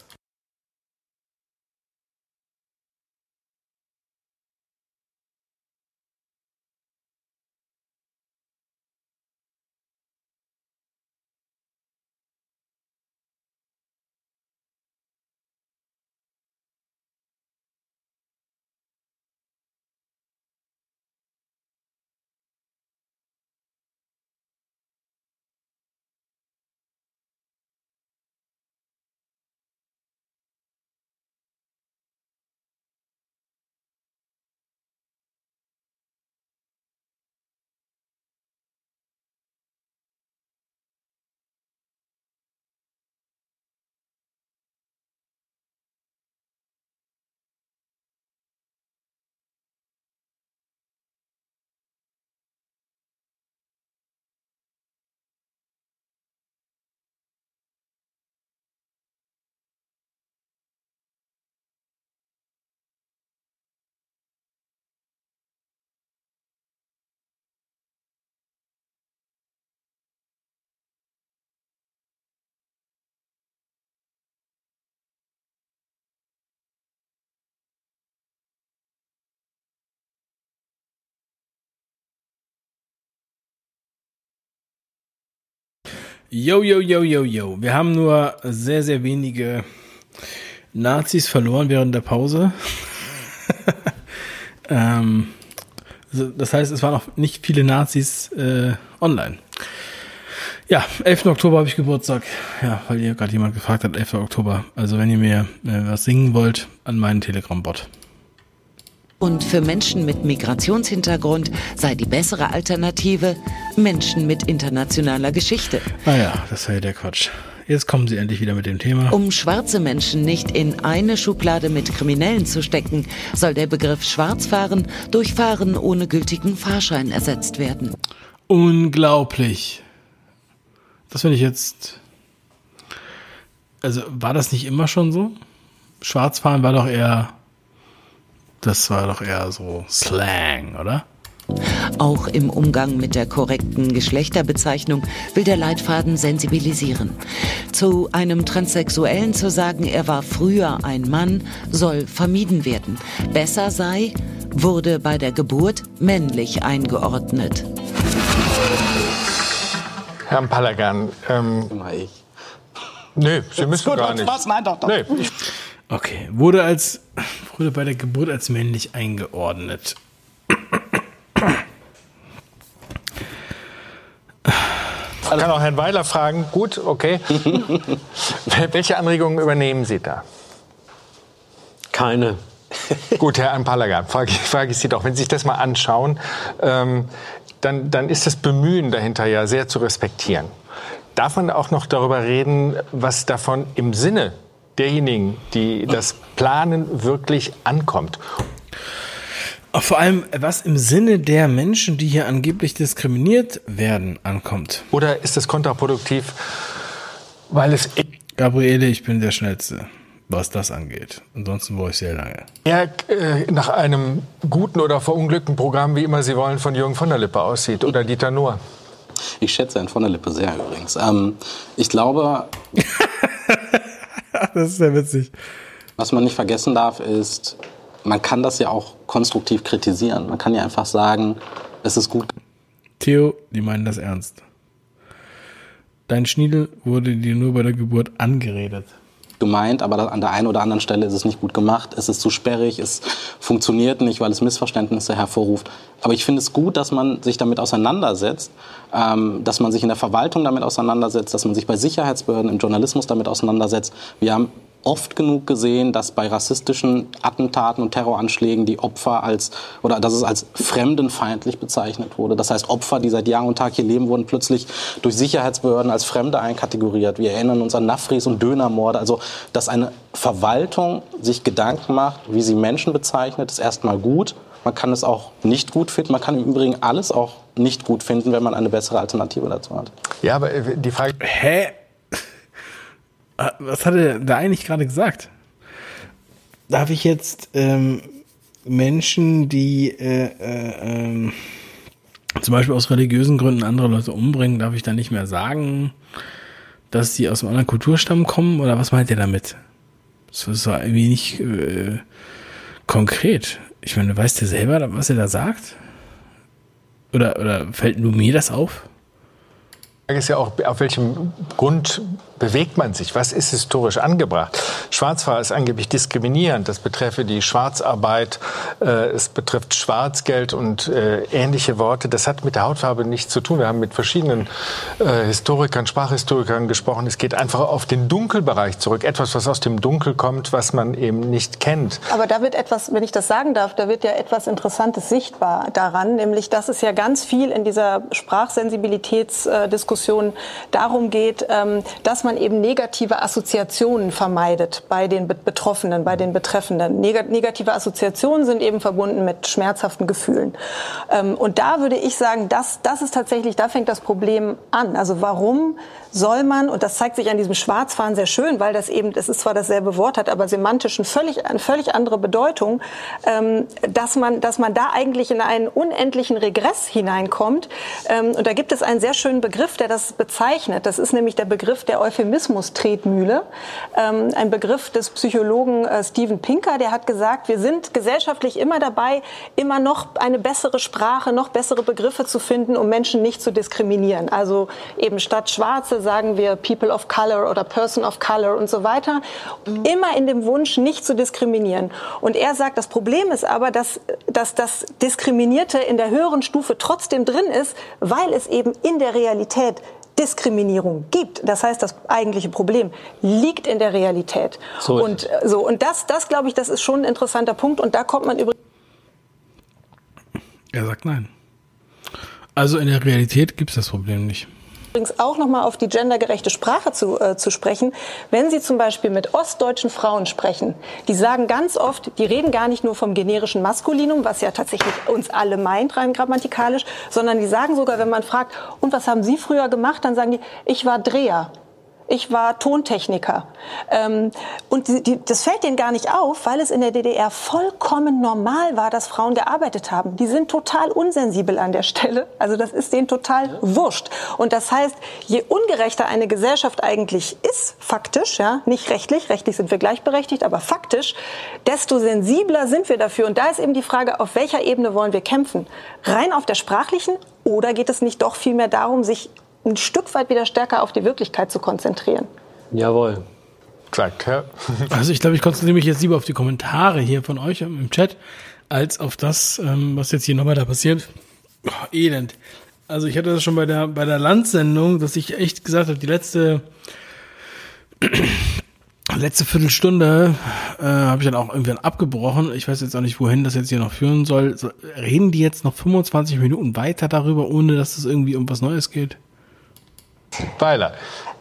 [SPEAKER 1] Yo, yo, yo, yo, yo. Wir haben nur sehr, sehr wenige Nazis verloren während der Pause. ähm, das heißt, es waren auch nicht viele Nazis äh, online. Ja, 11. Oktober habe ich Geburtstag. Ja, weil ihr gerade jemand gefragt hat, 11. Oktober. Also wenn ihr mir äh, was singen wollt, an meinen Telegram-Bot.
[SPEAKER 2] Und für Menschen mit Migrationshintergrund sei die bessere Alternative Menschen mit internationaler Geschichte.
[SPEAKER 1] Ah ja, das war ja der Quatsch. Jetzt kommen Sie endlich wieder mit dem Thema.
[SPEAKER 2] Um schwarze Menschen nicht in eine Schublade mit Kriminellen zu stecken, soll der Begriff Schwarzfahren durch Fahren ohne gültigen Fahrschein ersetzt werden.
[SPEAKER 1] Unglaublich. Das finde ich jetzt. Also war das nicht immer schon so? Schwarzfahren war doch eher das war doch eher so Slang, oder?
[SPEAKER 2] Auch im Umgang mit der korrekten Geschlechterbezeichnung will der Leitfaden sensibilisieren. Zu einem Transsexuellen zu sagen, er war früher ein Mann, soll vermieden werden. Besser sei, wurde bei der Geburt männlich eingeordnet.
[SPEAKER 3] Herr Palagan, ähm, Nee, Sie müssen
[SPEAKER 14] Gut,
[SPEAKER 3] gar nicht.
[SPEAKER 14] Spaß? Nein, doch, doch.
[SPEAKER 3] Nee, ich,
[SPEAKER 1] Okay, wurde als wurde bei der Geburt als männlich eingeordnet.
[SPEAKER 3] ich kann auch Herrn Weiler fragen. Gut, okay. Welche Anregungen übernehmen Sie da?
[SPEAKER 8] Keine.
[SPEAKER 3] Gut, Herr Ampalaga, frage ich, frage ich Sie doch, wenn Sie sich das mal anschauen, ähm, dann, dann ist das Bemühen dahinter ja sehr zu respektieren. Darf man auch noch darüber reden, was davon im Sinne derjenigen, die das planen, wirklich ankommt?
[SPEAKER 1] Vor allem, was im Sinne der Menschen, die hier angeblich diskriminiert werden, ankommt.
[SPEAKER 3] Oder ist es kontraproduktiv, weil es
[SPEAKER 1] Gabriele, ich bin der Schnellste, was das angeht. Ansonsten war ich sehr lange.
[SPEAKER 3] eher äh, nach einem guten oder verunglückten Programm, wie immer Sie wollen, von Jürgen von der Lippe aussieht oder Dieter Nuhr?
[SPEAKER 6] Ich schätze Herrn von der Lippe sehr übrigens. Ähm, ich glaube,
[SPEAKER 1] Das ist sehr witzig.
[SPEAKER 6] was man nicht vergessen darf, ist, man kann das ja auch konstruktiv kritisieren. Man kann ja einfach sagen, es ist gut
[SPEAKER 1] Theo, die meinen das ernst. Dein Schniedel wurde dir nur bei der Geburt angeredet.
[SPEAKER 6] Gemeint, aber an der einen oder anderen Stelle ist es nicht gut gemacht, es ist zu sperrig, es funktioniert nicht, weil es Missverständnisse hervorruft. Aber ich finde es gut, dass man sich damit auseinandersetzt, ähm, dass man sich in der Verwaltung damit auseinandersetzt, dass man sich bei Sicherheitsbehörden im Journalismus damit auseinandersetzt. Wir haben oft genug gesehen, dass bei rassistischen Attentaten und Terroranschlägen die Opfer als oder dass es als fremdenfeindlich bezeichnet wurde. Das heißt, Opfer, die seit Jahr und Tag hier leben, wurden plötzlich durch Sicherheitsbehörden als Fremde einkategoriert. Wir erinnern uns an Nafris und Dönermorde. Also, dass eine Verwaltung sich Gedanken macht, wie sie Menschen bezeichnet, ist erstmal gut. Man kann es auch nicht gut finden. Man kann im Übrigen alles auch nicht gut finden, wenn man eine bessere Alternative dazu hat.
[SPEAKER 3] Ja, aber äh, die Frage.
[SPEAKER 1] Hä? Ah, Was hat er da eigentlich gerade gesagt? Darf ich jetzt ähm, Menschen, die äh, äh, ähm, zum Beispiel aus religiösen Gründen andere Leute umbringen, darf ich dann nicht mehr sagen, dass sie aus einem anderen Kulturstamm kommen? Oder was meint ihr damit? Das ist doch irgendwie nicht äh, konkret. Ich meine, weißt du selber, was er da sagt? Oder, oder fällt nur mir das auf?
[SPEAKER 3] Die Frage ist ja auch, auf welchem Grund bewegt man sich? Was ist historisch angebracht? Schwarzfahren ist angeblich diskriminierend. Das betreffe die Schwarzarbeit, äh, es betrifft Schwarzgeld und äh, ähnliche Worte. Das hat mit der Hautfarbe nichts zu tun. Wir haben mit verschiedenen äh, Historikern, Sprachhistorikern gesprochen. Es geht einfach auf den Dunkelbereich zurück. Etwas, was aus dem Dunkel kommt, was man eben nicht kennt.
[SPEAKER 7] Aber da wird etwas, wenn ich das sagen darf, da wird ja etwas Interessantes sichtbar daran, nämlich dass es ja ganz viel in dieser Sprachsensibilitätsdiskussion darum geht, ähm, dass man eben negative Assoziationen vermeidet bei den Be- Betroffenen, bei den Betreffenden. Neg negative Assoziationen sind eben verbunden mit schmerzhaften Gefühlen. Ähm, Und da würde ich sagen, das, das ist tatsächlich, da fängt das Problem an. Also warum soll man, und das zeigt sich an diesem Schwarzfahren sehr schön, weil das eben, es ist zwar dasselbe Wort, hat aber semantisch ein völlig, eine völlig andere Bedeutung, ähm, dass, man, dass man da eigentlich in einen unendlichen Regress hineinkommt. Ähm, und da gibt es einen sehr schönen Begriff, der das bezeichnet. Das ist nämlich der Begriff der Euphemismus-Tretmühle. Ähm, ein Begriff des Psychologen äh, Steven Pinker, der hat gesagt, wir sind gesellschaftlich immer dabei, immer noch eine bessere Sprache, noch bessere Begriffe zu finden, um Menschen nicht zu diskriminieren. Also eben statt Schwarze sagen wir People of Color oder Person of Color und so weiter. Immer in dem Wunsch, nicht zu diskriminieren. Und er sagt, das Problem ist aber, dass, dass das Diskriminierte in der höheren Stufe trotzdem drin ist, weil es eben in der Realität Diskriminierung gibt. Das heißt, das eigentliche Problem liegt in der Realität.
[SPEAKER 1] So ist
[SPEAKER 7] und äh, so und das, das glaube ich, das ist schon ein interessanter Punkt. Und da kommt man übrigens
[SPEAKER 1] Er sagt nein. Also in der Realität gibt es das Problem nicht.
[SPEAKER 7] Übrigens auch noch mal auf die gendergerechte Sprache zu, äh, zu sprechen. Wenn Sie zum Beispiel mit ostdeutschen Frauen sprechen, die sagen ganz oft, die reden gar nicht nur vom generischen Maskulinum, was ja tatsächlich uns alle meint, rein grammatikalisch, sondern die sagen sogar, wenn man fragt, und was haben Sie früher gemacht, dann sagen die, ich war Dreher. Ich war Tontechniker. Ähm, und die, die, das fällt denen gar nicht auf, weil es in der DDR vollkommen normal war, dass Frauen gearbeitet haben. Die sind total unsensibel an der Stelle. Also das ist denen total wurscht. Und das heißt, je ungerechter eine Gesellschaft eigentlich ist, faktisch, ja, nicht rechtlich, rechtlich sind wir gleichberechtigt, aber faktisch, desto sensibler sind wir dafür. Und da ist eben die Frage, auf welcher Ebene wollen wir kämpfen? Rein auf der sprachlichen oder geht es nicht doch vielmehr darum, sich ein Stück weit wieder stärker auf die Wirklichkeit zu konzentrieren?
[SPEAKER 8] Jawohl.
[SPEAKER 3] Sagt, ja.
[SPEAKER 1] Also ich glaube, ich konzentriere mich jetzt lieber auf die Kommentare hier von euch im Chat, als auf das, ähm, was jetzt hier noch weiter passiert. Oh, elend. Also ich hatte das schon bei der, bei der Landsendung, dass ich echt gesagt habe, die letzte, letzte Viertelstunde äh, habe ich dann auch irgendwann abgebrochen. Ich weiß jetzt auch nicht, wohin das jetzt hier noch führen soll. So, reden die jetzt noch 25 Minuten weiter darüber, ohne dass es irgendwie um was Neues geht?
[SPEAKER 3] Weiler.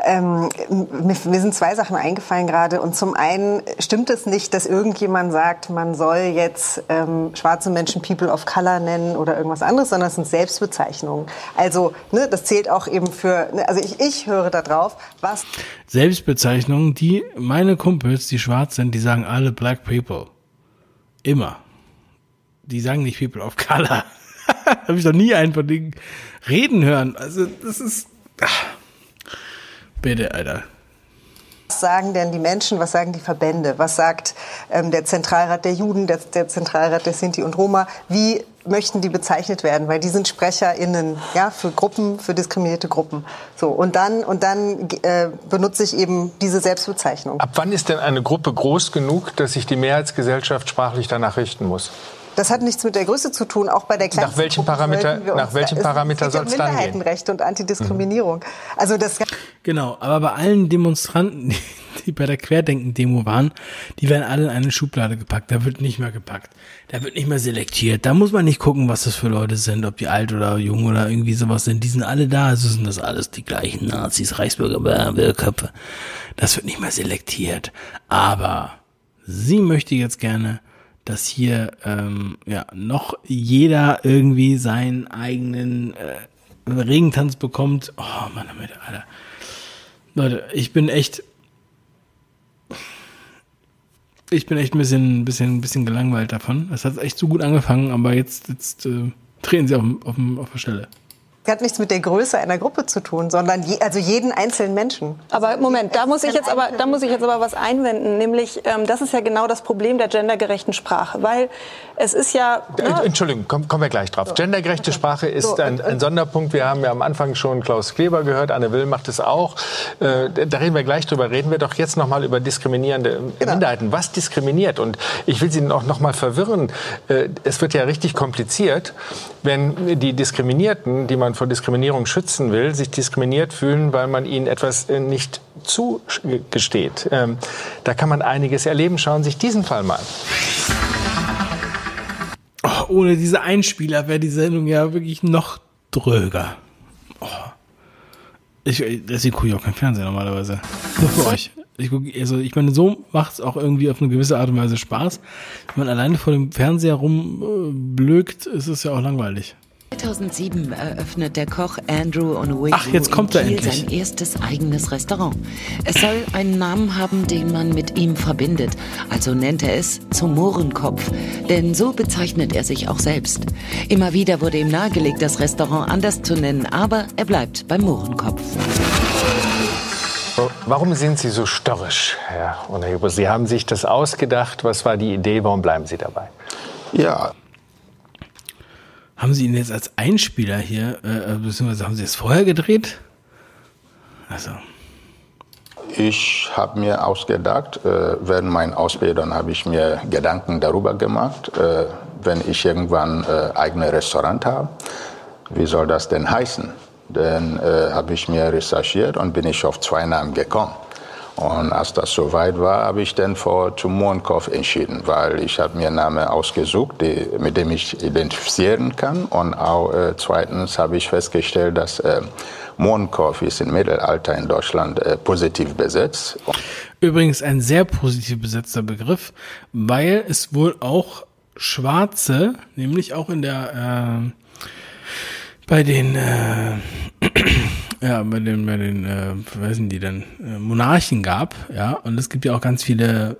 [SPEAKER 9] Ähm, mir, mir sind zwei Sachen eingefallen gerade. Und zum einen stimmt es nicht, dass irgendjemand sagt, man soll jetzt ähm, schwarze Menschen People of Color nennen oder irgendwas anderes, sondern es sind Selbstbezeichnungen. Also ne, das zählt auch eben für, ne, also ich, ich höre da drauf, was...
[SPEAKER 1] Selbstbezeichnungen, die meine Kumpels, die schwarz sind, die sagen alle Black People. Immer. Die sagen nicht People of Color. Habe ich doch nie einen von denen reden hören. Also das ist... Ach. Bitte, Alter.
[SPEAKER 9] Was sagen denn die Menschen, was sagen die Verbände, was sagt ähm, der Zentralrat der Juden, der, der Zentralrat der Sinti und Roma, wie möchten die bezeichnet werden, weil die sind SprecherInnen ja, für Gruppen, für diskriminierte Gruppen. So, und dann, und dann äh, benutze ich eben diese Selbstbezeichnung.
[SPEAKER 3] Ab wann ist denn eine Gruppe groß genug, dass sich die Mehrheitsgesellschaft sprachlich danach richten muss?
[SPEAKER 9] Das hat nichts mit der Größe zu tun, auch bei der
[SPEAKER 3] Nach welchem Parameter, nach welchem Parameter soll es dann gehen?
[SPEAKER 9] Minderheitenrechte und Antidiskriminierung. Also das
[SPEAKER 1] Genau, aber bei allen Demonstranten, die, die bei der Querdenken-Demo waren, die werden alle in eine Schublade gepackt. Da wird nicht mehr gepackt. Da wird nicht mehr selektiert. Da muss man nicht gucken, was das für Leute sind, ob die alt oder jung oder irgendwie sowas sind. Die sind alle da. Also sind das alles die gleichen Nazis, Reichsbürger, Wirrköpfe. Das wird nicht mehr selektiert. Aber sie möchte jetzt gerne dass hier ähm, ja noch jeder irgendwie seinen eigenen äh, Regentanz bekommt. Oh Mann, Alter. Leute, ich bin echt ich bin echt ein bisschen, bisschen, bisschen gelangweilt davon. Es hat echt so gut angefangen, aber jetzt, jetzt äh, drehen sie auf, auf, auf der Stelle
[SPEAKER 9] hat nichts mit der Größe einer Gruppe zu tun, sondern je, also jeden einzelnen Menschen.
[SPEAKER 7] Aber Moment, da muss ich jetzt aber, da muss ich jetzt aber was einwenden, nämlich ähm, das ist ja genau das Problem der gendergerechten Sprache, weil es ist ja.
[SPEAKER 3] Ne? Entschuldigung, komm, kommen wir gleich drauf. So. Gendergerechte Sprache ist so, ein, ein, Sonderpunkt. Wir haben ja am Anfang schon Klaus Kleber gehört, Anne Will macht es auch. Äh, da reden wir gleich drüber. Reden wir doch jetzt noch mal über diskriminierende genau. Minderheiten. Was diskriminiert? Und ich will Sie auch noch mal verwirren. Äh, es wird ja richtig kompliziert, wenn die Diskriminierten, die man vor Diskriminierung schützen will, sich diskriminiert fühlen, weil man ihnen etwas äh, nicht zugesteht. Ähm, da kann man einiges erleben. Schauen Sie sich diesen Fall mal an.
[SPEAKER 1] Oh, ohne diese Einspieler wäre die Sendung ja wirklich noch dröger. Oh. Ich, deswegen gucke ich auch kein Fernsehen normalerweise. Nur für euch. Ich, guck, also ich meine, so macht es auch irgendwie auf eine gewisse Art und Weise Spaß. Wenn man alleine vor dem Fernseher rumblökt, ist es ja auch langweilig.
[SPEAKER 2] 2007 eröffnet der Koch Andrew Onwuegu
[SPEAKER 1] Ach, jetzt kommt er endlich.
[SPEAKER 2] sein erstes eigenes Restaurant. Es soll einen Namen haben, den man mit ihm verbindet. Also nennt er es zum Mohrenkopf. Denn so bezeichnet er sich auch selbst. Immer wieder wurde ihm nahegelegt, das Restaurant anders zu nennen, aber er bleibt beim Mohrenkopf.
[SPEAKER 3] Warum sind Sie so störrisch, Herr Onwuegu? Sie haben sich das ausgedacht. Was war die Idee? Warum bleiben Sie dabei?
[SPEAKER 14] Ja,
[SPEAKER 1] haben Sie ihn jetzt als Einspieler hier, äh, äh, beziehungsweise haben Sie es vorher gedreht? Also.
[SPEAKER 14] Ich habe mir ausgedacht, äh, während meiner Ausbildung habe ich mir Gedanken darüber gemacht, äh, wenn ich irgendwann äh, eigenes Restaurant habe, wie soll das denn heißen? Dann äh, habe ich mir recherchiert und bin ich auf zwei Namen gekommen. Und als das soweit war, habe ich dann vor zum Mohrenkopf entschieden, weil ich habe mir einen Namen ausgesucht, die, mit dem ich identifizieren kann. Und auch äh, zweitens habe ich festgestellt, dass äh, Mohrenkopf ist im Mittelalter in Deutschland äh, positiv besetzt.
[SPEAKER 1] Übrigens ein sehr positiv besetzter Begriff, weil es wohl auch Schwarze, nämlich auch in der äh, bei den äh, ja, bei den, bei den, äh, was sind die denn, äh, Monarchen gab, ja, und es gibt ja auch ganz viele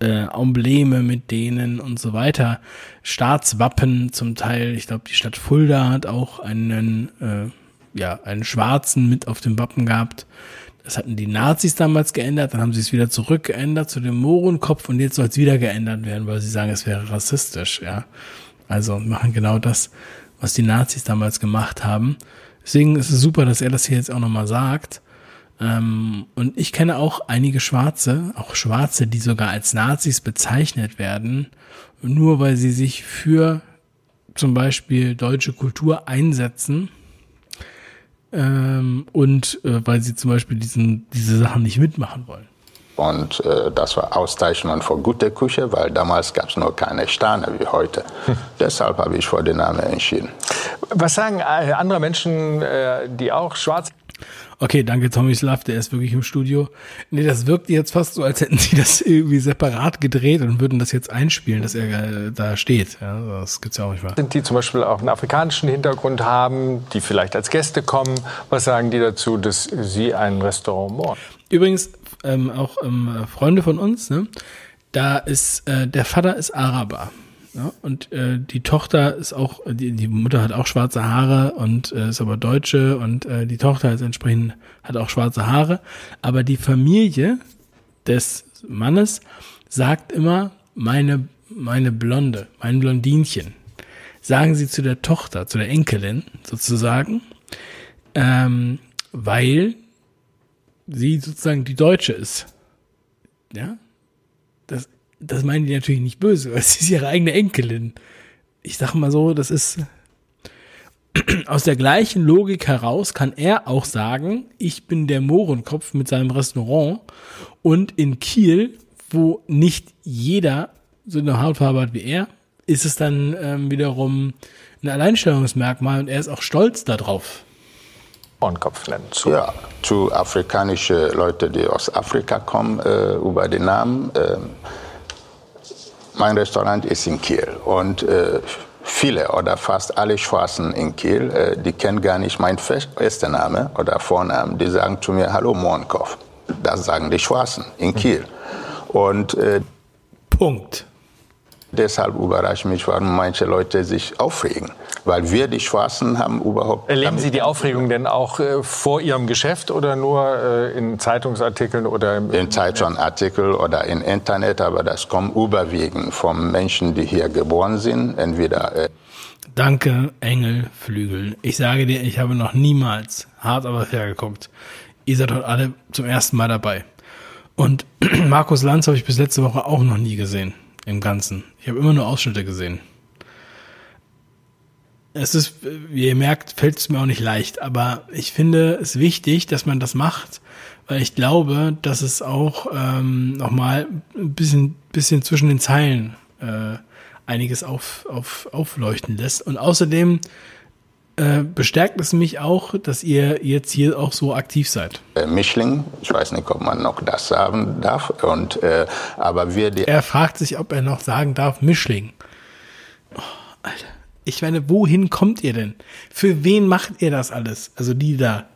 [SPEAKER 1] äh, Embleme mit denen und so weiter. Staatswappen zum Teil, ich glaube, die Stadt Fulda hat auch einen, äh, ja, einen schwarzen mit auf dem Wappen gehabt. Das hatten die Nazis damals geändert, dann haben sie es wieder zurückgeändert zu dem Mohrenkopf und jetzt soll es wieder geändert werden, weil sie sagen, es wäre rassistisch, ja. Also machen genau das, was die Nazis damals gemacht haben. Deswegen ist es super, dass er das hier jetzt auch nochmal sagt. Ähm, und ich kenne auch einige Schwarze, auch Schwarze, die sogar als Nazis bezeichnet werden, nur weil sie sich für zum Beispiel deutsche Kultur einsetzen ähm, und äh, weil sie zum Beispiel diesen, diese Sachen nicht mitmachen wollen.
[SPEAKER 14] Und äh, das war Auszeichnung für gute Küche, weil damals gab es noch keine Sterne wie heute. Deshalb habe ich für den Namen entschieden.
[SPEAKER 3] Was sagen äh, andere Menschen, äh, die auch schwarz
[SPEAKER 1] Okay, danke Tommy Slav, der ist wirklich im Studio. Nee, das wirkt jetzt fast so, als hätten sie das irgendwie separat gedreht und würden das jetzt einspielen, dass er äh, da steht. Ja, das gibt's ja auch nicht wahr.
[SPEAKER 3] Sind die zum Beispiel auch einen afrikanischen Hintergrund haben, die vielleicht als Gäste kommen? Was sagen die dazu, dass sie ein Restaurant morden?
[SPEAKER 1] Übrigens, ähm, auch ähm, Freunde von uns, ne? da ist, äh, der Vater ist Araber. Ja, und äh, die Tochter ist auch, die, die Mutter hat auch schwarze Haare und äh, ist aber Deutsche und äh, die Tochter ist entsprechend, hat auch schwarze Haare. Aber die Familie des Mannes sagt immer, meine, meine Blonde, mein Blondinchen. Sagen sie zu der Tochter, zu der Enkelin sozusagen, ähm, weil sie sozusagen die Deutsche ist. Ja, das das meinen die natürlich nicht böse, weil sie ist ihre eigene Enkelin. Ich sag mal so, das ist aus der gleichen Logik heraus kann er auch sagen, ich bin der Mohrenkopf mit seinem Restaurant und in Kiel, wo nicht jeder so eine Hautfarbe hat wie er, ist es dann ähm, wiederum ein Alleinstellungsmerkmal und er ist auch stolz darauf.
[SPEAKER 14] Mohrenkopf nennen. Zu. Ja, zu afrikanische Leute, die aus Afrika kommen, äh, über den Namen. Äh, mein Restaurant ist in Kiel und äh, viele oder fast alle Schwarzen in Kiel, äh, die kennen gar nicht meinen ersten Name oder Vornamen. Die sagen zu mir, hallo Mohrenkopf. Das sagen die Schwarzen in Kiel. Und äh,
[SPEAKER 1] Punkt.
[SPEAKER 14] Deshalb überrascht mich, warum manche Leute sich aufregen. Weil wir, die Schwarzen, haben überhaupt.
[SPEAKER 3] Erleben Sie die Aufregung denn auch äh, vor Ihrem Geschäft oder nur äh, in Zeitungsartikeln oder im
[SPEAKER 14] In Zeitungsartikeln oder im Internet, aber das kommt überwiegend von Menschen, die hier geboren sind. Entweder. Äh
[SPEAKER 1] Danke, Engelflügel. Ich sage dir, ich habe noch niemals hart aber fair geguckt. Ihr seid heute alle zum ersten Mal dabei. Und Markus Lanz habe ich bis letzte Woche auch noch nie gesehen im Ganzen. Ich habe immer nur Ausschnitte gesehen. Es ist, wie ihr merkt, fällt es mir auch nicht leicht, aber ich finde es wichtig, dass man das macht, weil ich glaube, dass es auch ähm, nochmal ein bisschen, bisschen zwischen den Zeilen äh, einiges auf, auf, aufleuchten lässt. Und außerdem äh, bestärkt es mich auch, dass ihr jetzt hier auch so aktiv seid.
[SPEAKER 14] Äh, Mischling, ich weiß nicht, ob man noch das sagen darf. Und, äh, aber wir
[SPEAKER 1] er fragt sich, ob er noch sagen darf, Mischling. Oh, Alter. Ich meine, wohin kommt ihr denn? Für wen macht ihr das alles? Also die da.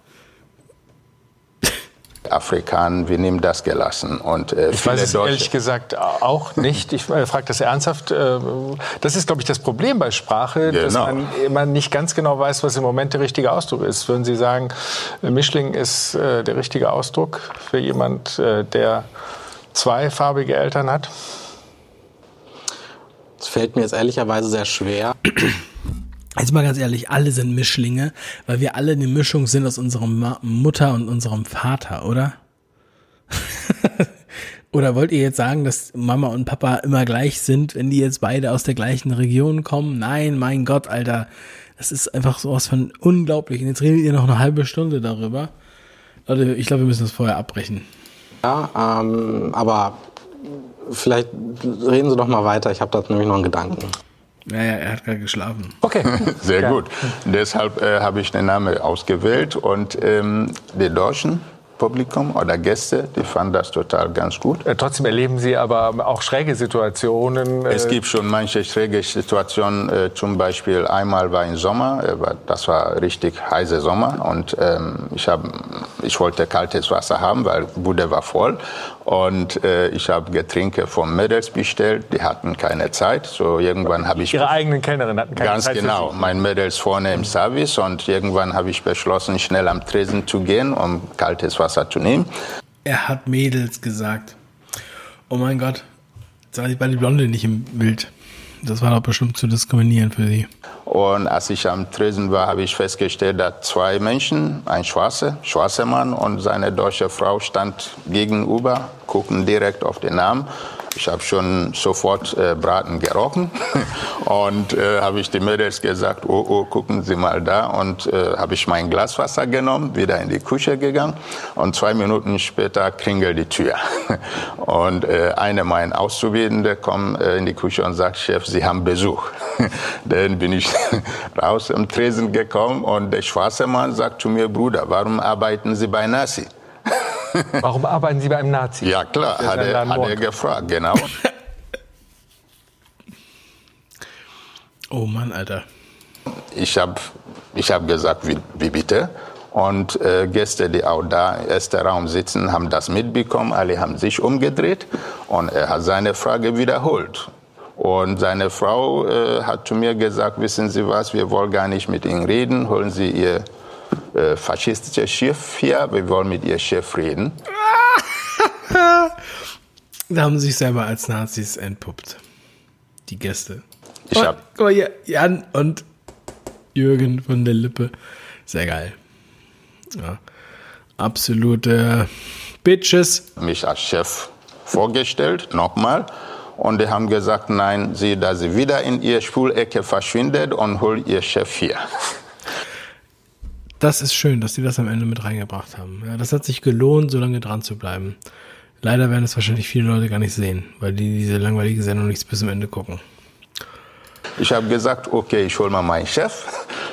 [SPEAKER 14] Afrikaner, wir nehmen das gelassen. Und, äh,
[SPEAKER 3] ich weiß es Deutsche ehrlich gesagt auch nicht. Ich äh, frage das ernsthaft. Äh, das ist, glaube ich, das Problem bei Sprache, genau. dass man immer nicht ganz genau weiß, was im Moment der richtige Ausdruck ist. Würden Sie sagen, Mischling ist äh, der richtige Ausdruck für jemand, äh, der zweifarbige Eltern hat?
[SPEAKER 6] Das fällt mir jetzt ehrlicherweise sehr schwer.
[SPEAKER 1] Jetzt mal ganz ehrlich, alle sind Mischlinge, weil wir alle eine Mischung sind aus unserer Mutter und unserem Vater, oder? oder wollt ihr jetzt sagen, dass Mama und Papa immer gleich sind, wenn die jetzt beide aus der gleichen Region kommen? Nein, mein Gott, Alter. Das ist einfach sowas von unglaublich. Und jetzt redet ihr noch eine halbe Stunde darüber. Leute, ich glaube, wir müssen das vorher abbrechen.
[SPEAKER 6] Ja, ähm, aber vielleicht reden Sie doch mal weiter. Ich habe da nämlich noch einen Gedanken.
[SPEAKER 1] Ja, ja, er hat gerade geschlafen.
[SPEAKER 3] Okay.
[SPEAKER 14] Sehr
[SPEAKER 3] Ja.
[SPEAKER 14] gut. Deshalb äh, habe ich den Namen ausgewählt und ähm, die Deutschen Publikum oder Gäste, die fanden das total ganz gut.
[SPEAKER 3] Äh, Trotzdem erleben Sie aber auch schräge Situationen.
[SPEAKER 14] Es
[SPEAKER 3] äh,
[SPEAKER 14] gibt schon manche schräge Situationen. Äh, zum Beispiel einmal war im Sommer, äh, das war richtig heißer Sommer und ähm, ich, hab, ich wollte kaltes Wasser haben, weil Bude war voll. Und äh, ich habe Getränke von Mädels bestellt, die hatten keine Zeit. So irgendwann habe ich
[SPEAKER 3] Ihre eigenen Kellnerin hatten keine
[SPEAKER 14] Ganz
[SPEAKER 3] Zeit für
[SPEAKER 14] genau, mein Mädels vorne im Service und irgendwann habe ich beschlossen, schnell am Tresen zu gehen, um kaltes Wasser zu nehmen.
[SPEAKER 1] Er hat Mädels gesagt. Oh mein Gott. Jetzt war die, war die Blonde nicht im Bild. Das war doch bestimmt zu diskriminieren für sie.
[SPEAKER 14] Und als ich am Tresen war, habe ich festgestellt, dass zwei Menschen, ein schwarzer, schwarzer Mann und seine deutsche Frau, stand gegenüber, gucken direkt auf den Namen. Ich habe schon sofort äh, Braten gerochen und äh, habe ich den Mädels gesagt, oh, oh, gucken Sie mal da und äh, habe ich mein Glas Wasser genommen, wieder in die Küche gegangen und zwei Minuten später klingelt die Tür und äh, eine meiner Auszubildende kommt äh, in die Küche und sagt, Chef, Sie haben Besuch. Dann bin ich raus im Tresen gekommen und der schwarze Mann sagt zu mir, Bruder, warum arbeiten Sie bei Nasi?
[SPEAKER 3] Warum arbeiten Sie bei einem Nazi?
[SPEAKER 14] Ja klar, hat er, hat er gefragt, genau.
[SPEAKER 1] Oh Mann, Alter.
[SPEAKER 14] Ich habe ich hab gesagt, wie, wie bitte? Und äh, Gäste, die auch da im ersten Raum sitzen, haben das mitbekommen. Alle haben sich umgedreht und er hat seine Frage wiederholt. Und seine Frau äh, hat zu mir gesagt, wissen Sie was, wir wollen gar nicht mit Ihnen reden. Holen Sie Ihr äh, faschistisches Chef hier, wir wollen mit Ihr Chef reden.
[SPEAKER 1] Da haben sie sich selber als Nazis entpuppt. Die Gäste.
[SPEAKER 14] Ich
[SPEAKER 1] Und-
[SPEAKER 14] hab-
[SPEAKER 1] mal hier, Jan und Jürgen von der Lippe. Sehr geil. Ja. Absolute Bitches.
[SPEAKER 14] mich als Chef vorgestellt, nochmal. Und die haben gesagt, nein, sie, dass sie wieder in ihre Spulecke verschwindet und holt ihr Chef hier.
[SPEAKER 1] Das ist schön, dass die das am Ende mit reingebracht haben. Ja, das hat sich gelohnt, so lange dran zu bleiben. Leider werden es wahrscheinlich viele Leute gar nicht sehen, weil die diese langweilige Sendung nicht bis zum Ende gucken.
[SPEAKER 14] Ich habe gesagt, okay, ich hole mal meinen Chef.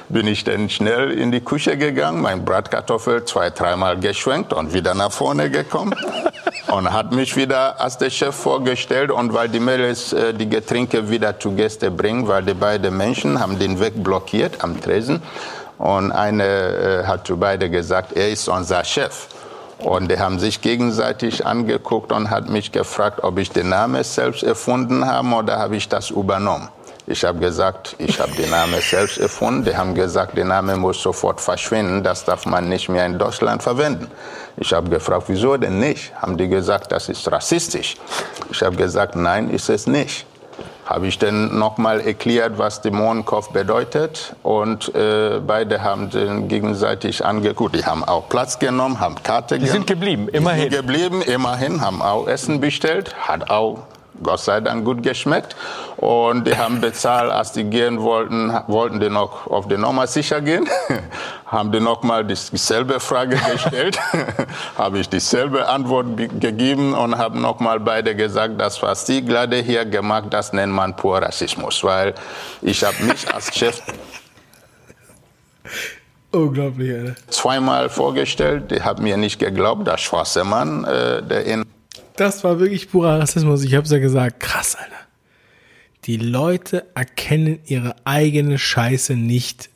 [SPEAKER 14] Bin ich dann schnell in die Küche gegangen, mein Bratkartoffel zwei, dreimal geschwenkt und wieder nach vorne gekommen. und hat mich wieder als der Chef vorgestellt. Und weil die Mädels äh, die Getränke wieder zu Gäste bringen, weil die beiden Menschen haben den Weg blockiert am Tresen. Und eine äh, hat zu beiden gesagt, er ist unser Chef. Und die haben sich gegenseitig angeguckt und hat mich gefragt, ob ich den Namen selbst erfunden habe oder habe ich das übernommen. Ich habe gesagt, ich habe den Namen selbst erfunden. Die haben gesagt, der Name muss sofort verschwinden. Das darf man nicht mehr in Deutschland verwenden. Ich habe gefragt, wieso denn nicht? Haben die gesagt, das ist rassistisch. Ich habe gesagt, nein, ist es nicht. Habe ich dann nochmal erklärt, was Dämonenkopf bedeutet. Und äh, beide haben den gegenseitig angeguckt. Die haben auch Platz genommen, haben Karte
[SPEAKER 3] Die sind geblieben, immerhin.
[SPEAKER 14] Die sind geblieben, immerhin, haben auch Essen bestellt, hat auch Gott sei Dank gut geschmeckt. Und die haben bezahlt, als die gehen wollten, wollten die noch auf die Nummer sicher gehen. haben die noch mal dieselbe Frage gestellt. habe ich dieselbe Antwort be- gegeben und haben noch mal beide gesagt, das, was die gerade hier gemacht, das nennt man pur Rassismus. Weil ich habe mich als Chef
[SPEAKER 1] Unglaublich, Alter.
[SPEAKER 14] zweimal vorgestellt. Die haben mir nicht geglaubt, der schwarze Mann, äh, der in
[SPEAKER 1] Das war wirklich purer Rassismus. Ich hab's ja gesagt. Krass, Alter. Die Leute erkennen ihre eigene Scheiße nicht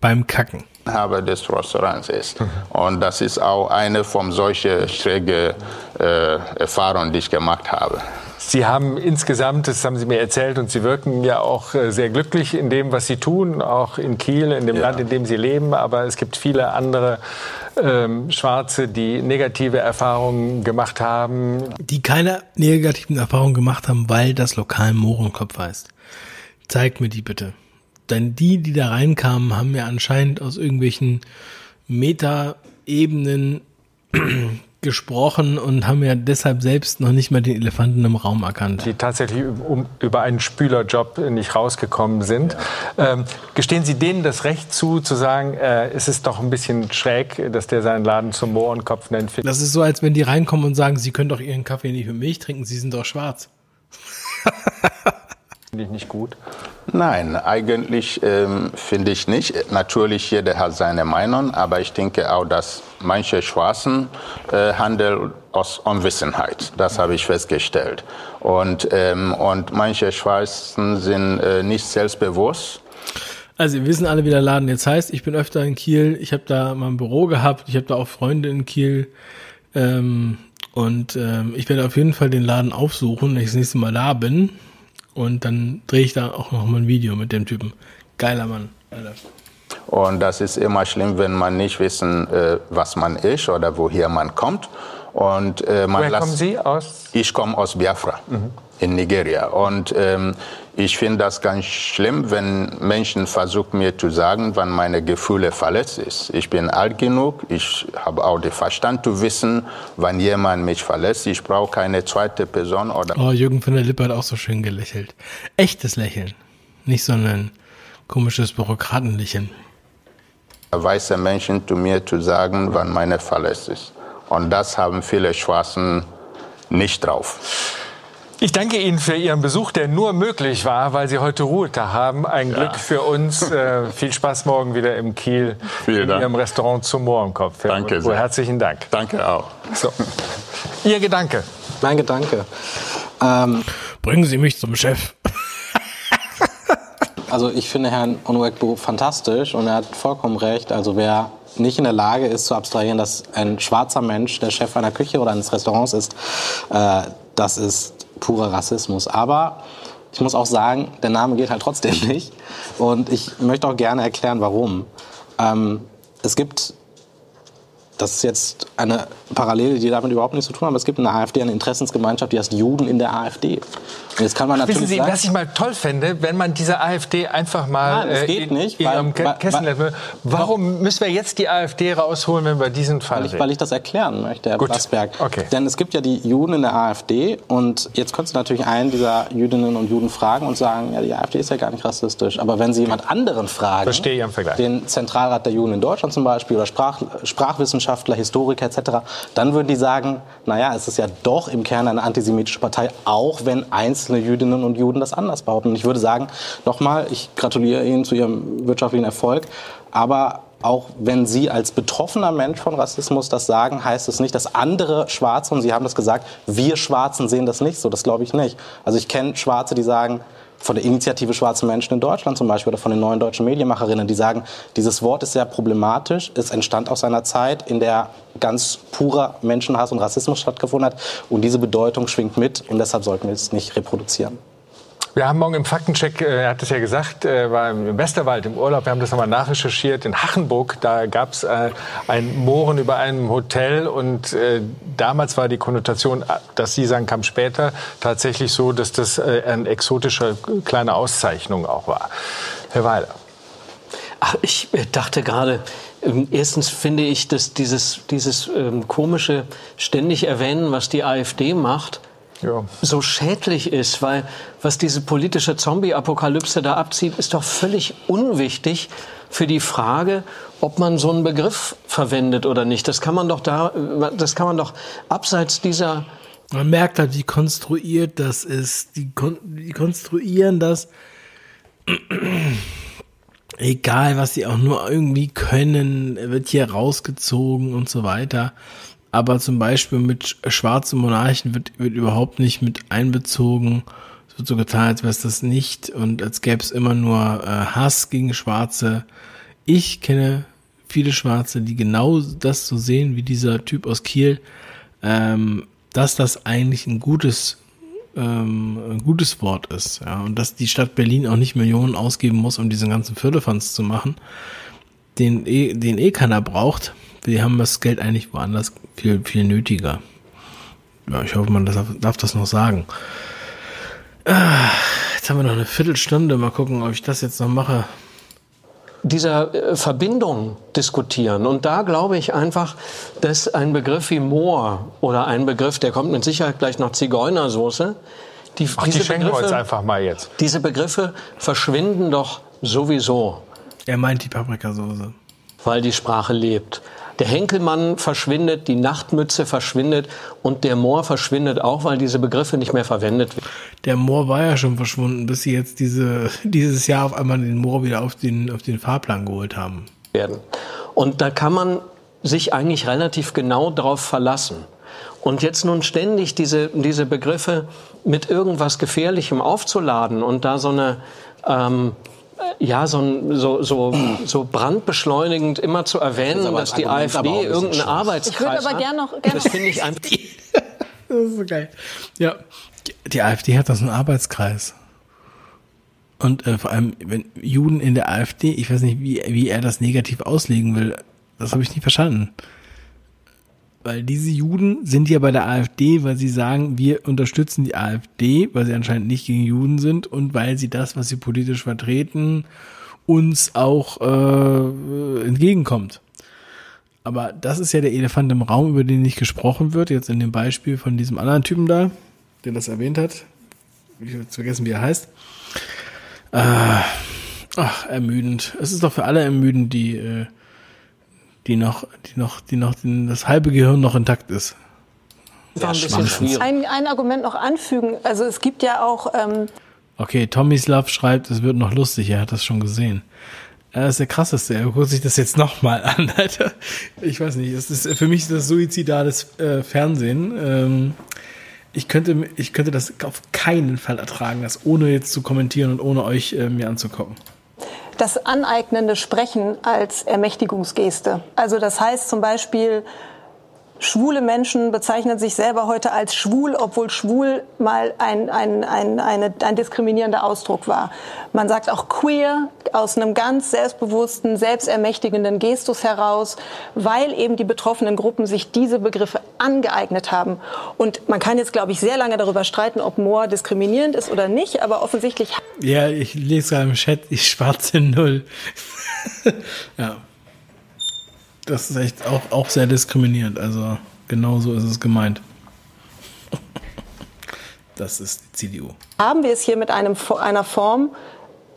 [SPEAKER 1] beim Kacken.
[SPEAKER 14] Inhaber des Restaurants ist. Und das ist auch eine von solchen schrägen äh, Erfahrungen, die ich gemacht habe.
[SPEAKER 3] Sie haben insgesamt, das haben Sie mir erzählt, und Sie wirken ja auch äh, sehr glücklich in dem, was Sie tun, auch in Kiel, in dem Land, in dem Sie leben. Aber es gibt viele andere ähm, Schwarze, die negative Erfahrungen gemacht haben.
[SPEAKER 1] Die keine negativen Erfahrungen gemacht haben, weil das Lokal Mohrenkopf heißt. Zeigt mir die bitte. Denn die, die da reinkamen, haben ja anscheinend aus irgendwelchen Meta-Ebenen gesprochen und haben ja deshalb selbst noch nicht mal den Elefanten im Raum erkannt.
[SPEAKER 3] Die tatsächlich um, über einen Spülerjob nicht rausgekommen sind. Ähm, gestehen Sie denen das Recht zu, zu sagen, äh, es ist doch ein bisschen schräg, dass der seinen Laden zum Mohrenkopf nennt?
[SPEAKER 1] Das ist so, als wenn die reinkommen und sagen, sie können doch ihren Kaffee nicht mit Milch trinken, sie sind doch schwarz.
[SPEAKER 3] Finde ich nicht gut.
[SPEAKER 14] Nein, eigentlich ähm, finde ich nicht. Natürlich, jeder hat seine Meinung, aber ich denke auch, dass manche Schwarzen äh, handeln aus Unwissenheit. Das habe ich festgestellt. Und, ähm, und manche Schwarzen sind äh, nicht selbstbewusst.
[SPEAKER 1] Also wir wissen alle, wie der Laden jetzt heißt. Ich bin öfter in Kiel. Ich habe da mal ein Büro gehabt. Ich habe da auch Freunde in Kiel. Ähm, und ähm, ich werde auf jeden Fall den Laden aufsuchen, wenn ich das nächste Mal da bin. Und dann drehe ich da auch noch mal ein Video mit dem Typen. Geiler Mann. Alter.
[SPEAKER 14] Und das ist immer schlimm, wenn man nicht wissen, äh, was man ist oder woher man kommt. Und, äh, man
[SPEAKER 3] Woher kommen Sie aus?
[SPEAKER 14] Ich komme aus Biafra in Nigeria. Und ähm, ich finde das ganz schlimm, wenn Menschen versuchen mir zu sagen, wann meine Gefühle verletzt ist. Ich bin alt genug, ich habe auch den Verstand zu wissen, wann jemand mich verletzt. Ich brauche keine zweite Person oder.
[SPEAKER 1] Oh, Jürgen von der Lippe hat auch so schön gelächelt. Echtes Lächeln. Nicht so ein komisches Bürokratenlächeln.
[SPEAKER 14] Weiße Menschen zu mir zu sagen, wann meine verletzt ist. Und das haben viele Schwarzen nicht drauf.
[SPEAKER 3] Ich danke Ihnen für Ihren Besuch, der nur möglich war, weil Sie heute Ruhetag haben. Ein Glück für uns. Äh, viel Spaß morgen wieder im Kiel
[SPEAKER 14] Vielen
[SPEAKER 3] in
[SPEAKER 14] Dank.
[SPEAKER 3] Ihrem Restaurant zum Mohrenkopf. Herr
[SPEAKER 14] Danke sehr.
[SPEAKER 3] Herzlichen Dank.
[SPEAKER 14] Danke auch.
[SPEAKER 3] So. Ihr Gedanke.
[SPEAKER 6] Mein Gedanke. Ähm,
[SPEAKER 1] Bringen Sie mich zum Chef.
[SPEAKER 6] Also ich finde Herrn Onwekbo fantastisch und er hat vollkommen recht. Also wer nicht in der Lage ist zu abstrahieren, dass ein schwarzer Mensch der Chef einer Küche oder eines Restaurants ist, äh, das ist purer Rassismus. Aber ich muss auch sagen, der Name geht halt trotzdem nicht. Und ich möchte auch gerne erklären, warum. Ähm, es gibt, das ist jetzt eine Parallele, die damit überhaupt nichts zu tun hat, aber es gibt in der AfD eine Interessensgemeinschaft, die heißt Juden in der AfD. Jetzt kann man natürlich
[SPEAKER 3] Wissen Sie,
[SPEAKER 6] sagen,
[SPEAKER 3] was ich mal toll fände, wenn man diese AfD einfach mal
[SPEAKER 6] Nein, das
[SPEAKER 3] äh, in,
[SPEAKER 6] nicht,
[SPEAKER 3] in
[SPEAKER 6] weil-
[SPEAKER 3] ihrem Ke-
[SPEAKER 6] weil-
[SPEAKER 3] Kessel. Warum müssen wir jetzt die AfD rausholen, wenn wir diesen Fall
[SPEAKER 6] Weil ich, weil ich das erklären möchte, Herr
[SPEAKER 3] Gut.
[SPEAKER 6] Blasberg.
[SPEAKER 3] Okay.
[SPEAKER 6] Denn es gibt ja die Juden in der AfD und jetzt könntest du natürlich einen dieser Jüdinnen und Juden fragen und sagen, ja, die AfD ist ja gar nicht rassistisch. Aber wenn sie jemand anderen fragen,
[SPEAKER 3] Verstehe ich am Vergleich.
[SPEAKER 6] den Zentralrat der Juden in Deutschland zum Beispiel oder Sprach, Sprachwissenschaftler, Historiker etc., dann würden die sagen, naja, es ist ja doch im Kern eine antisemitische Partei, auch wenn einzelne Jüdinnen und Juden das anders behaupten. Und ich würde sagen, nochmal, ich gratuliere Ihnen zu Ihrem wirtschaftlichen Erfolg, aber auch wenn Sie als betroffener Mensch von Rassismus das sagen, heißt es nicht, dass andere Schwarze, und Sie haben das gesagt, wir Schwarzen sehen das nicht so, das glaube ich nicht. Also ich kenne Schwarze, die sagen, von der Initiative Schwarze Menschen in Deutschland zum Beispiel oder von den neuen deutschen Medienmacherinnen, die sagen, dieses Wort ist sehr problematisch, es entstand aus einer Zeit, in der ganz purer Menschenhass und Rassismus stattgefunden hat und diese Bedeutung schwingt mit und deshalb sollten wir es nicht reproduzieren.
[SPEAKER 3] Wir haben morgen im Faktencheck, äh, er hat es ja gesagt, äh, war im Westerwald im Urlaub. Wir haben das nochmal nachrecherchiert. In Hachenburg, da gab es äh, ein Mohren über einem Hotel. Und damals war die Konnotation, dass Sie sagen, kam später, tatsächlich so, dass das eine exotische kleine Auszeichnung auch war. Herr Weiler.
[SPEAKER 8] Ach, ich dachte gerade, ähm, erstens finde ich, dass dieses, dieses ähm, komische ständig erwähnen, was die AfD macht,
[SPEAKER 3] Ja.
[SPEAKER 8] so schädlich ist, weil was diese politische Zombie-Apokalypse da abzieht, ist doch völlig unwichtig für die Frage, ob man so einen Begriff verwendet oder nicht. Das kann man doch da, das kann man doch abseits dieser
[SPEAKER 1] Man merkt halt, wie konstruiert das ist. Die, kon die konstruieren das. Egal, was sie auch nur irgendwie können, wird hier rausgezogen und so weiter. Aber zum Beispiel mit sch- schwarzen Monarchen wird, wird überhaupt nicht mit einbezogen. Es wird so getan, als wäre es das nicht und als gäbe es immer nur äh, Hass gegen Schwarze. Ich kenne viele Schwarze, die genau das so sehen wie dieser Typ aus Kiel, ähm, dass das eigentlich ein gutes ähm, ein gutes Wort ist, ja, und dass die Stadt Berlin auch nicht Millionen ausgeben muss, um diesen ganzen Firlefanz zu machen, den eh, den eh keiner braucht. Wir haben das Geld eigentlich woanders viel, viel nötiger. Ja, ich hoffe, man darf, darf das noch sagen. Ah, jetzt haben wir noch eine Viertelstunde. Mal gucken, ob ich das jetzt noch mache.
[SPEAKER 8] dieser äh, Verbindung diskutieren. Und da glaube ich einfach, dass ein Begriff wie Moor oder ein Begriff, der kommt mit Sicherheit gleich nach Zigeunersoße, die,
[SPEAKER 3] Ach, die
[SPEAKER 8] diese,
[SPEAKER 3] schenken wir uns
[SPEAKER 8] Begriffe,
[SPEAKER 3] einfach mal jetzt.
[SPEAKER 8] diese Begriffe verschwinden doch sowieso.
[SPEAKER 1] Er meint die Paprikasauce.
[SPEAKER 8] Weil die Sprache lebt. Der Henkelmann verschwindet, die Nachtmütze verschwindet und der Moor verschwindet auch, weil diese Begriffe nicht mehr verwendet werden.
[SPEAKER 1] Der Moor war ja schon verschwunden, bis sie jetzt diese, dieses Jahr auf einmal den Moor wieder auf den, auf den Fahrplan geholt haben.
[SPEAKER 8] werden. Und da kann man sich eigentlich relativ genau darauf verlassen. Und jetzt nun ständig diese, diese Begriffe mit irgendwas Gefährlichem aufzuladen und da so eine, ähm, ja, so, ein, so, so, so brandbeschleunigend immer zu
[SPEAKER 6] Das
[SPEAKER 8] erwähnen,
[SPEAKER 6] aber
[SPEAKER 8] dass die
[SPEAKER 6] Argument
[SPEAKER 8] AfD irgendeinen. Arbeitskreis
[SPEAKER 13] Ich würde aber
[SPEAKER 8] hat.
[SPEAKER 13] gern noch- gern
[SPEAKER 8] das finde ich einfach.
[SPEAKER 1] Das ist so geil. Ja, die AfD hat das einen Arbeitskreis. Und äh, vor allem, wenn Juden in der AfD, ich weiß nicht, wie, wie er das negativ auslegen will, das habe ich nicht verstanden. Weil diese Juden sind ja bei der AfD, weil sie sagen, wir unterstützen die AfD, weil sie anscheinend nicht gegen Juden sind und weil sie das, was sie politisch vertreten, uns auch äh, entgegenkommt. Aber das ist ja der Elefant im Raum, über den nicht gesprochen wird. Jetzt in dem Beispiel von diesem anderen Typen da, der das erwähnt hat. Ich habe vergessen, wie er heißt. Äh, ach, ermüdend. Es ist doch für alle ermüdend, die, äh, die noch, die noch, die noch, die, das halbe Gehirn noch intakt ist.
[SPEAKER 7] Ja, ein, ein Argument noch anfügen. Also es gibt ja auch. Ähm
[SPEAKER 1] okay, Tomislav schreibt, es wird noch lustig. Er hat das schon gesehen. Das ist der krasseste. Er guckt sich das jetzt nochmal an, Alter. Ich weiß nicht. Es ist für mich das suizidales äh, Fernsehen. Ähm, ich könnte, ich könnte das auf keinen Fall ertragen, das ohne jetzt zu kommentieren und ohne euch äh, mir anzugucken
[SPEAKER 7] das aneignende Sprechen als Ermächtigungsgeste. Also das heißt zum Beispiel, schwule Menschen bezeichnen sich selber heute als schwul, obwohl schwul mal ein, ein, ein, eine, ein diskriminierender Ausdruck war. Man sagt auch queer aus einem ganz selbstbewussten, selbstermächtigenden Gestus heraus, weil eben die betroffenen Gruppen sich diese Begriffe angeeignet haben. Und man kann jetzt, glaube ich, sehr lange darüber streiten, ob Moor diskriminierend ist oder nicht, aber offensichtlich.
[SPEAKER 1] Ja, ich lese gerade im Chat, ich schwarze Null. ja das ist echt auch, auch sehr diskriminierend. Also genau so ist es gemeint. Das ist die CDU.
[SPEAKER 7] Haben wir es hier mit einem, einer Form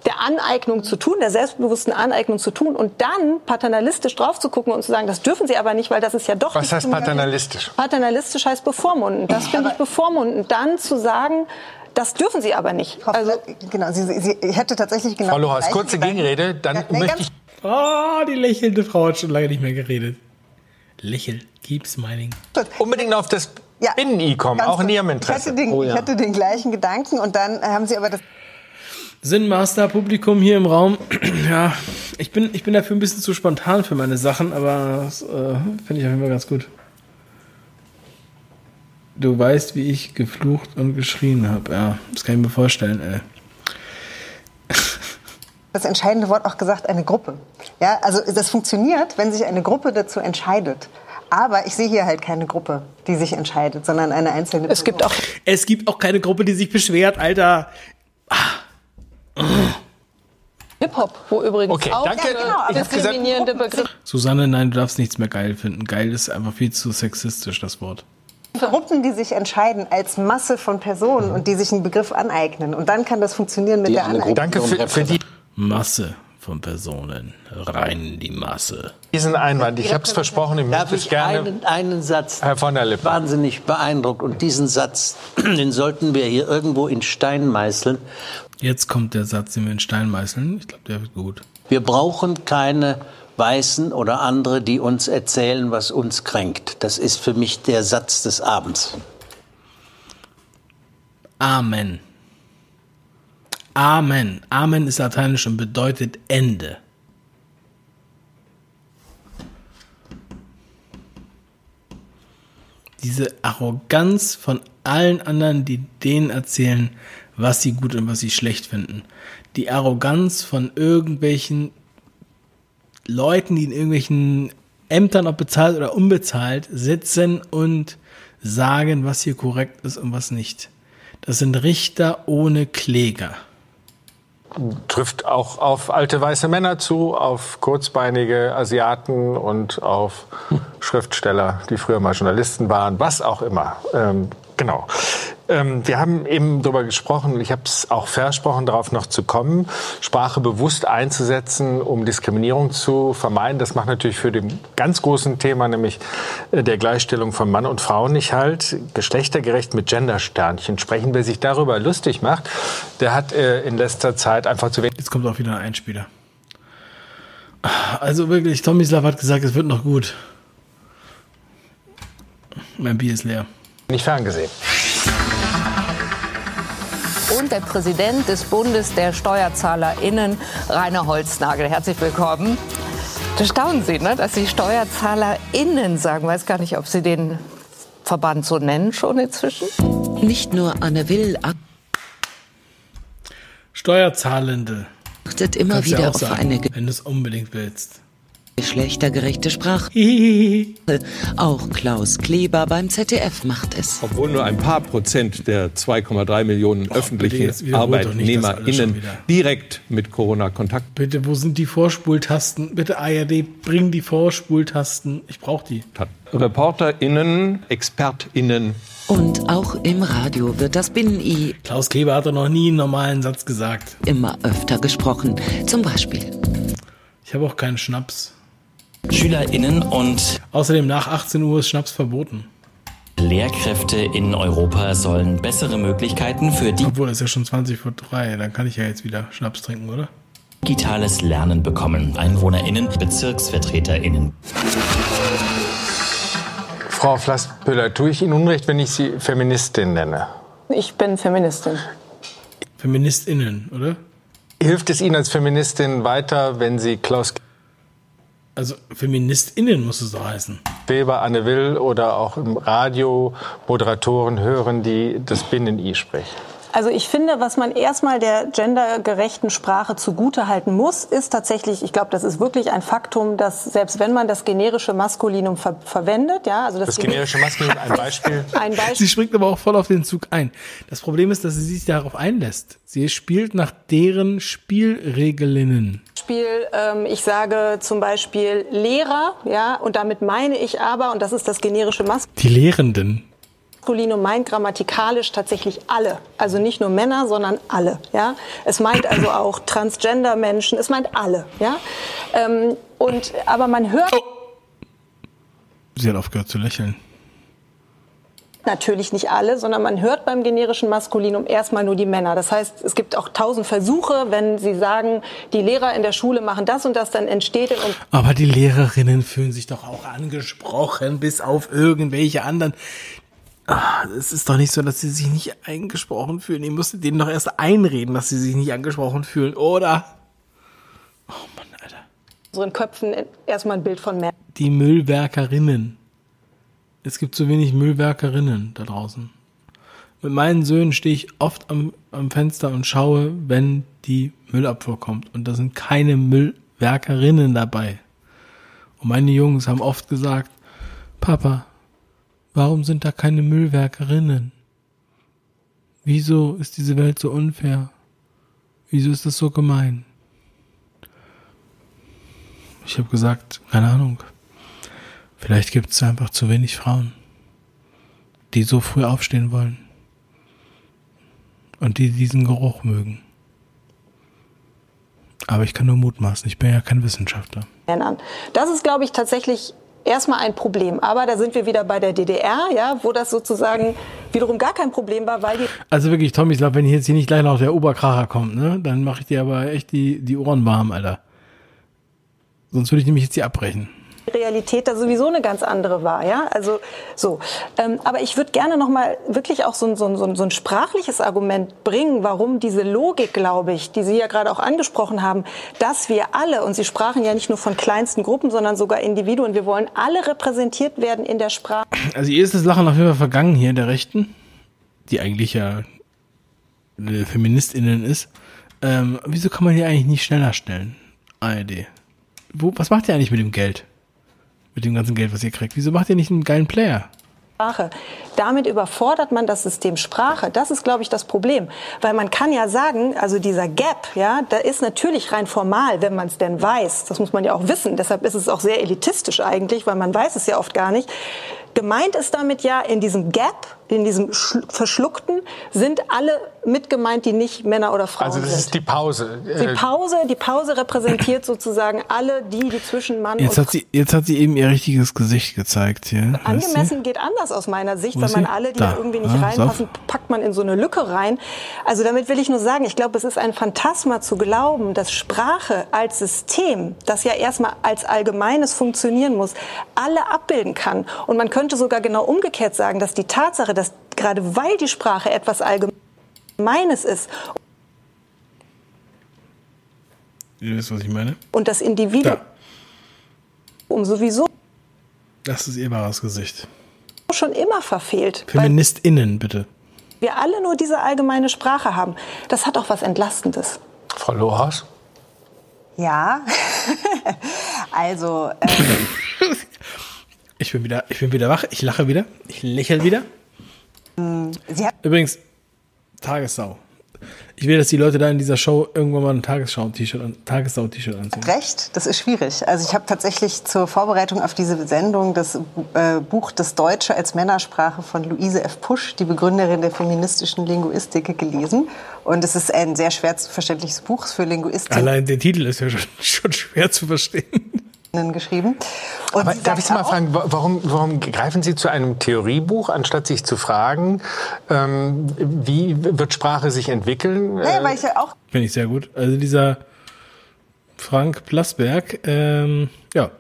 [SPEAKER 7] der Aneignung zu tun, der selbstbewussten Aneignung zu tun und dann paternalistisch drauf zu gucken und zu sagen, das dürfen Sie aber nicht, weil das ist ja doch.
[SPEAKER 3] Was heißt paternalistisch?
[SPEAKER 7] Paternalistisch heißt bevormunden. Das finde ich bevormunden. Dann zu sagen, das dürfen Sie aber nicht.
[SPEAKER 9] Also genau, sie, sie hätte tatsächlich genau.
[SPEAKER 3] Frau Lohas, kurze Gegenrede, dann ja, möchte ich.
[SPEAKER 1] Oh, die lächelnde Frau hat schon lange nicht mehr geredet. Lächel, keep smiling.
[SPEAKER 3] Unbedingt auf das ja, Binnen-I kommen, auch in Ihrem Interesse.
[SPEAKER 9] Ich hatte, den, oh, ja. ich hatte den gleichen Gedanken und dann haben Sie aber das.
[SPEAKER 1] Sinnmaster Publikum hier im Raum. ja, ich bin, ich bin dafür ein bisschen zu spontan für meine Sachen, aber das äh, finde ich auf jeden Fall ganz gut. Du weißt, wie ich geflucht und geschrien habe. Ja, das kann ich mir vorstellen, ey
[SPEAKER 9] das entscheidende Wort auch gesagt, eine Gruppe. Ja, also das funktioniert, wenn sich eine Gruppe dazu entscheidet. Aber ich sehe hier halt keine Gruppe, die sich entscheidet, sondern eine einzelne.
[SPEAKER 1] Es gibt auch es gibt auch keine Gruppe, die sich beschwert, Alter.
[SPEAKER 7] Hip-Hop, wo übrigens
[SPEAKER 3] okay,
[SPEAKER 7] auch
[SPEAKER 3] danke.
[SPEAKER 7] Genau, diskriminierende Begriffe.
[SPEAKER 1] Susanne, nein, du darfst nichts mehr geil finden. Geil ist einfach viel zu sexistisch, das Wort.
[SPEAKER 9] Gruppen, die sich entscheiden als Masse von Personen und die sich einen Begriff aneignen. Und dann kann das funktionieren mit die der Aneignung.
[SPEAKER 3] Danke für, für die
[SPEAKER 1] Masse von Personen, rein in die Masse.
[SPEAKER 3] Diesen Einwand, ich habe es versprochen, ich
[SPEAKER 5] Darf ich gerne. Einen, einen Satz,
[SPEAKER 3] Herr von der Lippe.
[SPEAKER 5] wahnsinnig beeindruckt und diesen Satz, den sollten wir hier irgendwo in Stein meißeln.
[SPEAKER 1] Jetzt kommt der Satz, den wir in Stein meißeln. Ich glaube, der wird gut.
[SPEAKER 5] Wir brauchen keine Weißen oder andere, die uns erzählen, was uns kränkt. Das ist für mich der Satz des Abends.
[SPEAKER 1] Amen. Amen. Amen ist lateinisch und bedeutet Ende. Diese Arroganz von allen anderen, die denen erzählen, was sie gut und was sie schlecht finden. Die Arroganz von irgendwelchen Leuten, die in irgendwelchen Ämtern, ob bezahlt oder unbezahlt, sitzen und sagen, was hier korrekt ist und was nicht. Das sind Richter ohne Kläger
[SPEAKER 3] trifft auch auf alte weiße Männer zu, auf kurzbeinige Asiaten und auf Schriftsteller, die früher mal Journalisten waren, was auch immer. Ähm, genau. Ähm, wir haben eben darüber gesprochen, ich habe es auch versprochen, darauf noch zu kommen, Sprache bewusst einzusetzen, um Diskriminierung zu vermeiden. Das macht natürlich für dem ganz großen Thema, nämlich äh, der Gleichstellung von Mann und Frau nicht halt. Geschlechtergerecht mit Gendersternchen sprechen. Wer sich darüber lustig macht, der hat äh, in letzter Zeit einfach zu wenig.
[SPEAKER 1] Jetzt kommt auch wieder ein Einspieler. Also wirklich, Tomislav hat gesagt, es wird noch gut. Mein Bier ist leer.
[SPEAKER 3] Nicht ferngesehen
[SPEAKER 15] und der Präsident des Bundes der SteuerzahlerInnen, Rainer Holznagel. Herzlich willkommen. Da staunen Sie, ne, dass Sie SteuerzahlerInnen sagen. Ich weiß gar nicht, ob Sie den Verband so nennen schon inzwischen.
[SPEAKER 2] Nicht nur Anne Will
[SPEAKER 1] Steuerzahlende.
[SPEAKER 2] achtet immer wieder
[SPEAKER 1] ja
[SPEAKER 2] auf
[SPEAKER 1] sagen,
[SPEAKER 2] eine
[SPEAKER 1] wenn du es unbedingt willst.
[SPEAKER 2] Geschlechtergerechte Sprache. Auch Klaus Kleber beim ZDF macht es.
[SPEAKER 4] Obwohl nur ein paar Prozent der 2,3 Millionen öffentlichen
[SPEAKER 1] alles schon
[SPEAKER 4] ArbeitnehmerInnen direkt mit Corona Kontakt
[SPEAKER 1] Bitte, wo sind die Vorspultasten? Bitte ARD, bring die Vorspultasten. Ich brauche die.
[SPEAKER 4] ReporterInnen, ExpertInnen
[SPEAKER 2] Und auch im Radio wird das Binnen-I
[SPEAKER 1] Klaus Kleber hat doch noch nie einen normalen Satz gesagt.
[SPEAKER 2] immer öfter gesprochen. Zum Beispiel.
[SPEAKER 1] Ich habe auch keinen Schnaps.
[SPEAKER 16] SchülerInnen und
[SPEAKER 1] Außerdem nach 18 Uhr ist Schnaps verboten.
[SPEAKER 16] Lehrkräfte in Europa sollen bessere Möglichkeiten für
[SPEAKER 1] Obwohl, es ist ja schon 20 vor 3. Dann kann ich ja jetzt wieder Schnaps trinken, oder?
[SPEAKER 16] digitales Lernen bekommen. EinwohnerInnen, BezirksvertreterInnen.
[SPEAKER 3] Frau Flassbüller, tue ich Ihnen Unrecht, wenn ich Sie Feministin nenne?
[SPEAKER 7] Ich bin Feministin.
[SPEAKER 1] FeministInnen, oder?
[SPEAKER 3] Hilft es Ihnen als Feministin weiter, wenn Sie Klaus
[SPEAKER 1] Also FeministInnen muss es doch heißen.
[SPEAKER 3] Weber, Anne Will oder auch im Radio Moderatoren hören, die das Binnen-I sprechen?
[SPEAKER 7] Also ich finde, was man erstmal der gendergerechten Sprache zugutehalten muss, ist tatsächlich, ich glaube, das ist wirklich ein Faktum, dass selbst wenn man das generische Maskulinum ver verwendet, ja, also das,
[SPEAKER 3] Das generische Maskulinum, ein Beispiel.
[SPEAKER 7] Ein Beispiel.
[SPEAKER 1] Sie springt aber auch voll auf den Zug ein. Das Problem ist, dass sie sich darauf einlässt. Sie spielt nach deren Spielregelinnen.
[SPEAKER 7] Beispiel, ähm, ich sage zum Beispiel Lehrer, ja, und damit meine ich aber, und das ist das generische
[SPEAKER 1] Die Lehrenden.
[SPEAKER 7] Maskulinum meint grammatikalisch tatsächlich alle. Also nicht nur Männer, sondern alle. Ja? Es meint also auch Transgender-Menschen, es meint alle. Ja? Ähm, und, aber man hört
[SPEAKER 1] Sie hat aufgehört zu lächeln.
[SPEAKER 7] natürlich nicht alle, sondern man hört beim generischen Maskulinum erstmal nur die Männer. Das heißt, es gibt auch tausend Versuche, wenn Sie sagen, die Lehrer in der Schule machen das und das, dann entsteht in uns
[SPEAKER 1] Aber die Lehrerinnen fühlen sich doch auch angesprochen, bis auf irgendwelche anderen. Ah, Es ist doch nicht so, dass sie sich nicht angesprochen fühlen. Ihr müsstet denen doch erst einreden, dass sie sich nicht angesprochen fühlen, oder?
[SPEAKER 7] unseren Köpfen erstmal ein Bild von Männern.
[SPEAKER 1] Die Müllwerkerinnen. Es gibt zu wenig Müllwerkerinnen da draußen. Mit meinen Söhnen stehe ich oft am, am Fenster und schaue, wenn die Müllabfuhr kommt. Und da sind keine Müllwerkerinnen dabei. Und meine Jungs haben oft gesagt, Papa, warum sind da keine Müllwerkerinnen? Wieso ist diese Welt so unfair? Wieso ist das so gemein? Ich habe gesagt, keine Ahnung. Vielleicht gibt es einfach zu wenig Frauen, die so früh aufstehen wollen und die diesen Geruch mögen. Aber ich kann nur mutmaßen, ich bin ja kein Wissenschaftler.
[SPEAKER 7] Das ist, glaube ich, tatsächlich erstmal ein Problem. Aber da sind wir wieder bei der DDR, ja, wo das sozusagen wiederum gar kein Problem war, weil die
[SPEAKER 1] Also wirklich, Tom, ich glaube, wenn jetzt hier nicht gleich noch der Oberkracher kommt, ne, dann mache ich dir aber echt die, die Ohren warm, Alter. Sonst würde ich nämlich jetzt hier abbrechen.
[SPEAKER 7] Realität da sowieso eine ganz andere war, ja. Also so. Ähm, aber ich würde gerne noch mal wirklich auch so ein, so, ein, so ein- sprachliches Argument bringen, warum diese Logik, glaube ich, die Sie ja gerade auch angesprochen haben, dass wir alle und Sie sprachen ja nicht nur von kleinsten Gruppen, sondern sogar Individuen, wir wollen alle repräsentiert werden in der Sprache.
[SPEAKER 1] Also ihr ist das Lachen auf jeden Fall vergangen hier, der Rechten, die eigentlich ja FeministInnen ist. Ähm, wieso kann man die eigentlich nicht schneller stellen? ARD. Wo, was macht ihr eigentlich mit dem Geld? Mit dem ganzen Geld, was ihr kriegt? Wieso macht ihr nicht einen geilen Player?
[SPEAKER 7] Sprache. Damit überfordert man das System Sprache. Das ist, glaube ich, das Problem. Weil man kann ja sagen, also dieser Gap, ja, da ist natürlich rein formal, wenn man es denn weiß. Das muss man ja auch wissen. Deshalb ist es auch sehr elitistisch eigentlich, weil man weiß es ja oft gar nicht. Gemeint ist damit ja, in diesem Gap, in diesem Schl- Verschluckten, sind alle mit gemeint, die nicht Männer oder Frauen
[SPEAKER 3] Also das
[SPEAKER 7] sind.
[SPEAKER 3] ist die Pause.
[SPEAKER 7] Die
[SPEAKER 3] Äh,
[SPEAKER 7] Pause, die Pause repräsentiert sozusagen alle die, die zwischen Mann
[SPEAKER 1] Jetzt
[SPEAKER 7] und
[SPEAKER 1] hat sie, jetzt hat sie eben ihr richtiges Gesicht gezeigt hier.
[SPEAKER 7] Angemessen geht anders aus meiner Sicht, weil man alle, die
[SPEAKER 1] Da.
[SPEAKER 7] da, irgendwie nicht
[SPEAKER 1] Ah,
[SPEAKER 7] reinpassen, packt man in so eine Lücke rein. Also damit will ich nur sagen, ich glaube, es ist ein Phantasma zu glauben, dass Sprache als System, das ja erstmal als allgemeines funktionieren muss, alle abbilden kann. Und man könnte sogar genau umgekehrt sagen, dass die Tatsache, dass gerade weil die Sprache etwas Allgemeines ist
[SPEAKER 1] Ihr wisst, was ich meine?
[SPEAKER 7] und das Individuum um sowieso
[SPEAKER 1] Das ist ihr wahres Gesicht.
[SPEAKER 7] schon immer verfehlt.
[SPEAKER 1] FeministInnen, bitte.
[SPEAKER 7] wir alle nur diese allgemeine Sprache haben. Das hat auch was Entlastendes.
[SPEAKER 3] Frau Lohaus?
[SPEAKER 9] Ja, Also, ähm,
[SPEAKER 1] Ich bin wieder, ich bin wieder wach, ich lache wieder, ich lächle wieder. Übrigens, Tagessau. Ich will, dass die Leute da in dieser Show irgendwann mal ein Tagesschau-T-Shirt an, Tagessau-T-Shirt anziehen.
[SPEAKER 9] recht, das ist schwierig. Also ich habe tatsächlich zur Vorbereitung auf diese Sendung das äh, Buch Das Deutsche als Männersprache von Luise F. Pusch, die Begründerin der feministischen Linguistik, gelesen. Und es ist ein sehr schwer zu verständliches Buch für Linguistinnen
[SPEAKER 1] Allein der Titel ist ja schon, schon schwer zu verstehen.
[SPEAKER 9] Geschrieben. Und
[SPEAKER 3] Aber darf ich Sie mal fragen, wa- warum, warum greifen Sie zu einem Theoriebuch, anstatt sich zu fragen, ähm, wie wird Sprache sich entwickeln?
[SPEAKER 9] Naja,
[SPEAKER 3] Äh,
[SPEAKER 9] weil ich ja auch
[SPEAKER 1] Finde ich sehr gut. Also dieser Frank Plasberg, ähm, ja.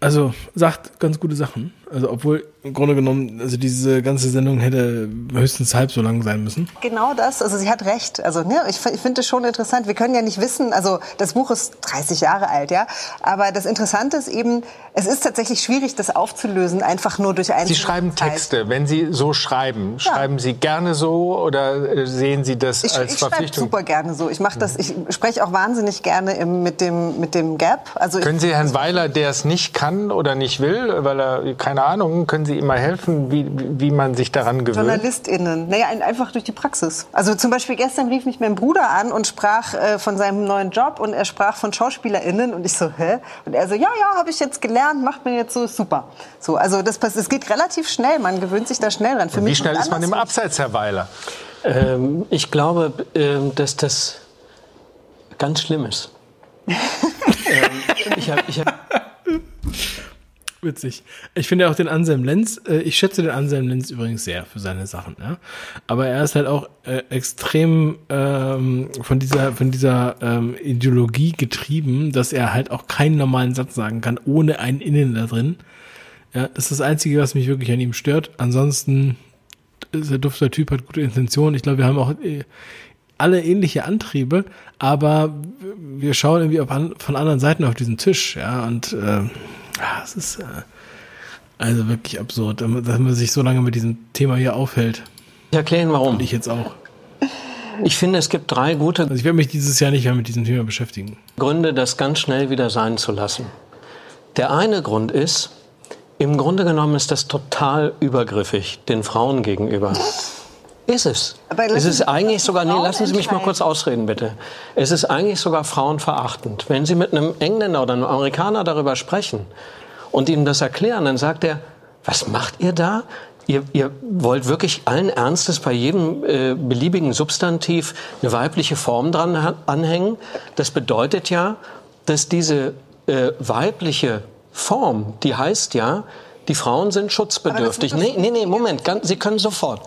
[SPEAKER 1] Also sagt ganz gute Sachen. Also obwohl im Grunde genommen, also diese ganze Sendung hätte höchstens halb so lang sein müssen.
[SPEAKER 9] Genau das, also sie hat recht. Also ne, ich, ich finde es schon interessant. Wir können ja nicht wissen, also das Buch ist 30 Jahre alt, ja. Aber das Interessante ist eben, es ist tatsächlich schwierig, das aufzulösen, einfach nur durch einen.
[SPEAKER 3] Sie schreiben Texte. Wenn Sie so schreiben, schreiben Sie gerne so oder äh, sehen Sie das
[SPEAKER 9] Ich,
[SPEAKER 3] als
[SPEAKER 9] ich schreibe
[SPEAKER 3] Verpflichtung?
[SPEAKER 9] super gerne so. Ich mache das. Ich spreche auch wahnsinnig gerne im, mit dem mit dem Gap. Also
[SPEAKER 3] Können
[SPEAKER 9] ich,
[SPEAKER 3] Sie Herrn Weiler, der es nicht kann oder nicht will, weil er keine Ahnung, können Sie ihm mal helfen, wie, wie man sich daran gewöhnt?
[SPEAKER 9] JournalistInnen, naja, ein- einfach durch die Praxis. Also zum Beispiel gestern rief mich mein Bruder an und sprach äh, von seinem neuen Job und er sprach von SchauspielerInnen und ich so, hä? Und er so, ja, ja, habe ich jetzt gelernt, macht mir jetzt so, super. So, also das, es geht relativ schnell, man gewöhnt sich da schnell dran. Für
[SPEAKER 3] Wie
[SPEAKER 9] mich
[SPEAKER 3] schnell ist man im. Abseits, Herr Weiler?
[SPEAKER 8] Ähm, ich glaube, ähm, dass das ganz schlimm ist. ähm, ich hab, ich hab,
[SPEAKER 1] Witzig. Ich finde auch den Anselm Lenz, äh, ich schätze den Anselm Lenz übrigens sehr für seine Sachen, ja. Aber er ist halt auch äh, extrem ähm, von dieser, von dieser ähm, Ideologie getrieben, dass er halt auch keinen normalen Satz sagen kann, ohne einen Innen da drin. Ja, das ist das Einzige, was mich wirklich an ihm stört. Ansonsten ist er dufter Typ, hat gute Intentionen. Ich glaube, wir haben auch äh, alle ähnliche Antriebe, aber wir schauen irgendwie an, von anderen Seiten auf diesen Tisch, ja, und äh, ja, es ist äh, also wirklich absurd, dass man sich so lange mit diesem Thema hier aufhält.
[SPEAKER 8] ich erkläre Ihnen warum.
[SPEAKER 1] Und ich jetzt auch.
[SPEAKER 8] Ich finde, es gibt drei gute
[SPEAKER 1] Also ich werde mich dieses Jahr nicht mehr mit diesem Thema beschäftigen.
[SPEAKER 8] Gründe, das ganz schnell wieder sein zu lassen. Der eine Grund ist, im Grunde genommen ist das total übergriffig den Frauen gegenüber. Ist es. Es
[SPEAKER 9] lassen
[SPEAKER 8] ist
[SPEAKER 9] Sie
[SPEAKER 8] eigentlich sogar, nee, lassen Sie mich mal kurz ausreden, bitte. Es ist eigentlich sogar frauenverachtend. Wenn Sie mit einem Engländer oder einem Amerikaner darüber sprechen und ihm das erklären, dann sagt er, was macht ihr da? Ihr, ihr wollt wirklich allen Ernstes bei jedem äh, beliebigen Substantiv eine weibliche Form dran anhängen. Das bedeutet ja, dass diese äh, weibliche Form, die heißt ja, die Frauen sind schutzbedürftig. Nee, nee, nee, Moment, Sie können sofort.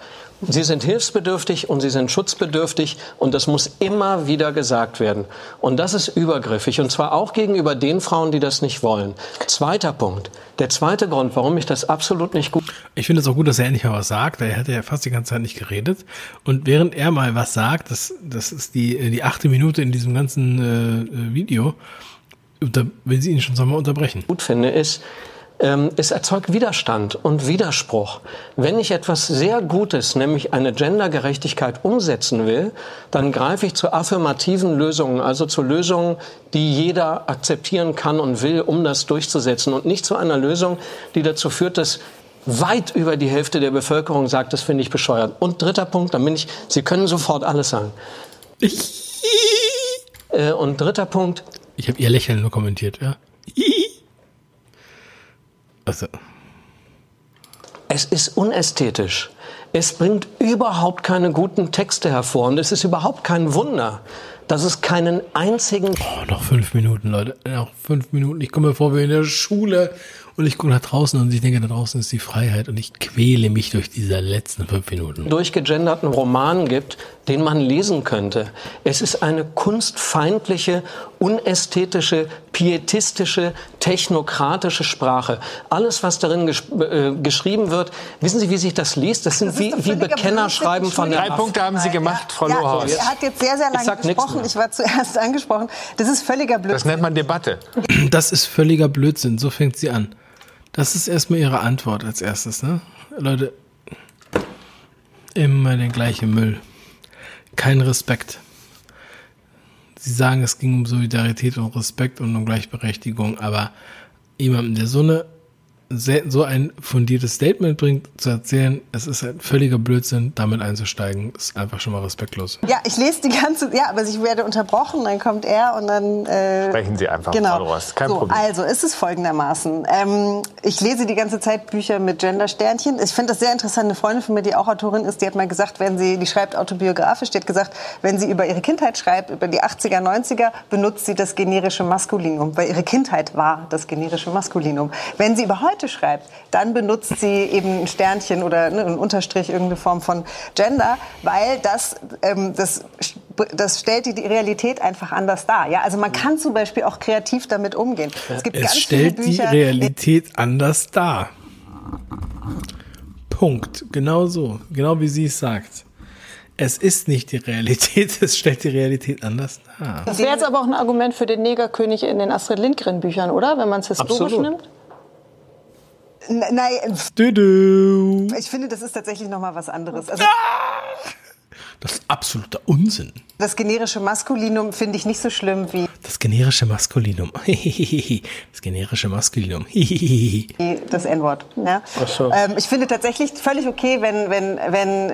[SPEAKER 8] Sie sind hilfsbedürftig und sie sind schutzbedürftig und das muss immer wieder gesagt werden. Und das ist übergriffig und zwar auch gegenüber den Frauen, die das nicht wollen. Zweiter Punkt. Der zweite Grund, warum ich das absolut nicht gut
[SPEAKER 1] Ich finde es auch gut, dass er endlich mal was sagt. Er hat ja fast die ganze Zeit nicht geredet. Und während er mal was sagt, das, das ist die, die achte Minute in diesem ganzen äh, äh, Video, unter, will sie ihn schon mal unterbrechen.
[SPEAKER 8] gut finde, ist, es erzeugt Widerstand und Widerspruch. Wenn ich etwas sehr Gutes, nämlich eine Gendergerechtigkeit umsetzen will, dann greife ich zu affirmativen Lösungen, also zu Lösungen, die jeder akzeptieren kann und will, um das durchzusetzen und nicht zu einer Lösung, die dazu führt, dass weit über die Hälfte der Bevölkerung sagt, das finde ich bescheuert. Und dritter Punkt, dann bin ich, Sie können sofort alles sagen. Äh, und dritter Punkt,
[SPEAKER 1] Ich habe ihr Lächeln nur kommentiert, ja. Also,
[SPEAKER 8] Es ist unästhetisch. Es bringt überhaupt keine guten Texte hervor. Und es ist überhaupt kein Wunder, dass es keinen einzigen
[SPEAKER 1] oh, noch fünf Minuten, Leute. Noch fünf Minuten. Ich komme mir vor wie in der Schule und ich gucke nach draußen und ich denke, da draußen ist die Freiheit und ich quäle mich durch diese letzten fünf Minuten.
[SPEAKER 8] durchgegenderten Roman gibt, den man lesen könnte. Es ist eine kunstfeindliche, unästhetische, pietistische, technokratische Sprache. Alles, was darin gesch äh, geschrieben wird, wissen Sie, wie sich das liest? Das sind wie, wie Bekennerschreiben von der
[SPEAKER 3] Drei Punkte haben Sie gemacht, Frau
[SPEAKER 9] Ja,
[SPEAKER 3] Lohaus.
[SPEAKER 9] er hat jetzt sehr, sehr
[SPEAKER 8] Ich
[SPEAKER 9] lange
[SPEAKER 8] nichts
[SPEAKER 9] gesprochen. Ich war zuerst angesprochen. Das ist völliger
[SPEAKER 3] Das
[SPEAKER 9] Blödsinn.
[SPEAKER 3] nennt man Debatte.
[SPEAKER 1] Das ist völliger Blödsinn. So fängt sie an. Das ist erstmal ihre Antwort als erstes, ne? Leute, immer der gleiche Müll. Kein Respekt. Sie sagen, es ging um Solidarität und Respekt und um Gleichberechtigung, aber jemandem, der so eine sehr, so ein fundiertes Statement bringt, zu erzählen, es ist ein völliger Blödsinn, damit einzusteigen, ist einfach schon mal respektlos.
[SPEAKER 9] Ja, ich lese die ganze, ja, aber ich werde unterbrochen, dann kommt er und dann. Äh,
[SPEAKER 3] Sprechen Sie einfach,
[SPEAKER 9] genau.
[SPEAKER 3] Frau Rost, kein
[SPEAKER 9] so,
[SPEAKER 3] Problem.
[SPEAKER 9] Also, ist es folgendermaßen. Ähm, ich lese die ganze Zeit Bücher mit Gender-Sternchen. Ich finde das sehr interessant. Eine Freundin von mir, die auch Autorin ist, die hat mal gesagt, wenn sie, die schreibt autobiografisch, die hat gesagt, wenn sie über ihre Kindheit schreibt, über die 80er, 90er, benutzt sie das generische Maskulinum, weil ihre Kindheit war das generische Maskulinum. Wenn sie über heute schreibt, dann benutzt sie eben ein Sternchen oder ne, einen Unterstrich, irgendeine Form von Gender, weil das, ähm, das, das stellt die Realität einfach anders dar. Ja? Also man kann zum Beispiel auch kreativ damit umgehen. Es gibt
[SPEAKER 1] Es
[SPEAKER 9] ganz
[SPEAKER 1] stellt
[SPEAKER 9] viele
[SPEAKER 1] die
[SPEAKER 9] Bücher,
[SPEAKER 1] Realität anders dar. Punkt. Genau so. Genau wie sie es sagt. Es ist nicht die Realität, es stellt die Realität anders dar.
[SPEAKER 7] Das wäre jetzt aber auch ein Argument für den Negerkönig in den Astrid Lindgren-Büchern, oder? Wenn man es historisch
[SPEAKER 1] Absolut.
[SPEAKER 7] nimmt.
[SPEAKER 9] Nein, ich finde, das ist tatsächlich noch mal was anderes. Also,
[SPEAKER 1] Das ist absoluter Unsinn.
[SPEAKER 9] das generische Maskulinum finde ich nicht so schlimm wie
[SPEAKER 1] Das generische Maskulinum. Das generische Maskulinum.
[SPEAKER 9] das N-Wort. Ja?
[SPEAKER 1] Ach so.
[SPEAKER 9] Ähm, ich finde tatsächlich völlig okay, wenn, wenn, wenn, äh,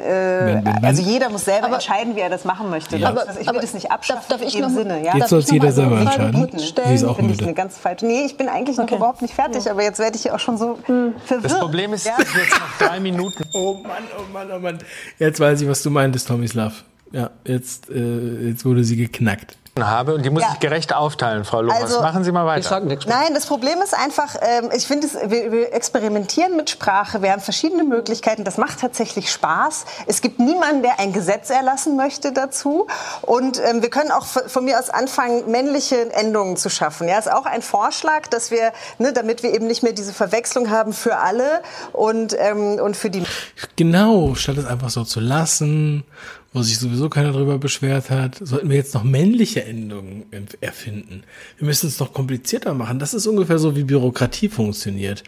[SPEAKER 1] Wenn, wenn, wenn.
[SPEAKER 9] also jeder muss selber entscheiden, wie er das machen möchte.
[SPEAKER 1] Ja.
[SPEAKER 9] Das, ich will das nicht abschaffen
[SPEAKER 7] darf ich
[SPEAKER 9] in dem
[SPEAKER 7] noch-
[SPEAKER 9] Sinne. Ja?
[SPEAKER 1] Jetzt
[SPEAKER 9] Darf ich noch
[SPEAKER 1] jeder selber entscheiden. Sie ist auch
[SPEAKER 9] Finde ich
[SPEAKER 1] müde.
[SPEAKER 9] eine ganz falsche. Nee, ich bin eigentlich noch überhaupt nicht fertig, aber jetzt werde ich hier auch schon so verwirrt.
[SPEAKER 3] Das Problem ist,
[SPEAKER 9] ja?
[SPEAKER 3] jetzt noch drei Minuten.
[SPEAKER 1] Oh Mann, oh Mann, oh Mann. Jetzt weiß ich, was du meintest, Tomislav. Ja, jetzt, äh, jetzt wurde sie geknackt.
[SPEAKER 3] habe und die muss
[SPEAKER 9] Ja.
[SPEAKER 3] ich gerecht aufteilen, Frau Loras.
[SPEAKER 9] Also-
[SPEAKER 3] Machen Sie mal weiter.
[SPEAKER 8] Ich sag nichts.
[SPEAKER 9] Nein, das Problem ist einfach, ähm, ich finde, es- wir, wir experimentieren mit Sprache, wir haben verschiedene Möglichkeiten, das macht tatsächlich Spaß. Es gibt niemanden, der ein Gesetz erlassen möchte dazu. Und ähm, wir können auch von mir aus anfangen, männliche Endungen zu schaffen. Ja, ist auch ein Vorschlag, dass wir, ne, damit wir eben nicht mehr diese Verwechslung haben für alle und, ähm, und für die
[SPEAKER 1] Genau, statt es einfach so zu lassen, wo sich sowieso keiner drüber beschwert hat, sollten wir jetzt noch männliche Endungen erfinden. Wir müssen es noch komplizierter machen. Das ist ungefähr so, wie Bürokratie funktioniert.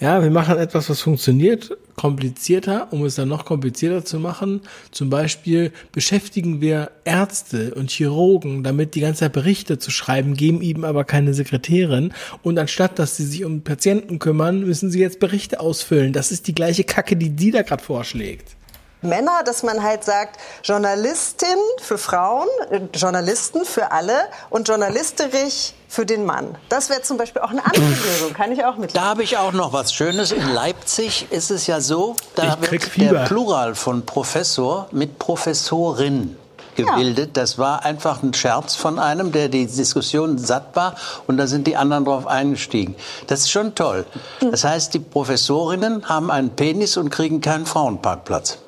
[SPEAKER 1] Ja, wir machen etwas, was funktioniert, komplizierter, um es dann noch komplizierter zu machen. Zum Beispiel beschäftigen wir Ärzte und Chirurgen, damit die ganze Zeit Berichte zu schreiben, geben ihnen aber keine Sekretärin. Und anstatt, dass sie sich um Patienten kümmern, müssen sie jetzt Berichte ausfüllen. Das ist die gleiche Kacke, die die da gerade vorschlägt.
[SPEAKER 9] Männer, dass man halt sagt, Journalistin für Frauen, äh, Journalisten für alle und Journalisterich für den Mann. Das wäre zum Beispiel auch eine andere Lösung, kann ich auch mit.
[SPEAKER 5] Da habe ich auch noch was Schönes. In Leipzig ist es ja so, da wird
[SPEAKER 1] Fieber.
[SPEAKER 5] der Plural von Professor mit Professorin gebildet. Das war einfach ein Scherz von einem, der die Diskussion satt war und da sind die anderen drauf eingestiegen. Das ist schon toll. Das heißt, die Professorinnen haben einen Penis und kriegen keinen Frauenparkplatz.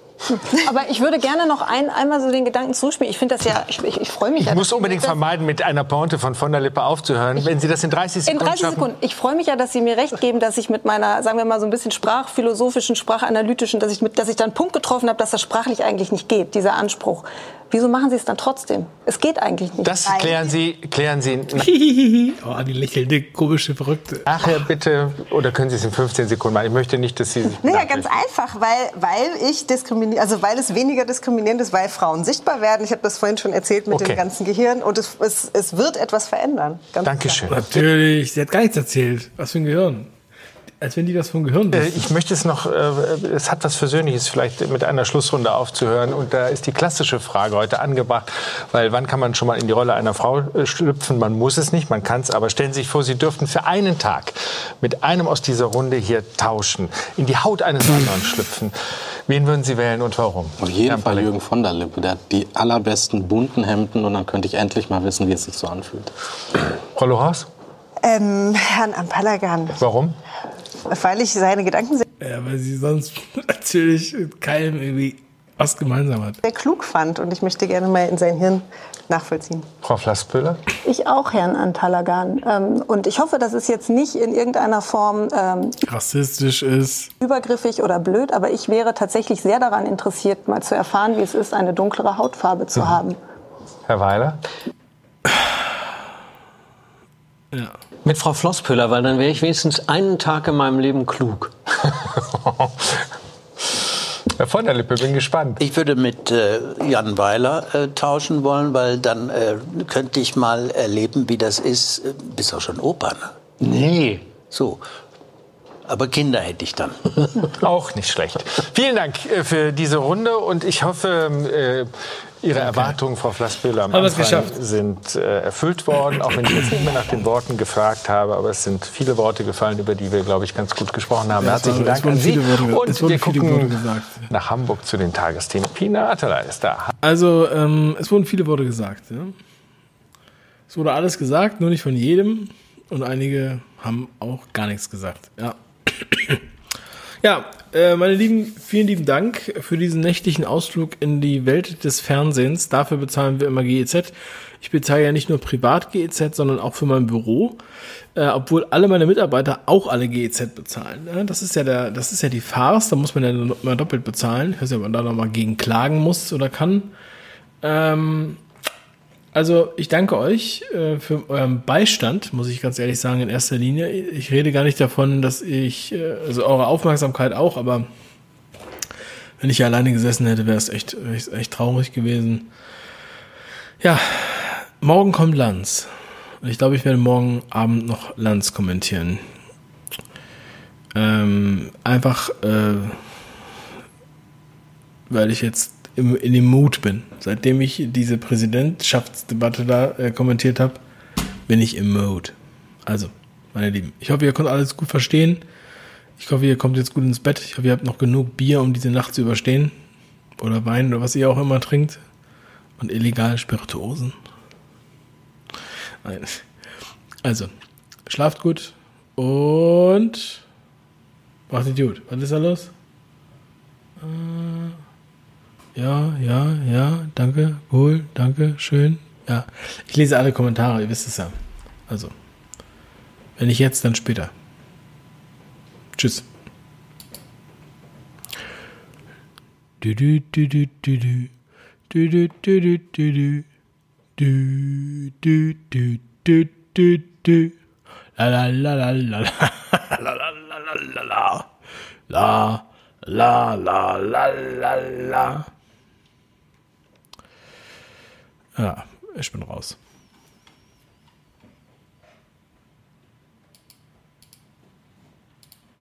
[SPEAKER 7] Aber ich würde gerne noch ein, einmal so den Gedanken zuspielen. Ich finde das ja, ich, ich, ich freue mich
[SPEAKER 3] Ich
[SPEAKER 7] ja.
[SPEAKER 3] muss unbedingt vermeiden, mit einer Pointe von von der Lippe aufzuhören. Wenn Sie das in 30
[SPEAKER 7] In
[SPEAKER 3] Sekunden
[SPEAKER 7] 30
[SPEAKER 3] schaffen.
[SPEAKER 7] Sekunden. Ich freue mich ja, dass Sie mir recht geben, dass ich mit meiner, sagen wir mal, so ein bisschen sprachphilosophischen, sprachanalytischen, dass ich, mit, dass ich dann einen Punkt getroffen habe, dass das sprachlich eigentlich nicht geht, dieser Anspruch. Wieso machen Sie es dann trotzdem? Es geht eigentlich nicht.
[SPEAKER 3] Das klären Sie, klären Sie.
[SPEAKER 1] oh, die lächelnde, komische, verrückte.
[SPEAKER 3] Nachher bitte, oder können Sie es in 15 Sekunden machen? Ich möchte nicht, dass Sie sich
[SPEAKER 9] Naja, ganz einfach, weil, weil ich diskriminiere, also weil es weniger diskriminierend ist, weil Frauen sichtbar werden. Ich habe das vorhin schon erzählt mit
[SPEAKER 3] Okay.
[SPEAKER 9] dem ganzen Gehirn und es, es, es wird etwas verändern. Ganz
[SPEAKER 3] Dankeschön.
[SPEAKER 1] Natürlich, sie hat gar nichts erzählt. Was für ein Gehirn. Als wenn die das vom Gehirn
[SPEAKER 3] Äh,
[SPEAKER 1] wissen.
[SPEAKER 3] Ich möchte es noch, äh, es hat was Versöhnliches vielleicht mit einer Schlussrunde aufzuhören. Und da ist die klassische Frage heute angebracht, weil wann kann man schon mal in die Rolle einer Frau äh, schlüpfen? Man muss es nicht, man kann es, aber stellen Sie sich vor, Sie dürften für einen Tag mit einem aus dieser Runde hier tauschen, in die Haut eines anderen schlüpfen. Wen würden Sie wählen und warum?
[SPEAKER 6] Auf jeden Fall Jürgen von der Lippe. Der hat die allerbesten bunten Hemden und dann könnte ich endlich mal wissen, wie es sich so anfühlt.
[SPEAKER 3] Frau Lohaus?
[SPEAKER 9] Ähm, Herrn Ampalagan,
[SPEAKER 3] Warum?
[SPEAKER 9] Weil ich seine Gedanken sehr,
[SPEAKER 1] Ja, weil sie sonst natürlich mit keinem irgendwie was gemeinsam hat.
[SPEAKER 9] sehr klug fand und ich möchte gerne mal in sein Hirn nachvollziehen.
[SPEAKER 3] Frau Flasspöhler?
[SPEAKER 7] Ich auch, Herrn Antalagan. Ähm, und ich hoffe, das ist jetzt nicht in irgendeiner Form ähm,
[SPEAKER 1] Rassistisch ist.
[SPEAKER 7] übergriffig oder blöd, aber ich wäre tatsächlich sehr daran interessiert, mal zu erfahren, wie es ist, eine dunklere Hautfarbe zu haben.
[SPEAKER 3] Herr Weiler?
[SPEAKER 1] Ja.
[SPEAKER 8] Mit Frau Flosspöller, weil dann wäre ich wenigstens einen Tag in meinem Leben klug.
[SPEAKER 3] Herr von der Lippe, bin gespannt.
[SPEAKER 5] Ich würde mit äh, Jan Weiler äh, tauschen wollen, weil dann äh, könnte ich mal erleben, wie das ist. Äh, Bist auch schon Opa, ne?
[SPEAKER 8] Nee.
[SPEAKER 5] So. Aber Kinder hätte ich dann.
[SPEAKER 3] Auch nicht schlecht. Vielen Dank äh, für diese Runde und ich hoffe, Ihre Erwartungen, Frau Flassbühler, am Anfang sind äh, erfüllt worden, auch wenn ich jetzt nicht mehr nach den Worten gefragt habe. Aber es sind viele Worte gefallen, über die wir, glaube ich, ganz gut gesprochen haben.
[SPEAKER 1] Ja,
[SPEAKER 3] Herzlichen
[SPEAKER 1] es
[SPEAKER 3] Dank an Sie.
[SPEAKER 1] Worte
[SPEAKER 3] Und wir gucken
[SPEAKER 1] gesagt.
[SPEAKER 3] nach Hamburg zu den Tagesthemen. Pina Atala ist da.
[SPEAKER 1] Also, ähm, es wurden viele Worte gesagt. Ja? Es wurde alles gesagt, nur nicht von jedem. Und einige haben auch gar nichts gesagt. Ja, ja äh, meine Lieben, vielen lieben Dank für diesen nächtlichen Ausflug in die Welt des Fernsehens. Dafür bezahlen wir immer GEZ. Ich bezahle ja nicht nur privat GEZ, sondern auch für mein Büro. Äh, obwohl alle meine Mitarbeiter auch alle GEZ bezahlen. Ne? Das ist ja der, das ist ja die Farce, da muss man ja immer doppelt bezahlen. Ich weiß nicht, ob man da nochmal gegen klagen muss oder kann. Ähm, also ich danke euch äh, für euren Beistand, muss ich ganz ehrlich sagen, in erster Linie. Ich rede gar nicht davon, dass ich, äh, also eure Aufmerksamkeit auch, aber wenn ich hier alleine gesessen hätte, wäre es echt, echt, traurig gewesen. Ja, morgen kommt Lanz. Und ich glaube, ich werde morgen Abend noch Lanz kommentieren. Ähm, einfach, äh, weil ich jetzt im, in dem Mut bin. Seitdem ich diese Präsidentschaftsdebatte da äh, kommentiert habe, bin ich im Mode. Also, meine Lieben, ich hoffe, ihr könnt alles gut verstehen. Ich hoffe, ihr kommt jetzt gut ins Bett. Ich hoffe, ihr habt noch genug Bier, um diese Nacht zu überstehen. Oder Wein oder was ihr auch immer trinkt. Und illegal Spirituosen. Nein. Also, schlaft gut und macht gut. Was ist da los? Äh, ja, ja, ja, danke, wohl, danke, schön. Ja, ich lese alle Kommentare, ihr wisst es ja. Also, wenn nicht jetzt, dann später. Tschüss. Du, du, du, du, du, du. Du, du, du, du, du, du. Du, du, du, du, du. La, la, la, la, la, la. La, la, la, la, la, la. La, la, la, la, la, la. Ja, ich bin raus.